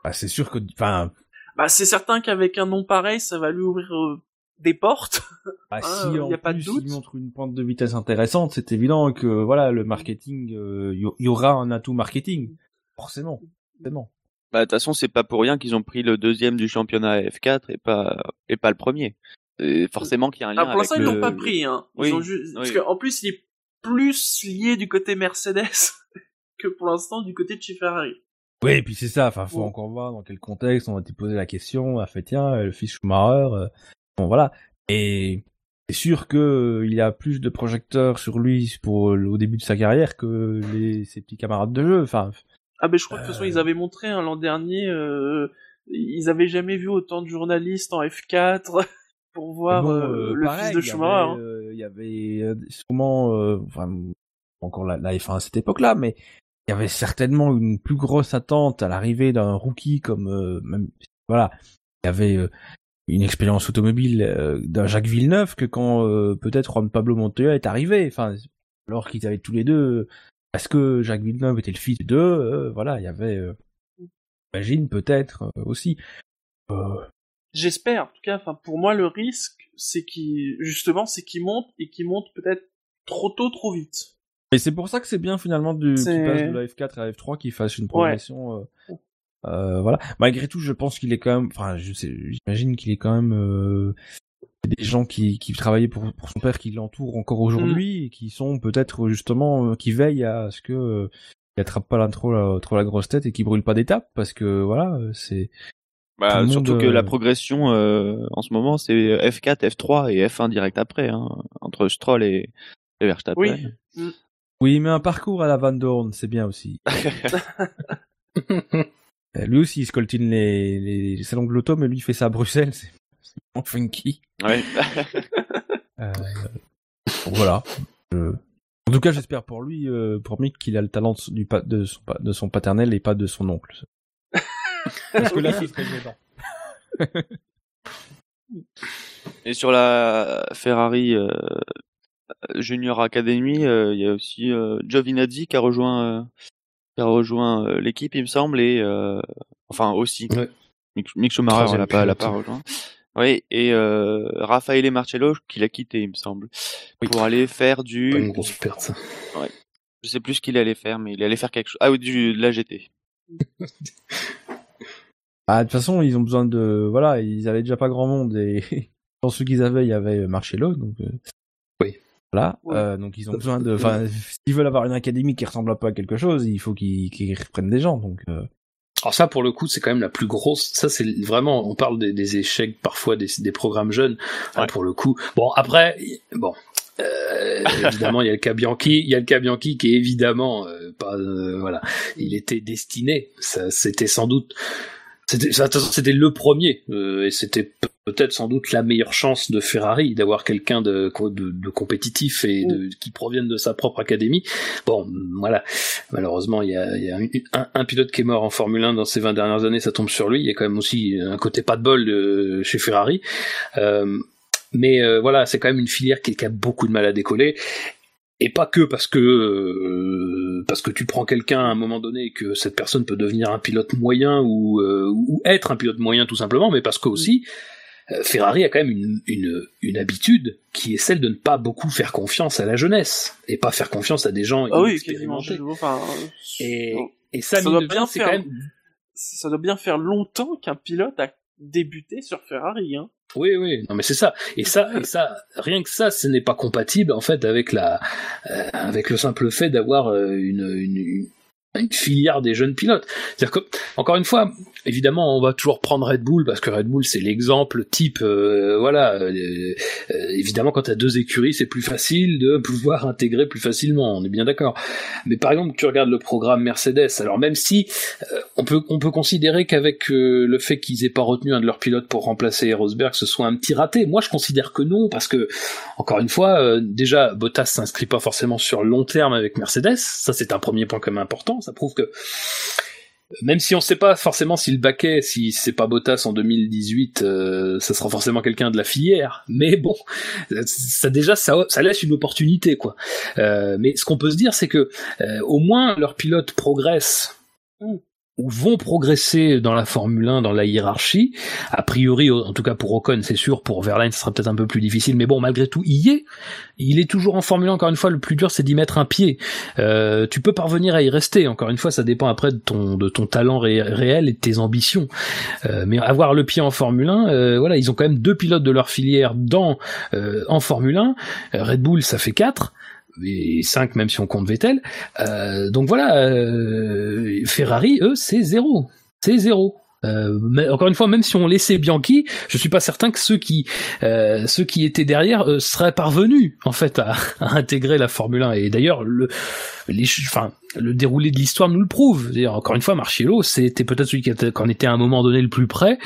bah, c'est sûr que, enfin, bah c'est certain qu'avec un nom pareil, ça va lui ouvrir euh, des portes. bah, Ah, si en a pas de plus doute. il montre une pente de vitesse intéressante, c'est évident que voilà le marketing, euh, il y, y aura un atout marketing, forcément, forcément. Bah, de toute façon, c'est pas pour rien qu'ils ont pris le deuxième du championnat F4 et pas et pas le premier. Et forcément qu'il y a un lien Ah, pour l'instant, ils le... l'ont pas pris. Hein. Ils Oui, ont juste... Parce qu'en plus, il est plus lié du côté Mercedes (laughs) que pour l'instant du côté de chez Ferrari. Oui, et puis c'est ça. Enfin, faut Bon. encore voir dans quel contexte on va te poser la question. A fait tiens, euh, le fils Schumacher. Euh, bon voilà. Et c'est sûr que euh, il y a plus de projecteurs sur lui pour euh, au début de sa carrière que les ses petits camarades de jeu. Enfin, Ah ben je crois que de toute façon Euh. ils avaient montré hein, l'an dernier, euh, ils avaient jamais vu autant de journalistes en F4 (laughs) pour voir bon, euh, euh, le pareil, fils de Schumacher. hein. euh, Il y avait euh, sûrement, euh, enfin, encore la, la F1 à cette époque-là, mais il y avait certainement une plus grosse attente à l'arrivée d'un rookie comme euh, même voilà, il y avait euh, une expérience automobile euh, d'un Jacques Villeneuve que quand euh, peut-être Juan Pablo Montoya est arrivé. Enfin, alors qu'ils avaient tous les deux, parce que Jacques Villeneuve était le fils d'eux, euh, voilà, il y avait, euh, j'imagine peut-être aussi. J'espère. En tout cas, enfin pour moi le risque c'est qu'il justement c'est qu'il monte et qu'il monte peut-être trop tôt trop vite. Et c'est pour ça que c'est bien finalement du, passe de la F4 à la F3, qu'il fasse une progression. Euh, voilà. Malgré tout, je pense qu'il est quand même. Enfin, je sais, j'imagine qu'il est quand même. Euh, des gens qui, qui travaillaient pour, pour son père, qui l'entourent encore aujourd'hui, et qui sont peut-être justement euh, qui veillent à ce que euh, il attrape pas la, trop, la, trop la grosse tête et qui brûle pas d'étape, parce que voilà, c'est. Bah, surtout monde, que euh, la progression euh, en ce moment c'est F4, F3 et F1 direct après, hein, entre Stroll et, et Verstappen. Oui. Oui, mais un parcours à la Van Dorn, c'est bien aussi. (laughs) (laughs) Euh, lui aussi, il scoltine les, salons de l'auto, mais lui, il fait ça à Bruxelles, c'est vraiment funky. Ouais. (laughs) Euh, voilà. Je- En tout cas, j'espère pour lui, euh, pour Mick, qu'il a le talent de, son- du, pa- de, son, pa- de son paternel et pas de son oncle. (laughs) Parce que là, ce serait gênant. (laughs) Et sur la Ferrari euh, Junior Academy, euh, il y a aussi euh, Giovinazzi qui a rejoint, euh, qui a rejoint euh, l'équipe, il me semble, et euh, enfin aussi. Ouais. Mick, Mick Schumacher, l'a pas, pas rejoint. Oui, et euh, Raffaele Marcello qui l'a quitté, il me semble, pour aller faire du, Pas une grosse perte. ça. je sais plus ce qu'il allait faire, mais il allait faire quelque chose. Ah oui, du de la GT. (laughs) Ah, de toute façon, ils ont besoin de, voilà, ils avaient déjà pas grand monde et (laughs) dans ceux qu'ils avaient, il y avait Marcello, donc. euh, Oui. Voilà, Ouais. euh, donc ils ont besoin de, enfin, s'ils veulent avoir une académie qui ressemble un peu à quelque chose, il faut qu'ils qu'ils reprennent des gens, donc. euh, Alors ça, pour le coup, c'est quand même la plus grosse. Ça, c'est vraiment. On parle des, des échecs parfois des, des programmes jeunes. Ouais. pour le coup. Bon, après, bon. euh, évidemment, il y a le cas Bianchi. Il y a le cas Bianchi qui est évidemment euh, pas. euh, voilà, il était destiné. Ça, c'était sans doute. C'était, c'était le premier, euh, et c'était pe- peut-être sans doute la meilleure chance de Ferrari d'avoir quelqu'un de, de, de compétitif et de, qui provienne de sa propre académie. Bon, voilà. Malheureusement, il y a, il y a un, un- un pilote qui est mort en Formule 1 dans ces 20 dernières années, ça tombe sur lui. Il y a quand même aussi un côté pas de bol de, chez Ferrari. Euh, mais euh, voilà, c'est quand même une filière qui, qui a beaucoup de mal à décoller. Et pas que parce que euh, parce que tu prends quelqu'un à un moment donné et que cette personne peut devenir un pilote moyen ou, euh, ou être un pilote moyen tout simplement, mais parce que aussi euh, Ferrari a quand même une, une, une habitude qui est celle de ne pas beaucoup faire confiance à la jeunesse et pas faire confiance à des gens Ah oui, je- Enfin, euh, Et, et ça, Ça doit bien bien, c'est faire- quand même ça doit bien faire longtemps qu'un pilote a débuté sur Ferrari. Hein. Oui, oui, non mais c'est ça. Et ça, et ça, rien que ça, ce n'est pas compatible en fait avec la, euh, avec le simple fait d'avoir euh, une, une, une filière des jeunes pilotes. C'est-à-dire que, encore une fois, évidemment, on va toujours prendre Red Bull parce que Red Bull c'est l'exemple type. euh, voilà, euh, euh, évidemment, quand tu as deux écuries, c'est plus facile de pouvoir intégrer plus facilement. On est bien d'accord. Mais par exemple, tu regardes le programme Mercedes. Alors même si euh, on peut on peut considérer qu'avec le fait qu'ils aient pas retenu un de leurs pilotes pour remplacer Rosberg, ce soit un petit raté. Moi, je considère que non parce que encore une fois, déjà Bottas s'inscrit pas forcément sur long terme avec Mercedes. Ça, c'est un premier point quand même important. Ça prouve que même si on sait pas forcément si le baquet, si c'est pas Bottas en 2018, euh, ça sera forcément quelqu'un de la filière. Mais bon, ça déjà ça, ça laisse une opportunité quoi. Euh, mais ce qu'on peut se dire, c'est que euh, au moins progressent ou ou vont progresser dans la Formule 1, dans la hiérarchie. A priori, en tout cas pour Ocon, c'est sûr. Pour Verlaine, ce sera peut-être un peu plus difficile. Mais bon, malgré tout, il y est. Il est toujours en Formule 1. Encore une fois, le plus dur, c'est d'y mettre un pied. Euh, tu peux parvenir à y rester. Encore une fois, ça dépend après de ton de ton talent ré- réel et de tes ambitions. Euh, mais avoir le pied en Formule 1, euh, voilà, ils ont quand même deux pilotes de leur filière dans euh, en Formule 1. Euh, Red Bull, ça fait quatre et 5 même si on compte Vettel. Euh, donc voilà, euh, Ferrari, eux, c'est zéro. C'est zéro. Euh, mais encore une fois, même si on laissait Bianchi, je suis pas certain que ceux qui euh, ceux qui étaient derrière euh, seraient parvenus en fait à, (laughs) à intégrer la Formule 1. Et d'ailleurs, le les, enfin, le déroulé de l'histoire nous le prouve. C'est-à-dire, encore une fois, Marcello, c'était peut-être celui qui était, qu'en était à un moment donné le plus près,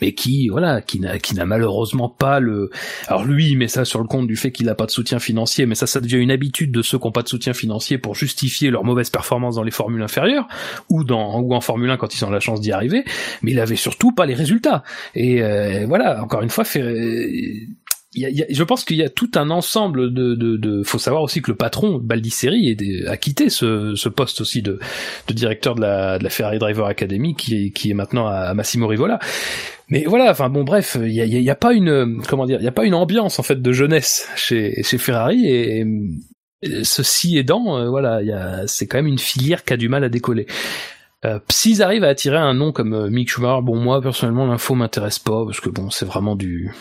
mais qui, voilà, qui n'a, qui n'a malheureusement pas le. Alors lui, il met ça sur le compte du fait qu'il n'a pas de soutien financier, mais ça, ça devient une habitude de ceux qui n'ont pas de soutien financier pour justifier leur mauvaise performance dans les formules inférieures ou dans ou en Formule 1 quand ils ont la chance d'y arriver. Mais il avait surtout pas les résultats. Et euh, voilà, encore une fois, a- je pense qu'il y a tout un ensemble de, de, de, faut savoir aussi que le patron Baldisseri a quitté ce, ce poste aussi de, de directeur de la, de la Ferrari Driver Academy qui est, qui est maintenant à Massimo Rivola. Mais voilà, enfin bon, bref, il y a, y a- pas une, comment dire, il y a pas une ambiance en fait de jeunesse chez, chez Ferrari et, ceci aidant, euh, voilà, c'est quand même une filière qui a du mal à décoller. Euh, S'ils arrivent à attirer un nom comme euh, Mick Schumacher, bon moi personnellement l'info m'intéresse pas parce que bon c'est vraiment du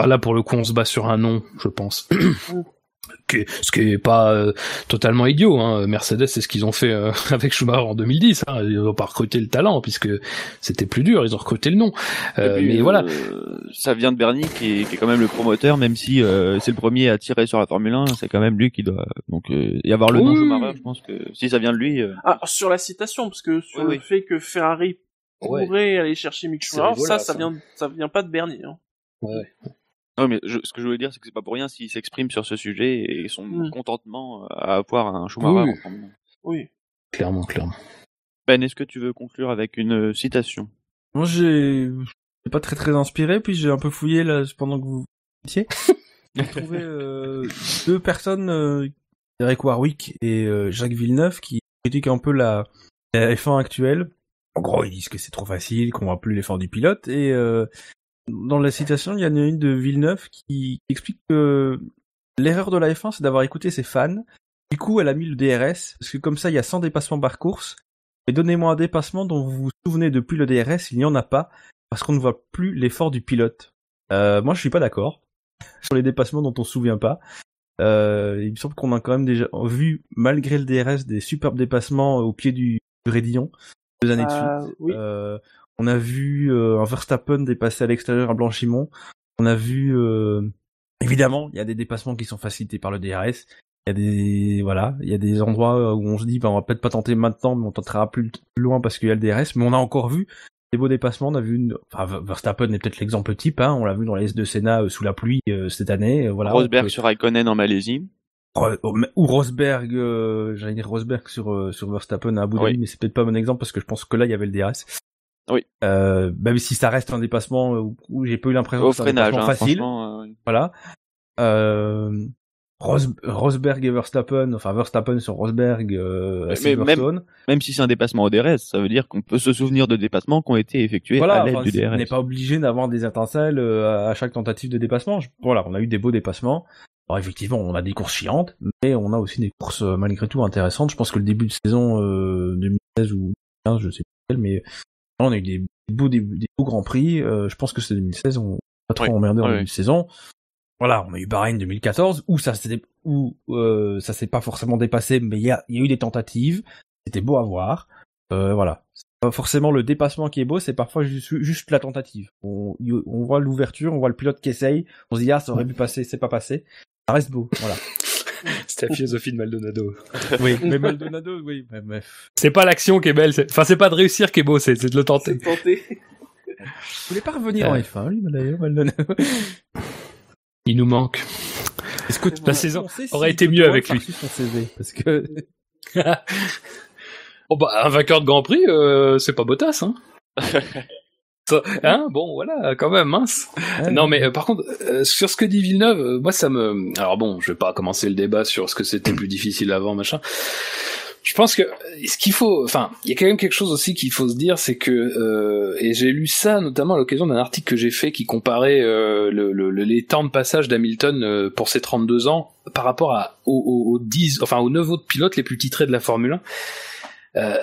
ah, là, pour le coup, on se bat sur un nom, je pense. (clears throat) Que- ce qui est pas euh, totalement idiot. Hein. Mercedes, c'est ce qu'ils ont fait euh, (laughs) avec Schumacher en 2010. Hein. Ils n'ont pas recruté le talent puisque c'était plus dur. Ils ont recruté le nom. Euh, puis, mais euh, voilà. Ça vient de Bernie qui est, qui est quand même le promoteur, même si euh, c'est le premier à tirer sur la Formule 1, c'est quand même lui qui doit. Donc euh, y avoir le nom Oui. Schumacher, je pense que si ça vient de lui. euh, Ah, sur la citation, parce que sur Oui, le oui. fait que Ferrari Ouais. pourrait aller chercher Mick Schumacher, ça, ça ça. vient, ça vient pas de Bernie. Hein. Ouais. Non, mais je- ce que je voulais dire, c'est que c'est pas pour rien s'il s'exprime sur ce sujet et son Mm. contentement à avoir un Schumacher Oui. en Formule 1. Oui. Clairement, clairement. Ben, est-ce que tu veux conclure avec une euh, citation? Moi, j'ai, j'ai pas très très inspiré, puis j'ai un peu fouillé là pendant que vous étiez. (laughs) J'ai trouvé euh, deux personnes, euh, Eric Warwick et euh, Jacques Villeneuve, qui critiquent un peu la, la F1 actuelle. En gros, ils disent que c'est trop facile, qu'on voit plus l'effort du pilote. Et euh, dans la citation, il y en a une de Villeneuve qui explique que l'erreur de la F1, c'est d'avoir écouté ses fans. Du coup, elle a mis le DRS, parce que comme ça, il y a 100 dépassements par course. Et donnez-moi un dépassement dont vous vous souvenez depuis le DRS, il n'y en a pas, parce qu'on ne voit plus l'effort du pilote. Euh, moi, je suis pas d'accord (laughs) sur les dépassements dont on se souvient pas. Euh, il me semble qu'on a quand même déjà vu, malgré le DRS, des superbes dépassements au pied du, du Rédillon, deux années de suite. Ah, oui. Euh, on a vu euh, un Verstappen dépasser à l'extérieur à Blanchimont. On a vu, euh, évidemment, il y a des dépassements qui sont facilités par le DRS. Il y a des, voilà, il y a des endroits où on se dit, bah, on va peut-être pas tenter maintenant, mais on tentera plus, plus loin parce qu'il y a le DRS. Mais on a encore vu des beaux dépassements. On a vu, une... enfin, Ver- Verstappen est peut-être l'exemple type. Hein, on l'a vu dans les S de Senna euh, sous la pluie euh, cette année. euh, Voilà. Rosberg peut- sur Raikkonen en Malaisie. Ro- ou Rosberg, euh, j'allais dire Rosberg sur euh, sur Verstappen à Abu Dhabi, Oui. mais c'est peut-être pas mon exemple parce que je pense que là il y avait le DRS. Oui. Euh, même si ça reste un dépassement où, où j'ai pas eu l'impression Au que dépassement hein, facile. euh, Voilà. Euh, Ros- Rosberg et Verstappen, enfin Verstappen sur Rosberg euh, Mais Silverstone. même si c'est un dépassement au DRS, ça veut dire qu'on peut se souvenir de dépassements qui ont été effectués Voilà, à l'aide enfin, du c'est- on DRS. n'est pas obligé d'avoir des étincelles euh, à chaque tentative de dépassement. Voilà, on a eu des beaux dépassements. Alors effectivement, on a des courses chiantes, mais on a aussi des courses euh, malgré tout intéressantes. Je pense que le début de saison euh, 2016 ou 2015, je sais plus quel, mais on a eu des beaux, des, des beaux grands prix. Euh, je pense que c'est 2016. On pas trop Oui. emmerdé en Oui, début de saison. Voilà, on a eu Bahreïn 2014 où ça s'est où euh, ça s'est pas forcément dépassé, mais il y a, il y a eu des tentatives. C'était beau à voir. Euh, voilà. Pas forcément le dépassement qui est beau, c'est parfois juste, juste la tentative. On, on voit l'ouverture, on voit le pilote qui essaye, on se dit ah ça aurait pu passer, c'est pas passé. Ça reste beau, voilà. (laughs) C'était la philosophie de Maldonado. oui, (laughs) mais Maldonado, oui, mais, mais C'est pas l'action qui est belle, c'est- enfin c'est pas de réussir qui est beau, c'est c'est de le tenter. C'est tenté. Je voulais pas revenir en Euh. F1, lui, d'ailleurs, Maldonado. Il nous manque. Est-ce que La saison aurait si été mieux avec a lui. reçu son CV Parce que (laughs) Oh bah un vainqueur de Grand Prix, euh, c'est pas Bottas, hein. (laughs) Hein? Bon voilà quand même mince. Non mais euh, par contre euh, sur ce que dit Villeneuve, euh, moi ça me alors bon je vais pas commencer le débat sur ce que c'était plus difficile avant machin. Je pense que ce qu'il faut, enfin il y a quand même quelque chose aussi qu'il faut se dire, c'est que euh, et j'ai lu ça notamment à l'occasion d'un article que j'ai fait qui comparait euh, le, le- le- les temps de passage d'Hamilton euh, pour ses 32 ans par rapport à aux, aux, aux 10 enfin aux 9 autres pilotes les plus titrés de la Formule 1. Euh,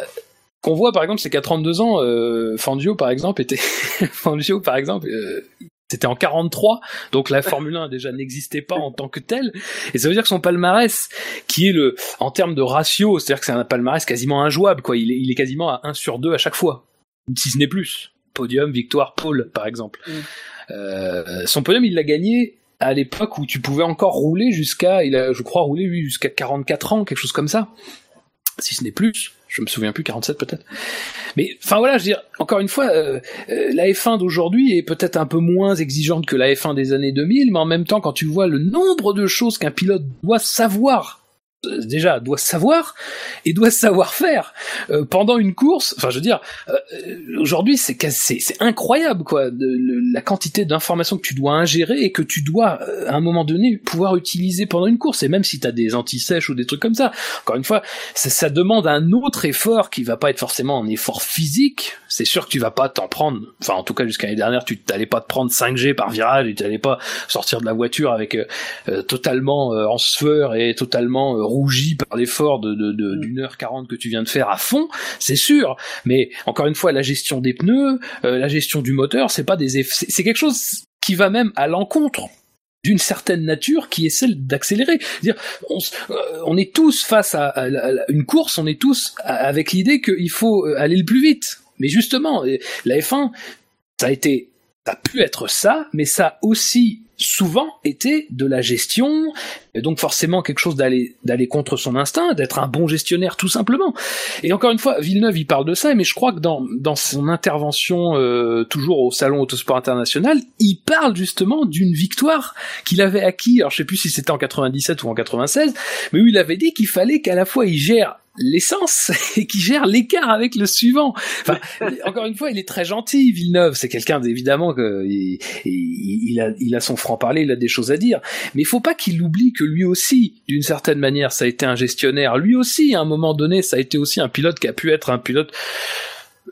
qu'on voit par exemple c'est qu'à 32 ans euh, Fangio par exemple était (laughs) Fangio par exemple euh, c'était en 43 donc la Formule 1 déjà n'existait pas en tant que telle. Et ça veut dire que son palmarès qui est le en termes de ratio c'est-à-dire que c'est un palmarès quasiment injouable quoi. Il est, il est quasiment à 1 sur 2 à chaque fois. Si ce n'est plus. Podium victoire pole par exemple. Mm. Euh, son podium il l'a gagné à l'époque où tu pouvais encore rouler jusqu'à il a je crois roulé lui jusqu'à 44 ans quelque chose comme ça si ce n'est plus, je me souviens plus, 47 peut-être. Mais enfin voilà, je veux dire, encore une fois, euh, euh, la F1 d'aujourd'hui est peut-être un peu moins exigeante que la F1 des années 2000, mais en même temps, quand tu vois le nombre de choses qu'un pilote doit savoir, déjà doit savoir et doit savoir faire euh, pendant une course, enfin je veux dire, euh, aujourd'hui c'est c'est incroyable quoi, de, la quantité d'informations que tu dois ingérer et que tu dois euh, à un moment donné pouvoir utiliser pendant une course, et même si tu as des anti-sèches ou des trucs comme ça. Encore une fois, ça, ça demande un autre effort qui va pas être forcément un effort physique. C'est sûr que tu vas pas t'en prendre. Enfin, en tout cas, jusqu'à l'année dernière, tu t'allais pas te prendre 5G par virage, tu t'allais pas sortir de la voiture avec euh, euh, totalement en sueur et totalement rougi par l'effort de, de, de- d'une heure quarante que tu viens de faire à fond. C'est sûr. Mais encore une fois, la gestion des pneus, euh, la gestion du moteur, c'est pas des eff- c'est c'est quelque chose qui va même à l'encontre d'une certaine nature qui est celle d'accélérer. Dire, on, euh, on est tous face à, une course, on est tous avec l'idée qu'il faut euh, aller le plus vite. Mais justement, la F1, ça a été, ça a pu être ça, mais ça a aussi souvent été de la gestion, et donc forcément quelque chose d'aller d'aller contre son instinct, d'être un bon gestionnaire tout simplement. Et encore une fois, Villeneuve il parle de ça, mais je crois que dans dans son intervention euh, toujours au salon Autosport International, il parle justement d'une victoire qu'il avait acquis. Alors je sais plus si c'était en 97 ou en 96, mais où il avait dit qu'il fallait qu'à la fois il gère l'essence (laughs) et qu'il gère l'écart avec le suivant. Enfin, (laughs) encore une fois, il est très gentil, Villeneuve. C'est quelqu'un d'évidemment que il a, il a son franc parler, il a des choses à dire. Mais il faut pas qu'il oublie que lui aussi, d'une certaine manière, ça a été un gestionnaire. Lui aussi, à un moment donné, ça a été aussi un pilote qui a pu être un pilote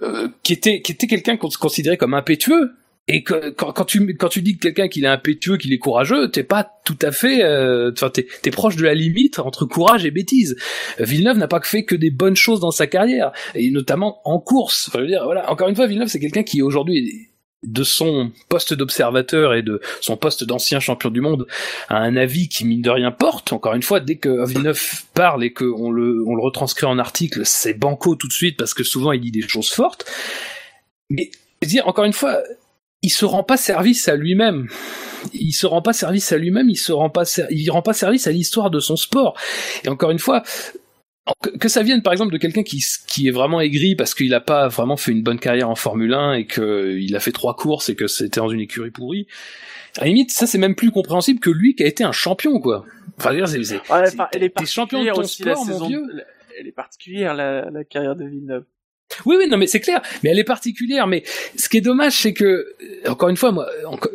euh, qui était qui était quelqu'un qu'on se considérait comme impétueux. Et quand, tu quand tu dis que quelqu'un qu'il est impétueux, qu'il est courageux, t'es pas tout à fait, euh, enfin t'es t'es proche de la limite entre courage et bêtise. Euh, Villeneuve n'a pas fait que des bonnes choses dans sa carrière, et notamment en course. Enfin, dire, voilà, encore une fois, Villeneuve c'est quelqu'un qui aujourd'hui de son poste d'observateur et de son poste d'ancien champion du monde a un avis qui mine de rien porte. Encore une fois, dès que Villeneuve parle et qu'on le on le retranscrit en article, c'est banco tout de suite parce que souvent il dit des choses fortes. Mais dire encore une fois, il se rend pas service à lui-même. Il se rend pas service à lui-même, il se rend pas il rend pas service à l'histoire de son sport. Et encore une fois, que, ça vienne par exemple de quelqu'un qui, qui est vraiment aigri parce qu'il a pas vraiment fait une bonne carrière en Formule 1 et qu'il a fait trois courses et que c'était dans une écurie pourrie. À la limite, ça c'est même plus compréhensible que lui qui a été un champion, quoi. Enfin, dire, c'est, c'est- Ouais, c'est- enfin, elle est t'es champion de ton la sport, mon saison. vieux. Elle est particulière la, la carrière de Villeneuve. Oui, oui, non, mais c'est clair. Mais elle est particulière. Mais ce qui est dommage, c'est que, euh, encore une fois, moi,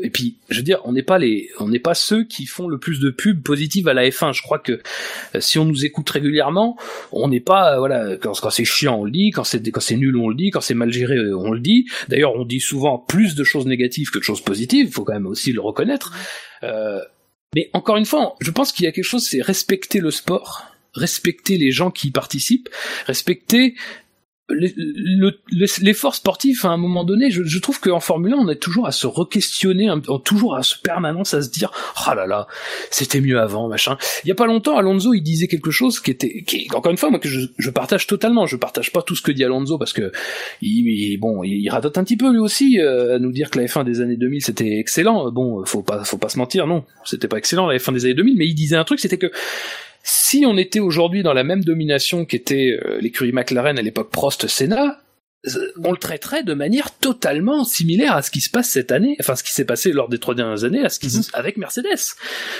et puis, je veux dire, on n'est pas les, on n'est pas ceux qui font le plus de pubs positives à la F1. Je crois que euh, si on nous écoute régulièrement, on n'est pas, euh, voilà, quand, c'est chiant, on le dit, quand c'est, quand c'est nul, on le dit, quand c'est mal géré, on le dit. D'ailleurs, on dit souvent plus de choses négatives que de choses positives. Il faut quand même aussi le reconnaître. Mais encore une fois, je pense qu'il y a quelque chose, c'est respecter le sport, respecter les gens qui y participent, respecter l'effort sportif à un moment donné, je, je trouve qu'en Formule 1, on est toujours à se re-questionner, toujours à se permanence à se dire, oh là là, c'était mieux avant, machin. Il y a pas longtemps, Alonso, il disait quelque chose qui était, qui, encore une fois, moi que je, je partage totalement. Je partage pas tout ce que dit Alonso parce que il, bon, il, radote un petit peu lui aussi euh, à nous dire que la F1 des années 2000 c'était excellent. Bon, faut pas, faut pas se mentir, non, c'était pas excellent la F1 des années 2000, mais il disait un truc, c'était que si on était aujourd'hui dans la même domination qu'était euh, l'écurie McLaren à l'époque Prost-Senna, euh, on le traiterait de manière totalement similaire à ce qui se passe cette année, enfin ce qui s'est passé lors des trois dernières années, à ce qui mhm. avec Mercedes,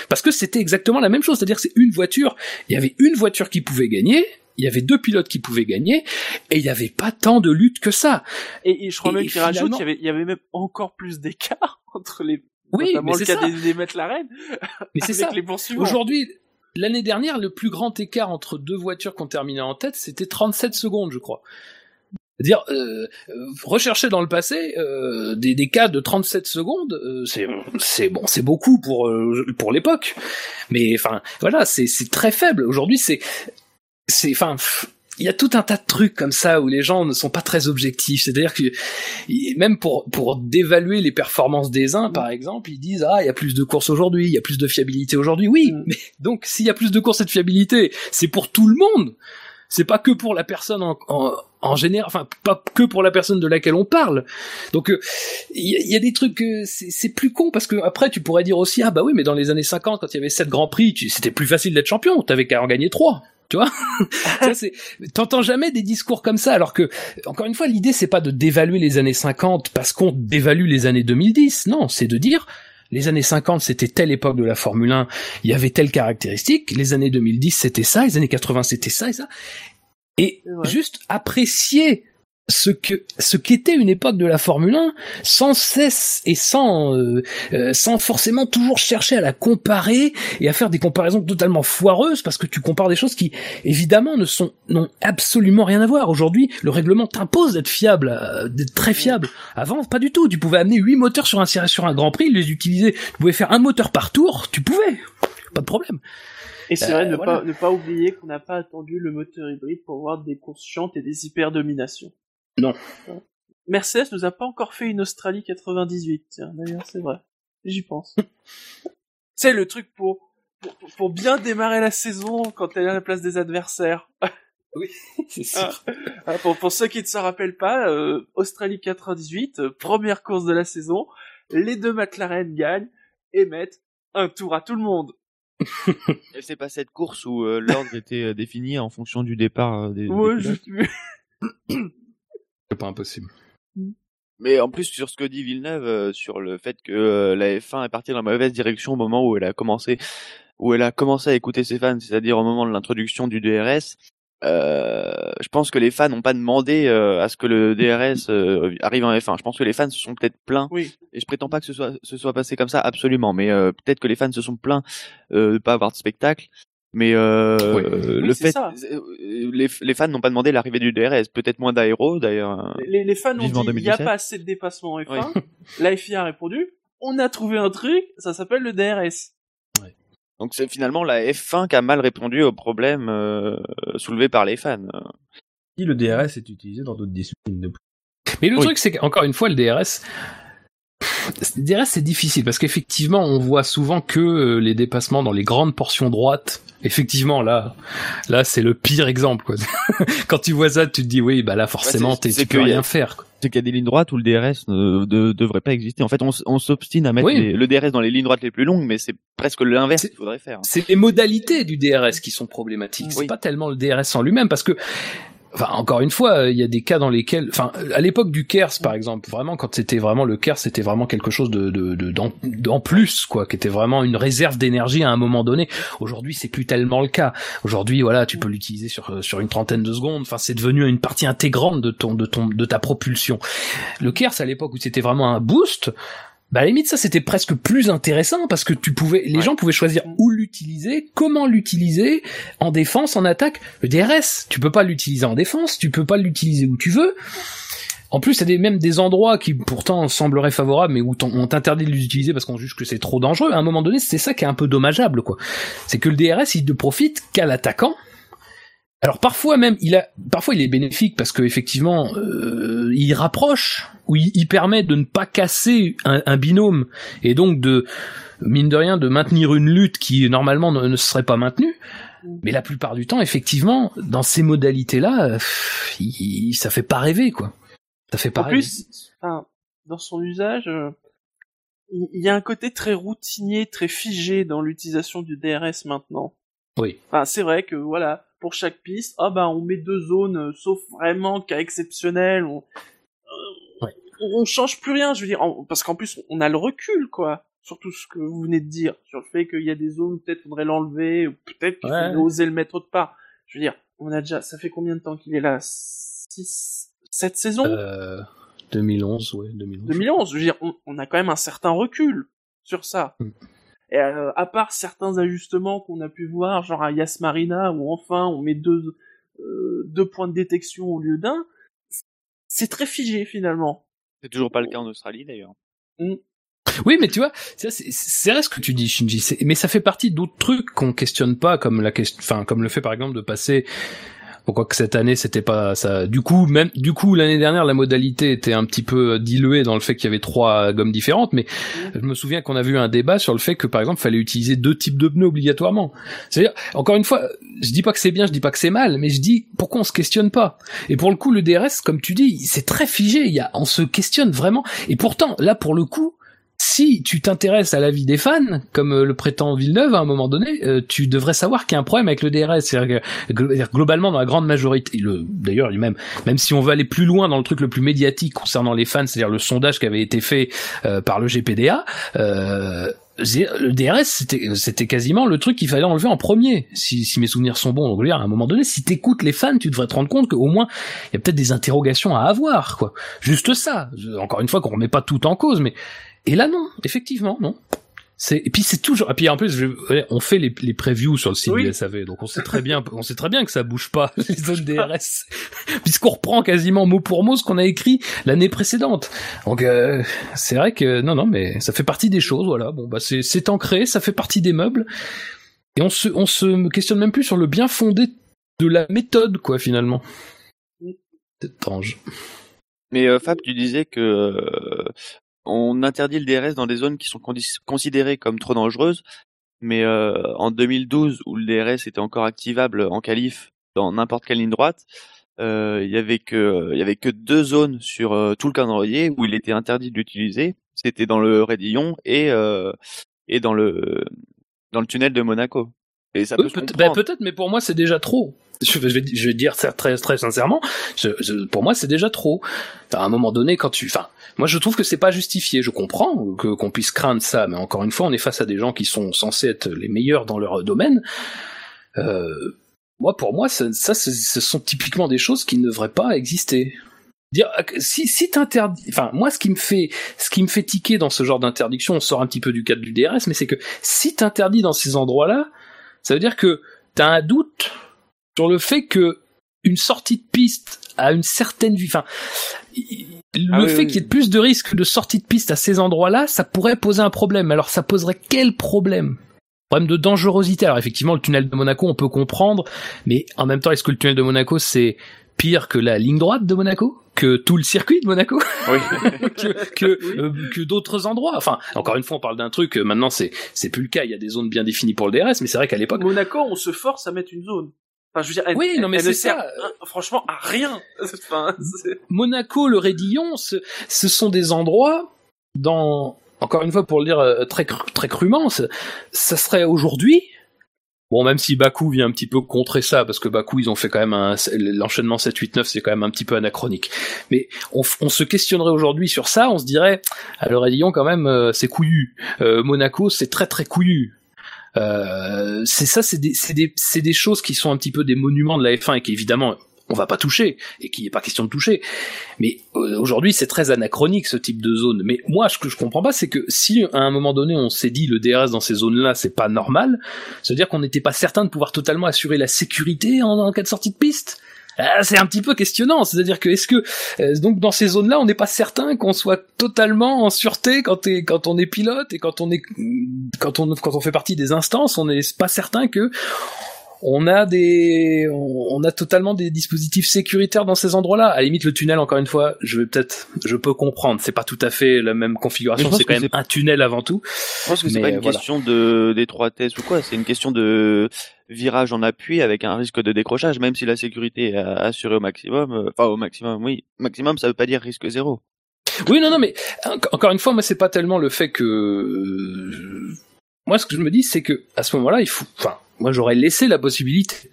parce que c'était exactement la même chose, c'est-à-dire c'est une voiture, il y avait une voiture qui pouvait gagner, il y avait deux pilotes qui pouvaient gagner, et il n'y avait pas tant de lutte que ça. Et, je crois même qu'il rajoute, il y avait, il y avait même encore plus d'écart (laughs) entre les oui, notamment le cas des, des McLaren, mais c'est (laughs) ça. les Aujourd'hui, L'année dernière, le plus grand écart entre deux voitures qui ont terminé en tête, c'était 37 secondes, je crois. C'est-à-dire, euh, euh, rechercher dans le passé euh, des, cas de 37 secondes, euh, c'est bon, c'est beaucoup pour euh, pour l'époque. Mais enfin, voilà, c'est c'est très faible. Aujourd'hui, c'est c'est enfin il y a tout un tas de trucs comme ça où les gens ne sont pas très objectifs. C'est-à-dire que même pour pour dévaluer les performances des uns, par exemple, ils disent ah il y a plus de courses aujourd'hui, il y a plus de fiabilité aujourd'hui. Oui, mm. mais donc s'il y a plus de courses et de fiabilité, c'est pour tout le monde. C'est pas que pour la personne en, en, en général, enfin pas que pour la personne de laquelle on parle. Donc euh, il y, a des trucs, euh, c'est plus con parce que après tu pourrais dire aussi ah bah oui mais dans les années 50 quand il y avait sept grands prix, c'était plus facile d'être champion, t'avais qu'à en gagner trois tu vois (laughs) t'entends jamais des discours comme ça alors que encore une fois l'idée c'est pas de dévaluer les années 50 parce qu'on dévalue les années 2010 non c'est de dire les années 50 c'était telle époque de la Formule 1 il y avait telle caractéristique les années 2010 c'était ça les années 80 c'était ça et ça. Et juste apprécier ce que ce qu'était une époque de la Formule 1 sans cesse et sans euh, euh, sans forcément toujours chercher à la comparer et à faire des comparaisons totalement foireuses parce que tu compares des choses qui évidemment ne sont n'ont absolument rien à voir. Aujourd'hui, le règlement t'impose d'être fiable, euh, d'être très fiable. Avant, pas du tout. Tu pouvais amener huit moteurs sur un sur un Grand Prix, les utiliser. Tu pouvais faire un moteur par tour, tu pouvais, pas de problème. Et c'est vrai, ne, pas, ne pas oublier qu'on n'a pas attendu le moteur hybride pour voir des courses chantes et des hyper dominations. Non. Mercedes nous a pas encore fait une Australie 98. Tiens, d'ailleurs, c'est vrai. J'y pense. (laughs) c'est le truc pour, pour, bien démarrer la saison quand elle est à la place des adversaires. (laughs) oui, c'est sûr. Ah, pour, pour ceux qui ne se rappellent pas, euh, Australie 98, euh, première course de la saison, les deux McLaren gagnent et mettent un tour à tout le monde. (laughs) et c'est pas cette course où euh, l'ordre était défini en fonction du départ des. Ouais, je... C'est pas impossible. Mm. Mais en plus sur ce que dit Villeneuve euh, sur le fait que euh, la F1 est partie dans la mauvaise direction au moment où elle a commencé où elle a commencé à écouter ses fans, c'est-à-dire au moment de l'introduction du DRS. Euh, je pense que les fans n'ont pas demandé à ce que le DRS arrive en F1. Je pense que les fans se sont peut-être plaints. Oui. Et je prétends pas que ce soit ce soit passé comme ça absolument, mais peut-être que les fans se sont plaints de pas avoir de spectacle mais euh, le fait, euh, les, les, fans n'ont pas demandé l'arrivée du DRS, peut-être moins d'aéro d'ailleurs. Les, les, fans ont dit il n'y a pas assez de dépassement en F1. (laughs) La FIA a répondu on a trouvé un truc, ça s'appelle le DRS. Donc c'est finalement la F1 qui a mal répondu au problème euh, soulevé par les fans. Si le DRS est utilisé dans d'autres disciplines. Mais le truc c'est qu'encore une fois le DRS, DRS c'est difficile parce qu'effectivement on voit souvent que euh, les dépassements dans les grandes portions droites effectivement là là c'est le pire exemple quoi. (laughs) quand tu vois ça tu te dis oui bah là forcément ouais, tu peux rien faire c'est qu'il y a des lignes droites où le DRS ne, devrait pas exister. En fait on, on s'obstine à mettre le DRS dans les lignes droites les plus longues mais c'est presque l'inverse qu'il faudrait faire. C'est les modalités du DRS qui sont problématiques. C'est pas tellement le DRS en lui-même parce que Enfin, encore une fois, il y a des cas dans lesquels, enfin, à l'époque du KERS, par exemple, vraiment, quand c'était vraiment le KERS, c'était vraiment quelque chose de, de, de d'en, plus, quoi, qui était vraiment une réserve d'énergie à un moment donné. Aujourd'hui, c'est plus tellement le cas. Aujourd'hui, voilà, tu peux l'utiliser sur sur une trentaine de secondes. Enfin, c'est devenu une partie intégrante de ton de ton de ta propulsion. Le KERS à l'époque où c'était vraiment un boost, bah à la limite ça c'était presque plus intéressant parce que tu pouvais les gens pouvaient choisir où l'utiliser, comment l'utiliser en défense, en attaque. Le DRS, tu peux pas l'utiliser en défense, tu peux pas l'utiliser où tu veux. En plus, il y a même des endroits qui pourtant sembleraient favorables, mais où on t'interdit de l'utiliser parce qu'on juge que c'est trop dangereux. À un moment donné, c'est ça qui est un peu dommageable, quoi. C'est que le DRS, il ne profite qu'à l'attaquant, Alors parfois même, il a, parfois il est bénéfique parce que effectivement, euh, il rapproche ou il, permet de ne pas casser un, binôme et donc de mine de rien de maintenir une lutte qui normalement ne, serait pas maintenue. Mais la plupart du temps, effectivement, dans ces modalités-là, ça fait pas rêver quoi. Ça fait pas en plus, enfin, dans son usage, euh, il y a un côté très routinier, très figé dans l'utilisation du DRS maintenant. Oui. Enfin, c'est vrai que voilà, pour chaque piste, ah bah on met deux zones, euh, sauf vraiment cas exceptionnel. On, euh, on, change plus rien, je veux dire, parce qu'en plus on a le recul quoi sur tout ce que vous venez de dire, sur le fait qu'il y a des zones peut-être faudrait l'enlever, ou peut-être qu'il faudrait oser le mettre autre part. Je veux dire, on a déjà, ça fait combien de temps qu'il est là? Six, sept saisons? Euh, 2011, ouais, 2011. 2011, je veux dire, on, a quand même un certain recul sur ça. Mm. Et euh, à part certains ajustements qu'on a pu voir, genre à Yas Marina, où enfin on met deux, euh, deux points de détection au lieu d'un, c'est très figé finalement. C'est toujours pas le cas en Australie d'ailleurs. Mm. Oui, mais tu vois, c'est vrai ce que tu dis, Shinji. Mais ça fait partie d'autres trucs qu'on questionne pas, comme la question, enfin, comme le fait par exemple de passer pourquoi que cette année c'était pas ça? Du coup, même du coup l'année dernière la modalité était un petit peu diluée dans le fait qu'il y avait trois gommes différentes, mais je me souviens qu'on a vu un débat sur le fait que par exemple fallait utiliser deux types de pneus obligatoirement. C'est-à-dire encore une fois, je dis pas que c'est bien, je dis pas que c'est mal, mais je dis pourquoi on se questionne pas? Et pour le coup le DRS, comme tu dis, c'est très figé. Il y a, on se questionne vraiment. Et pourtant là pour le coup, si tu t'intéresses à la vie des fans, comme euh, le prétend Villeneuve à un moment donné, euh, tu devrais savoir qu'il y a un problème avec le DRS. C'est-à-dire globalement, dans la grande majorité, le, d'ailleurs, même, même si on veut aller plus loin dans le truc le plus médiatique concernant les fans, c'est-à-dire le sondage qui avait été fait euh, par le GPDA, le DRS c'était c'était quasiment le truc qu'il fallait enlever en premier si, si mes souvenirs sont bons. Donc à un moment donné si t'écoutes les fans tu devrais te rendre compte qu'au moins il y a peut-être des interrogations à avoir quoi. Juste ça. Encore une fois qu'on remet pas tout en cause mais et là, non, effectivement, non. Et puis c'est toujours et puis en plus on fait les, les previews sur le site du SAV donc on sait très bien on sait très bien que ça bouge pas (laughs) les zones DRS puisqu'on reprend quasiment mot pour mot ce qu'on a écrit l'année précédente. Donc euh, c'est vrai que non non mais ça fait partie des choses voilà. Bon bah c'est c'est ancré ça fait partie des meubles. Et on se on se questionne même plus sur le bien fondé de la méthode quoi finalement. C'est étrange. Mais euh, Fab, tu disais que euh, on interdit le DRS dans des zones qui sont considérées comme trop dangereuses, mais euh, en 2012 où le DRS était encore activable en qualif dans n'importe quelle ligne droite, euh, il y avait que il y avait que deux zones sur euh, tout le calendrier où il était interdit d'utiliser. C'était dans le Rédillon et et dans le dans le tunnel de Monaco. Et ça peut, bah, peut-être, mais pour moi c'est déjà trop. Je vais, je vais dire très très sincèrement. pour moi c'est déjà trop. À un moment donné, quand tu, enfin, moi, je trouve que c'est pas justifié. Je comprends que qu'on puisse craindre ça, mais encore une fois, on est face à des gens qui sont censés être les meilleurs dans leur domaine. Euh, moi, pour moi, ça, ça ce sont typiquement des choses qui ne devraient pas exister. Dire si si t'interdis, enfin moi, ce qui me fait ce qui me fait tiquer dans ce genre d'interdiction, on sort un petit peu du cadre du DRS, mais c'est que si t'interdis dans ces endroits-là, ça veut dire que t'as un doute sur le fait que une sortie de piste à une certaine vue, enfin le ah fait qu'il y ait plus de risques de sortie de piste à ces endroits-là, ça pourrait poser un problème. Alors ça poserait quel problème? Problème de dangerosité. Alors effectivement, le tunnel de Monaco, on peut comprendre, mais en même temps, est-ce que le tunnel de Monaco, c'est pire que la ligne droite de Monaco? Que tout le circuit de Monaco? Oui. (laughs) que que, euh, que d'autres endroits? Enfin encore une fois on parle d'un truc euh, maintenant c'est c'est plus le cas. Il y a des zones bien définies pour le DRS mais c'est vrai qu'à l'époque Monaco on se force à mettre une zone Enfin, je veux dire, elle, oui, non, mais c'est ça. franchement, à rien. (laughs) enfin, Monaco, le Rédillon, ce, ce, sont des endroits dans, encore une fois pour le dire euh, très très crûment, ça serait aujourd'hui. Bon, même si Bakou vient un petit peu contrer ça, parce que Bakou, ils ont fait quand même un, l'enchaînement 7-8-9, c'est quand même un petit peu anachronique. Mais on, on se questionnerait aujourd'hui sur ça, on se dirait, ah, le Rédillon, quand même, euh, c'est couillu. Euh, Monaco, c'est très très couillu. Euh, c'est ça, c'est des, des, des, choses qui sont un petit peu des monuments de la F1 et qui évidemment on va pas toucher et qu'il n'est pas question de toucher. Mais euh, aujourd'hui, c'est très anachronique ce type de zone. Mais moi, ce que je comprends pas, c'est que si à un moment donné on s'est dit le DRS dans ces zones-là, c'est pas normal, ça veut dire qu'on n'était pas certain de pouvoir totalement assurer la sécurité en, en cas de sortie de piste? Euh, c'est un petit peu questionnant. C'est-à-dire que est-ce que euh, donc dans ces zones-là, on n'est pas certain qu'on soit totalement en sûreté quand, quand on est pilote et quand on est quand on quand on fait partie des instances, on n'est pas certain que on a des, on a totalement des dispositifs sécuritaires dans ces endroits-là. À la limite, le tunnel, encore une fois, je vais peut-être, je peux comprendre. C'est pas tout à fait la même configuration. C'est quand même un tunnel avant tout. Je pense que c'est pas une question de d'étroitesse ou quoi. C'est une question de virage en appui avec un risque de décrochage, même si la sécurité est assurée au maximum. Euh, enfin, au maximum, oui. Maximum, ça veut pas dire risque zéro. Oui, non, non, mais encore une fois, moi, c'est pas tellement le fait que moi, ce que je me dis, c'est que à ce moment-là, il faut. Enfin, moi, j'aurais laissé la possibilité.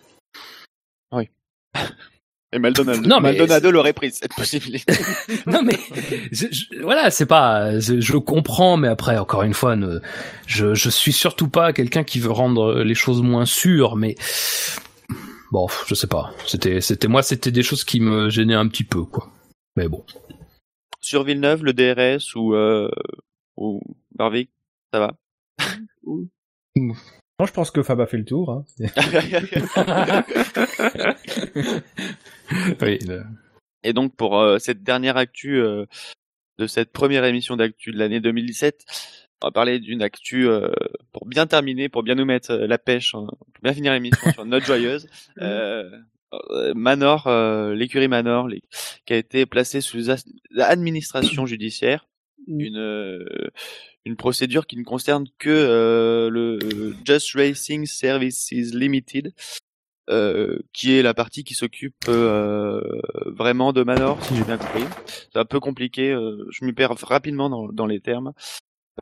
Oui. Et Maldonado, non, Maldonado l'aurait pris cette (laughs) possibilité. (laughs) non mais voilà, c'est pas, je, comprends, mais après encore une fois, ne, je je suis surtout pas quelqu'un qui veut rendre les choses moins sûres, mais bon, je sais pas. C'était c'était moi, c'était des choses qui me gênaient un petit peu quoi. Mais bon. Sur Villeneuve, le DRS ou euh, ou Barvic, ça va? Moi, je pense que Fab a fait le tour. Hein. (laughs) oui, Et donc, pour euh, cette dernière actu euh, de cette première émission d'actu de l'année 2017, on va parler d'une actu euh, pour bien terminer, pour bien nous mettre la pêche, hein, pour bien finir l'émission sur une note joyeuse. (laughs) Manor, l'écurie Manor, qui a été placée sous l'administration judiciaire Mm. une une procédure qui ne concerne que euh, le Just Racing Services Limited, euh, qui est la partie qui s'occupe euh, vraiment de Manor, si j'ai bien compris. C'est un peu compliqué, je m'y perds rapidement dans, dans les termes.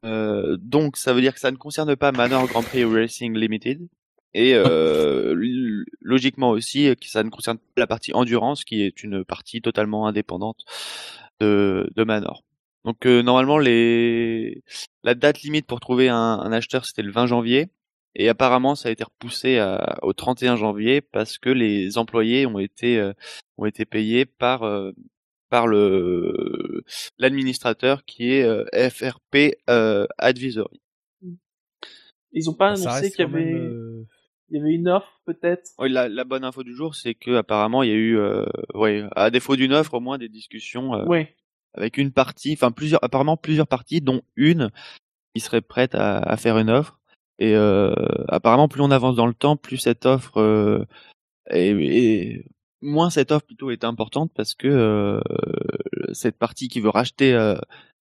donc ça veut dire que ça ne concerne pas Manor Grand Prix Racing Limited. Et (laughs) logiquement aussi, que ça ne concerne pas la partie endurance, qui est une partie totalement indépendante de, de Manor. Donc euh, normalement les la date limite pour trouver un, un acheteur c'était le 20 janvier et apparemment ça a été repoussé à, au 31 janvier parce que les employés ont été euh, ont été payés par euh, par le l'administrateur qui est FRP Advisory. Ils ont pas annoncé qu'il y avait il y avait une offre peut-être? Oui, la, la, bonne info du jour c'est que apparemment il y a eu ouais à défaut d'une offre au moins des discussions. ouais avec une partie, enfin plusieurs, apparemment plusieurs parties, dont une qui serait prête à, faire une offre. Et euh, apparemment, plus on avance dans le temps, plus cette offre euh, et, moins cette offre plutôt est importante parce que euh, cette partie qui veut racheter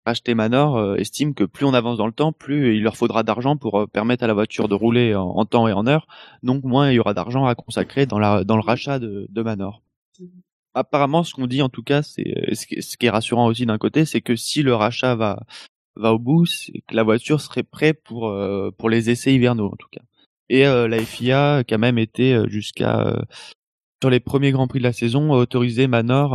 racheter Manor estime que plus on avance dans le temps, plus il leur faudra d'argent pour permettre à la voiture de rouler en, temps et en heure. Donc moins il y aura d'argent à consacrer dans la dans le rachat de, de Manor. Apparemment, ce qu'on dit en tout cas, c'est euh, ce qui est rassurant aussi d'un côté, c'est que si le rachat va va au bout, c'est que la voiture serait prête pour euh, pour les essais hivernaux en tout cas. Et euh, la FIA a quand même été jusqu'à sur les premiers grands prix de la saison autorisé Manor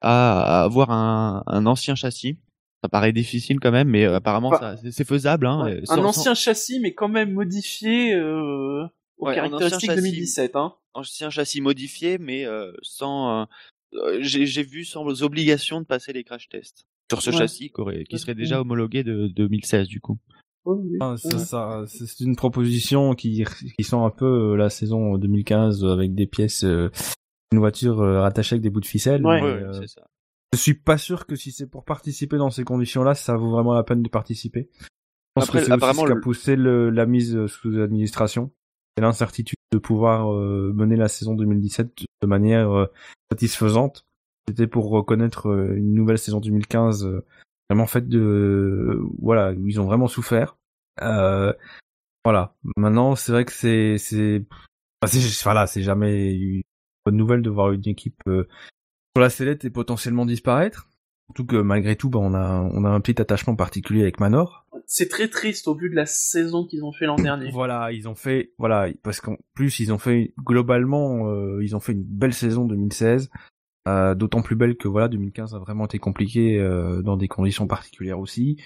à, avoir un, un ancien châssis. Ça paraît difficile quand même, mais apparemment c'est faisable. Hein, un ancien châssis, mais quand même modifié euh, aux ouais, caractéristiques 2017. Hein un châssis modifié, mais euh, sans. Euh, euh, j'ai vu sans obligation de passer les crash tests sur ce châssis qui, serait déjà homologué de, 2016 du coup. Ah, c'est une proposition qui, qui sent un peu la saison 2015 avec des pièces, une voiture rattachée avec des bouts de ficelle. Ouais, ça. Je suis pas sûr que si c'est pour participer dans ces conditions-là, ça vaut vraiment la peine de participer. Je pense Après, que c'est ce qui a poussé le, la mise sous administration l'incertitude de pouvoir euh, mener la saison 2017 de manière euh, satisfaisante. C'était pour reconnaître euh, une nouvelle saison 2015 vraiment faite de voilà ils ont vraiment souffert. voilà. Maintenant, c'est vrai que c'est c'est voilà, c'est jamais une bonne nouvelle de voir une équipe sur la sellette et potentiellement disparaître. Surtout que malgré tout, bah, on a on a un petit attachement particulier avec Manor. C'est très triste au vu de la saison qu'ils ont fait l'an dernier. Voilà, ils ont fait voilà parce qu'en plus ils ont fait globalement euh, ils ont fait une belle saison 2016. Euh, d'autant plus belle que voilà 2015 a vraiment été compliqué euh, dans des conditions particulières aussi.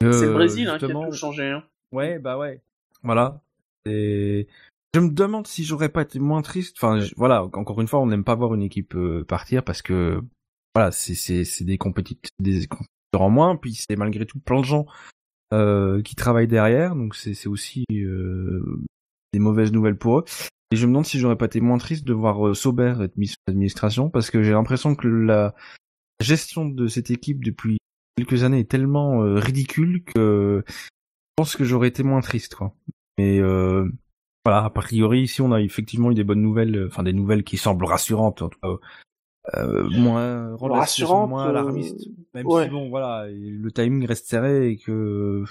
C'est le Brésil hein, qui a tout changé. Hein. Ouais bah ouais. Voilà. Et je me demande si j'aurais pas été moins triste. Enfin voilà encore une fois on n'aime pas voir une équipe partir parce que voilà, c'est des compétiteurs des compétiteurs en moins, puis c'est malgré tout plein de gens euh, qui travaillent derrière, donc c'est aussi euh, des mauvaises nouvelles pour eux. Et je me demande si j'aurais pas été moins triste de voir euh, Sauber être mis sur l'administration, parce que j'ai l'impression que la gestion de cette équipe depuis quelques années est tellement ridicule que je pense que j'aurais été moins triste. Mais voilà, a priori, ici, on a effectivement eu des bonnes nouvelles, enfin des nouvelles qui semblent rassurantes, en tout cas, euh, moins Rassurante, moins euh, alarmiste. Même ouais. si bon, voilà, le timing reste serré et que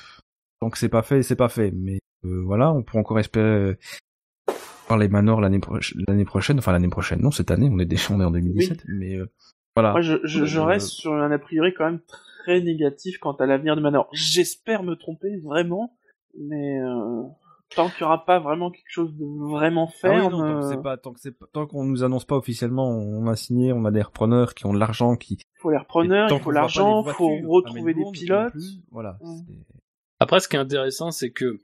tant que c'est pas fait, c'est pas fait. Mais euh, voilà, on peut encore espérer euh, voir les Manors l'année l'année prochaine, enfin l'année prochaine, non, cette année, on est déjà on est en 2017, mais euh, voilà. Moi, je, je, je Euh, reste sur un a priori quand même très négatif quant à l'avenir de Manor. J'espère me tromper, vraiment, mais euh, tant qu'il n'y aura pas vraiment quelque chose de vraiment Ah oui, ferme... non, tant que euh, c'est pas, tant que c'est pas- tant qu'on nous annonce pas officiellement, on a signé, on a des repreneurs qui ont de l'argent, qui. faut les repreneurs, il faut qu'on l'argent, faut retrouver des pilotes. plus, Voilà. Après, ce qui est intéressant, c'est que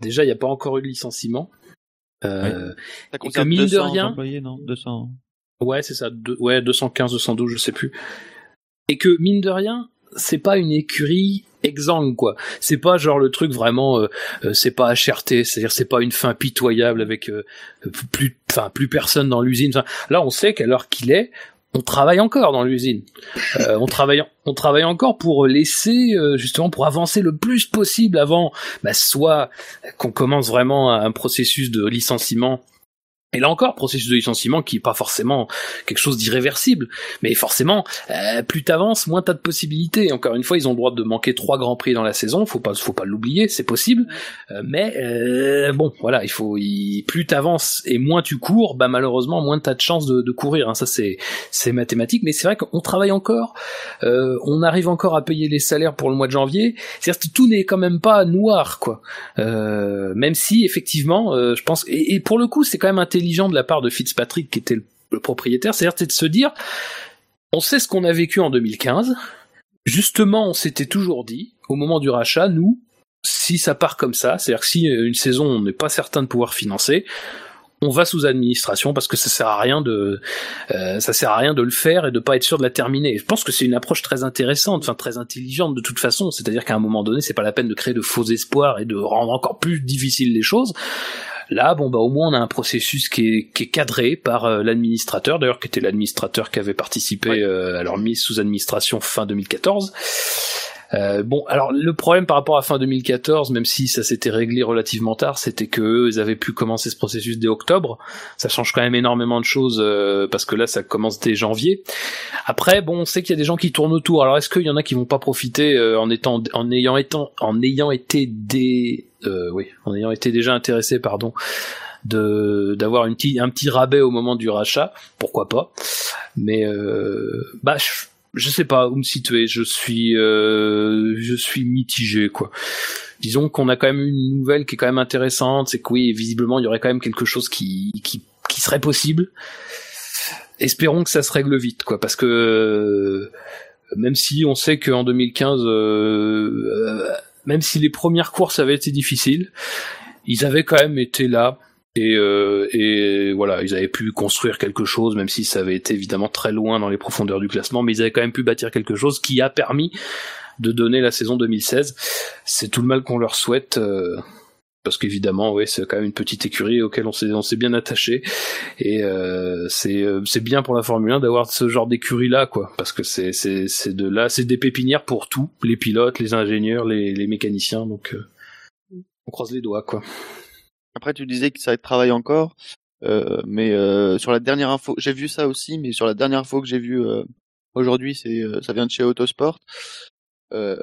déjà, il n'y a pas encore eu de licenciement. Euh, Ça concerne mine de 200 rien- employés, non? 200. Ouais, c'est ça. Deux- ouais, 215, 212, je sais plus. Et que mine de rien, c'est pas une écurie exsangue quoi. C'est pas genre le truc vraiment, euh, euh, c'est pas HRT, c'est-à-dire c'est pas une fin pitoyable avec euh, plus, enfin plus personne dans l'usine. Là, on sait qu'à l'heure qu'il est, on travaille encore dans l'usine. Euh, on travaille, on travaille encore pour laisser euh, justement pour avancer le plus possible avant, bah, soit qu'on commence vraiment un processus de licenciement. Et là encore, processus de licenciement qui est pas forcément quelque chose d'irréversible, mais forcément, euh, plus t'avances, moins t'as de possibilités. Encore une fois, ils ont le droit de manquer trois grands prix dans la saison, faut pas, faut pas l'oublier, c'est possible. Euh, mais euh, bon, voilà, il faut, il, plus t'avances et moins tu cours, bah malheureusement, moins t'as de chances de, de courir. hein. Ça c'est, c'est mathématique, mais c'est vrai qu'on travaille encore, euh, on arrive encore à payer les salaires pour le mois de janvier. C'est-à-dire que tout n'est quand même pas noir, quoi. Euh, même si effectivement, euh, je pense, et, et pour le coup, c'est quand même intelligent de la part de Fitzpatrick qui était le, propriétaire, c'est-à-dire c'est de se dire, on sait ce qu'on a vécu en 2015. Justement, on s'était toujours dit, au moment du rachat, nous, si ça part comme ça, c'est-à-dire si euh, une saison on n'est pas certain de pouvoir financer, on va sous administration parce que ça sert à rien de euh, ça sert à rien de le faire et de pas être sûr de la terminer. Je pense que c'est une approche très intéressante, enfin très intelligente de toute façon. C'est-à-dire qu'à un moment donné, c'est pas la peine de créer de faux espoirs et de rendre encore plus difficile les choses. Là, bon bah au moins on a un processus qui est, qui est cadré par euh, l'administrateur, d'ailleurs qui était l'administrateur qui avait participé euh, à leur mise sous administration fin 2014. Euh, bon, alors le problème par rapport à fin 2014, même si ça s'était réglé relativement tard, c'était que eux, ils avaient pu commencer ce processus dès octobre. Ça change quand même énormément de choses euh, parce que là, ça commence dès janvier. Après, bon, on sait qu'il y a des gens qui tournent autour. Alors, est-ce qu'il y en a qui vont pas profiter euh, en étant, en ayant étant, en ayant été des, oui, en ayant été déjà intéressés, pardon, de d'avoir une un petit rabais au moment du rachat, pourquoi pas? Mais bah, je sais pas où me situer. Je suis, euh, je suis mitigé, quoi. Disons qu'on a quand même une nouvelle qui est quand même intéressante, c'est que oui, visiblement, il y aurait quand même quelque chose qui, qui, qui serait possible. Espérons que ça se règle vite, quoi, parce que euh, même si on sait qu'en 2015, euh, euh, même si les premières courses avaient été difficiles, ils avaient quand même été là. Et, euh, et voilà, ils avaient pu construire quelque chose, même si ça avait été évidemment très loin dans les profondeurs du classement, mais ils avaient quand même pu bâtir quelque chose qui a permis de donner la saison 2016. C'est tout le mal qu'on leur souhaite, euh, parce qu'évidemment, ouais, c'est quand même une petite écurie auquel on s'est on s'est bien attaché, et euh, c'est euh, c'est bien pour la Formule 1 d'avoir ce genre d'écurie là, quoi, parce que c'est c'est c'est de là, c'est des pépinières pour tout, les pilotes, les ingénieurs, les les mécaniciens, donc euh, on croise les doigts, quoi. Après, tu disais que ça travaille encore, euh, mais euh, sur la dernière info, j'ai vu ça aussi, mais sur la dernière info que j'ai vue euh, aujourd'hui, c'est euh, ça vient de chez Autosport. Euh,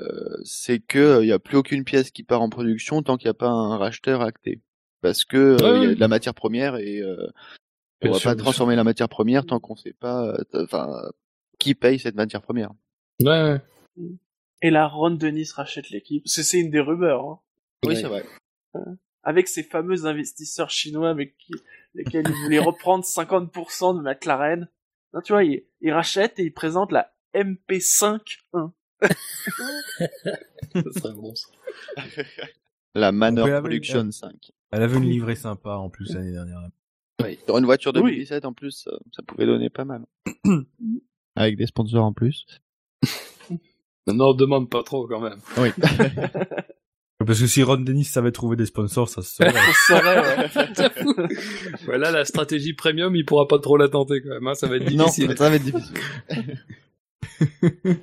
c'est que il y a plus aucune pièce qui part en production tant qu'il n'y a pas un racheteur acté, parce que euh, il y a de la matière première et euh, on Bien va sûr, pas transformer la matière première tant qu'on sait pas, euh, enfin, qui paye cette matière première. Ouais, ouais. Et la Ron Dennis rachète l'équipe. C'est c'est une des rumeurs. Hein. Oui, Ouais. c'est vrai. Avec ces fameux investisseurs chinois avec qui, lesquels il voulait reprendre 50% de McLaren. Non, tu vois, il, il rachète et il présente la MP5-1. (laughs) Ça serait bon, ça. La Manor Production 5. Elle avait une livrée sympa en plus l'année dernière. Sur une voiture Oui. 2017 en plus, ça, ça pouvait donner pas mal. (coughs) Avec des sponsors en plus. (laughs) Non, demande pas trop quand même. Oui. (laughs) Parce que si Ron Dennis savait trouver des sponsors, ça se saurait. (laughs) Ça serait, ouais. Voilà, la stratégie premium, il pourra pas trop la tenter quand même, hein, ça va être Non, difficile. ça va être difficile. (laughs)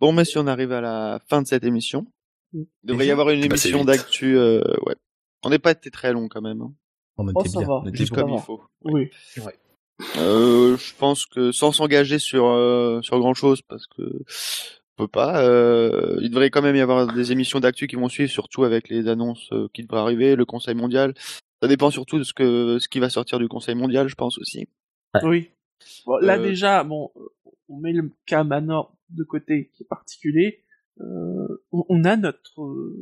bon, messieurs, on arrive à la fin de cette émission. Il devrait y avoir une c'est émission d'actu, euh, ouais. On n'est pas été très long quand même. Hein. On Oh, était ça bien. va. on était Juste comme il faut. Oui. Euh, je pense que sans s'engager sur euh, sur grand chose parce que peut pas. Euh, il devrait quand même y avoir des émissions d'actu qui vont suivre, surtout avec les annonces euh, qui devraient arriver, le Conseil mondial. Ça dépend surtout de ce que ce qui va sortir du Conseil mondial, je pense aussi. Oui. Bon, là Euh, déjà, bon, on met le cas Manor de côté qui est particulier. Euh, on, on a notre,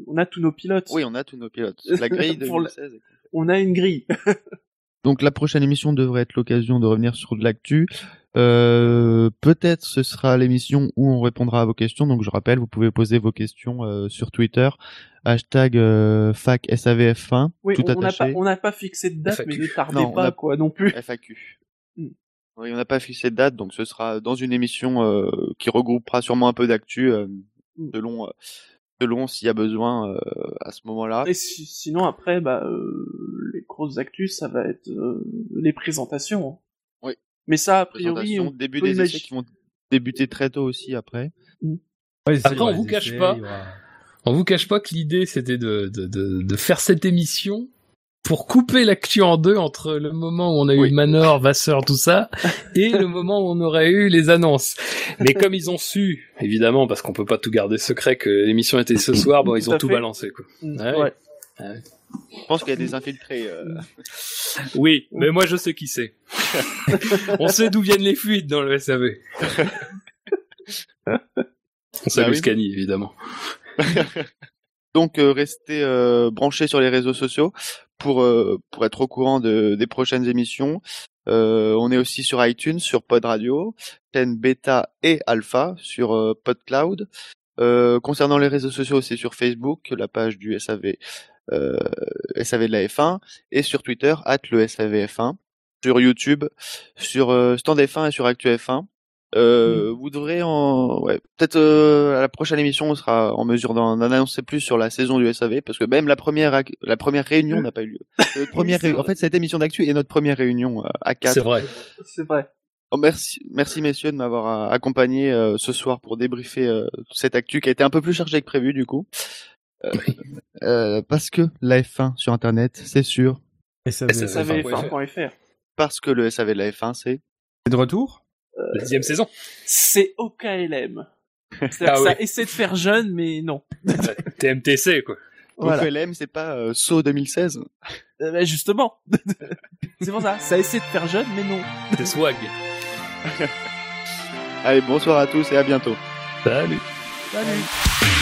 on a tous nos pilotes. Oui, on a tous nos pilotes. (laughs) La grille la- 2016. On a une grille. (laughs) Donc la prochaine émission devrait être l'occasion de revenir sur de l'actu. Euh, Peut-être ce sera l'émission où on répondra à vos questions. Donc je rappelle, vous pouvez poser vos questions euh, sur Twitter, hashtag euh, fac SAVF1, Oui, tout on n'a pas, on n'a pas fixé de date, FAQ. mais ne tardez Non, on pas a- quoi non plus. FAQ. (laughs) Mm. Oui, on n'a pas fixé de date, donc ce sera dans une émission euh, qui regroupera sûrement un peu d'actu euh, Mm. selon euh, selon s'il y a besoin euh, à ce moment-là. Et si- sinon après, bah, euh, les grosses actus, ça va être euh, les présentations. Mais ça, a priori, on début peut des imaginer- essais qui vont débuter très tôt aussi après. Ouais, ça, Après, on vous cache essais, pas. aura- On vous cache pas que l'idée c'était de, de, de, de faire cette émission pour couper l'actu en deux entre le moment où on a Oui. eu Manor, (laughs) Vasseur, tout ça, et le moment où on aurait eu les annonces. Mais comme ils ont su, évidemment, parce qu'on peut pas tout garder secret que l'émission était ce (coughs) soir, bon, ils Tout ont tout fait. balancé, quoi. Mm, Ouais. ouais. Je pense qu'il y a des infiltrés. euh, (laughs) Oui, mais moi je sais qui c'est. (laughs) on sait d'où viennent les fuites dans le SAV. On salue Bah oui. Scani, évidemment. (laughs) Donc euh, restez euh, branchés sur les réseaux sociaux pour euh, pour être au courant de, des prochaines émissions. Euh, on est aussi sur iTunes, sur Pod Radio, chaîne bêta et alpha sur euh, PodCloud. Euh, concernant les réseaux sociaux, c'est sur Facebook, la page du SAV, SAV de la F1, et sur Twitter, at le SAVF1, sur YouTube, sur euh, Stand F1 et sur Actu F1. Euh, Vous devrez en, ouais, peut-être euh, à la prochaine émission, on sera en mesure d'en d'en annoncer plus sur la saison du SAV, parce que même la première, la première réunion n'a pas eu lieu. (laughs) Notre première, en fait, cette émission d'actu est notre première réunion euh, à quatre. C'est vrai. C'est vrai. Oh, merci, merci messieurs de m'avoir euh, accompagné euh, ce soir pour débriefer euh, cette actu qui a été un peu plus chargée que prévu du coup. Euh, euh, parce que la F1 sur internet, c'est sûr. Et ça, Et ça, c'est ça Ça va. va F1.fr. Parce que le SAV de la F1, c'est de retour? La dixième saison. C'est OKLM. C'est-à-dire (laughs) Ah que oui. ça essaie de faire jeune, mais non. (laughs) TMTC, quoi. Voilà. Donc LM, c'est pas euh, SO 2016. Euh, bah, justement. (laughs) c'est pour ça. Ça essaie de faire jeune, mais non. C'est swag. Allez, bonsoir à tous et à bientôt. Salut. Salut.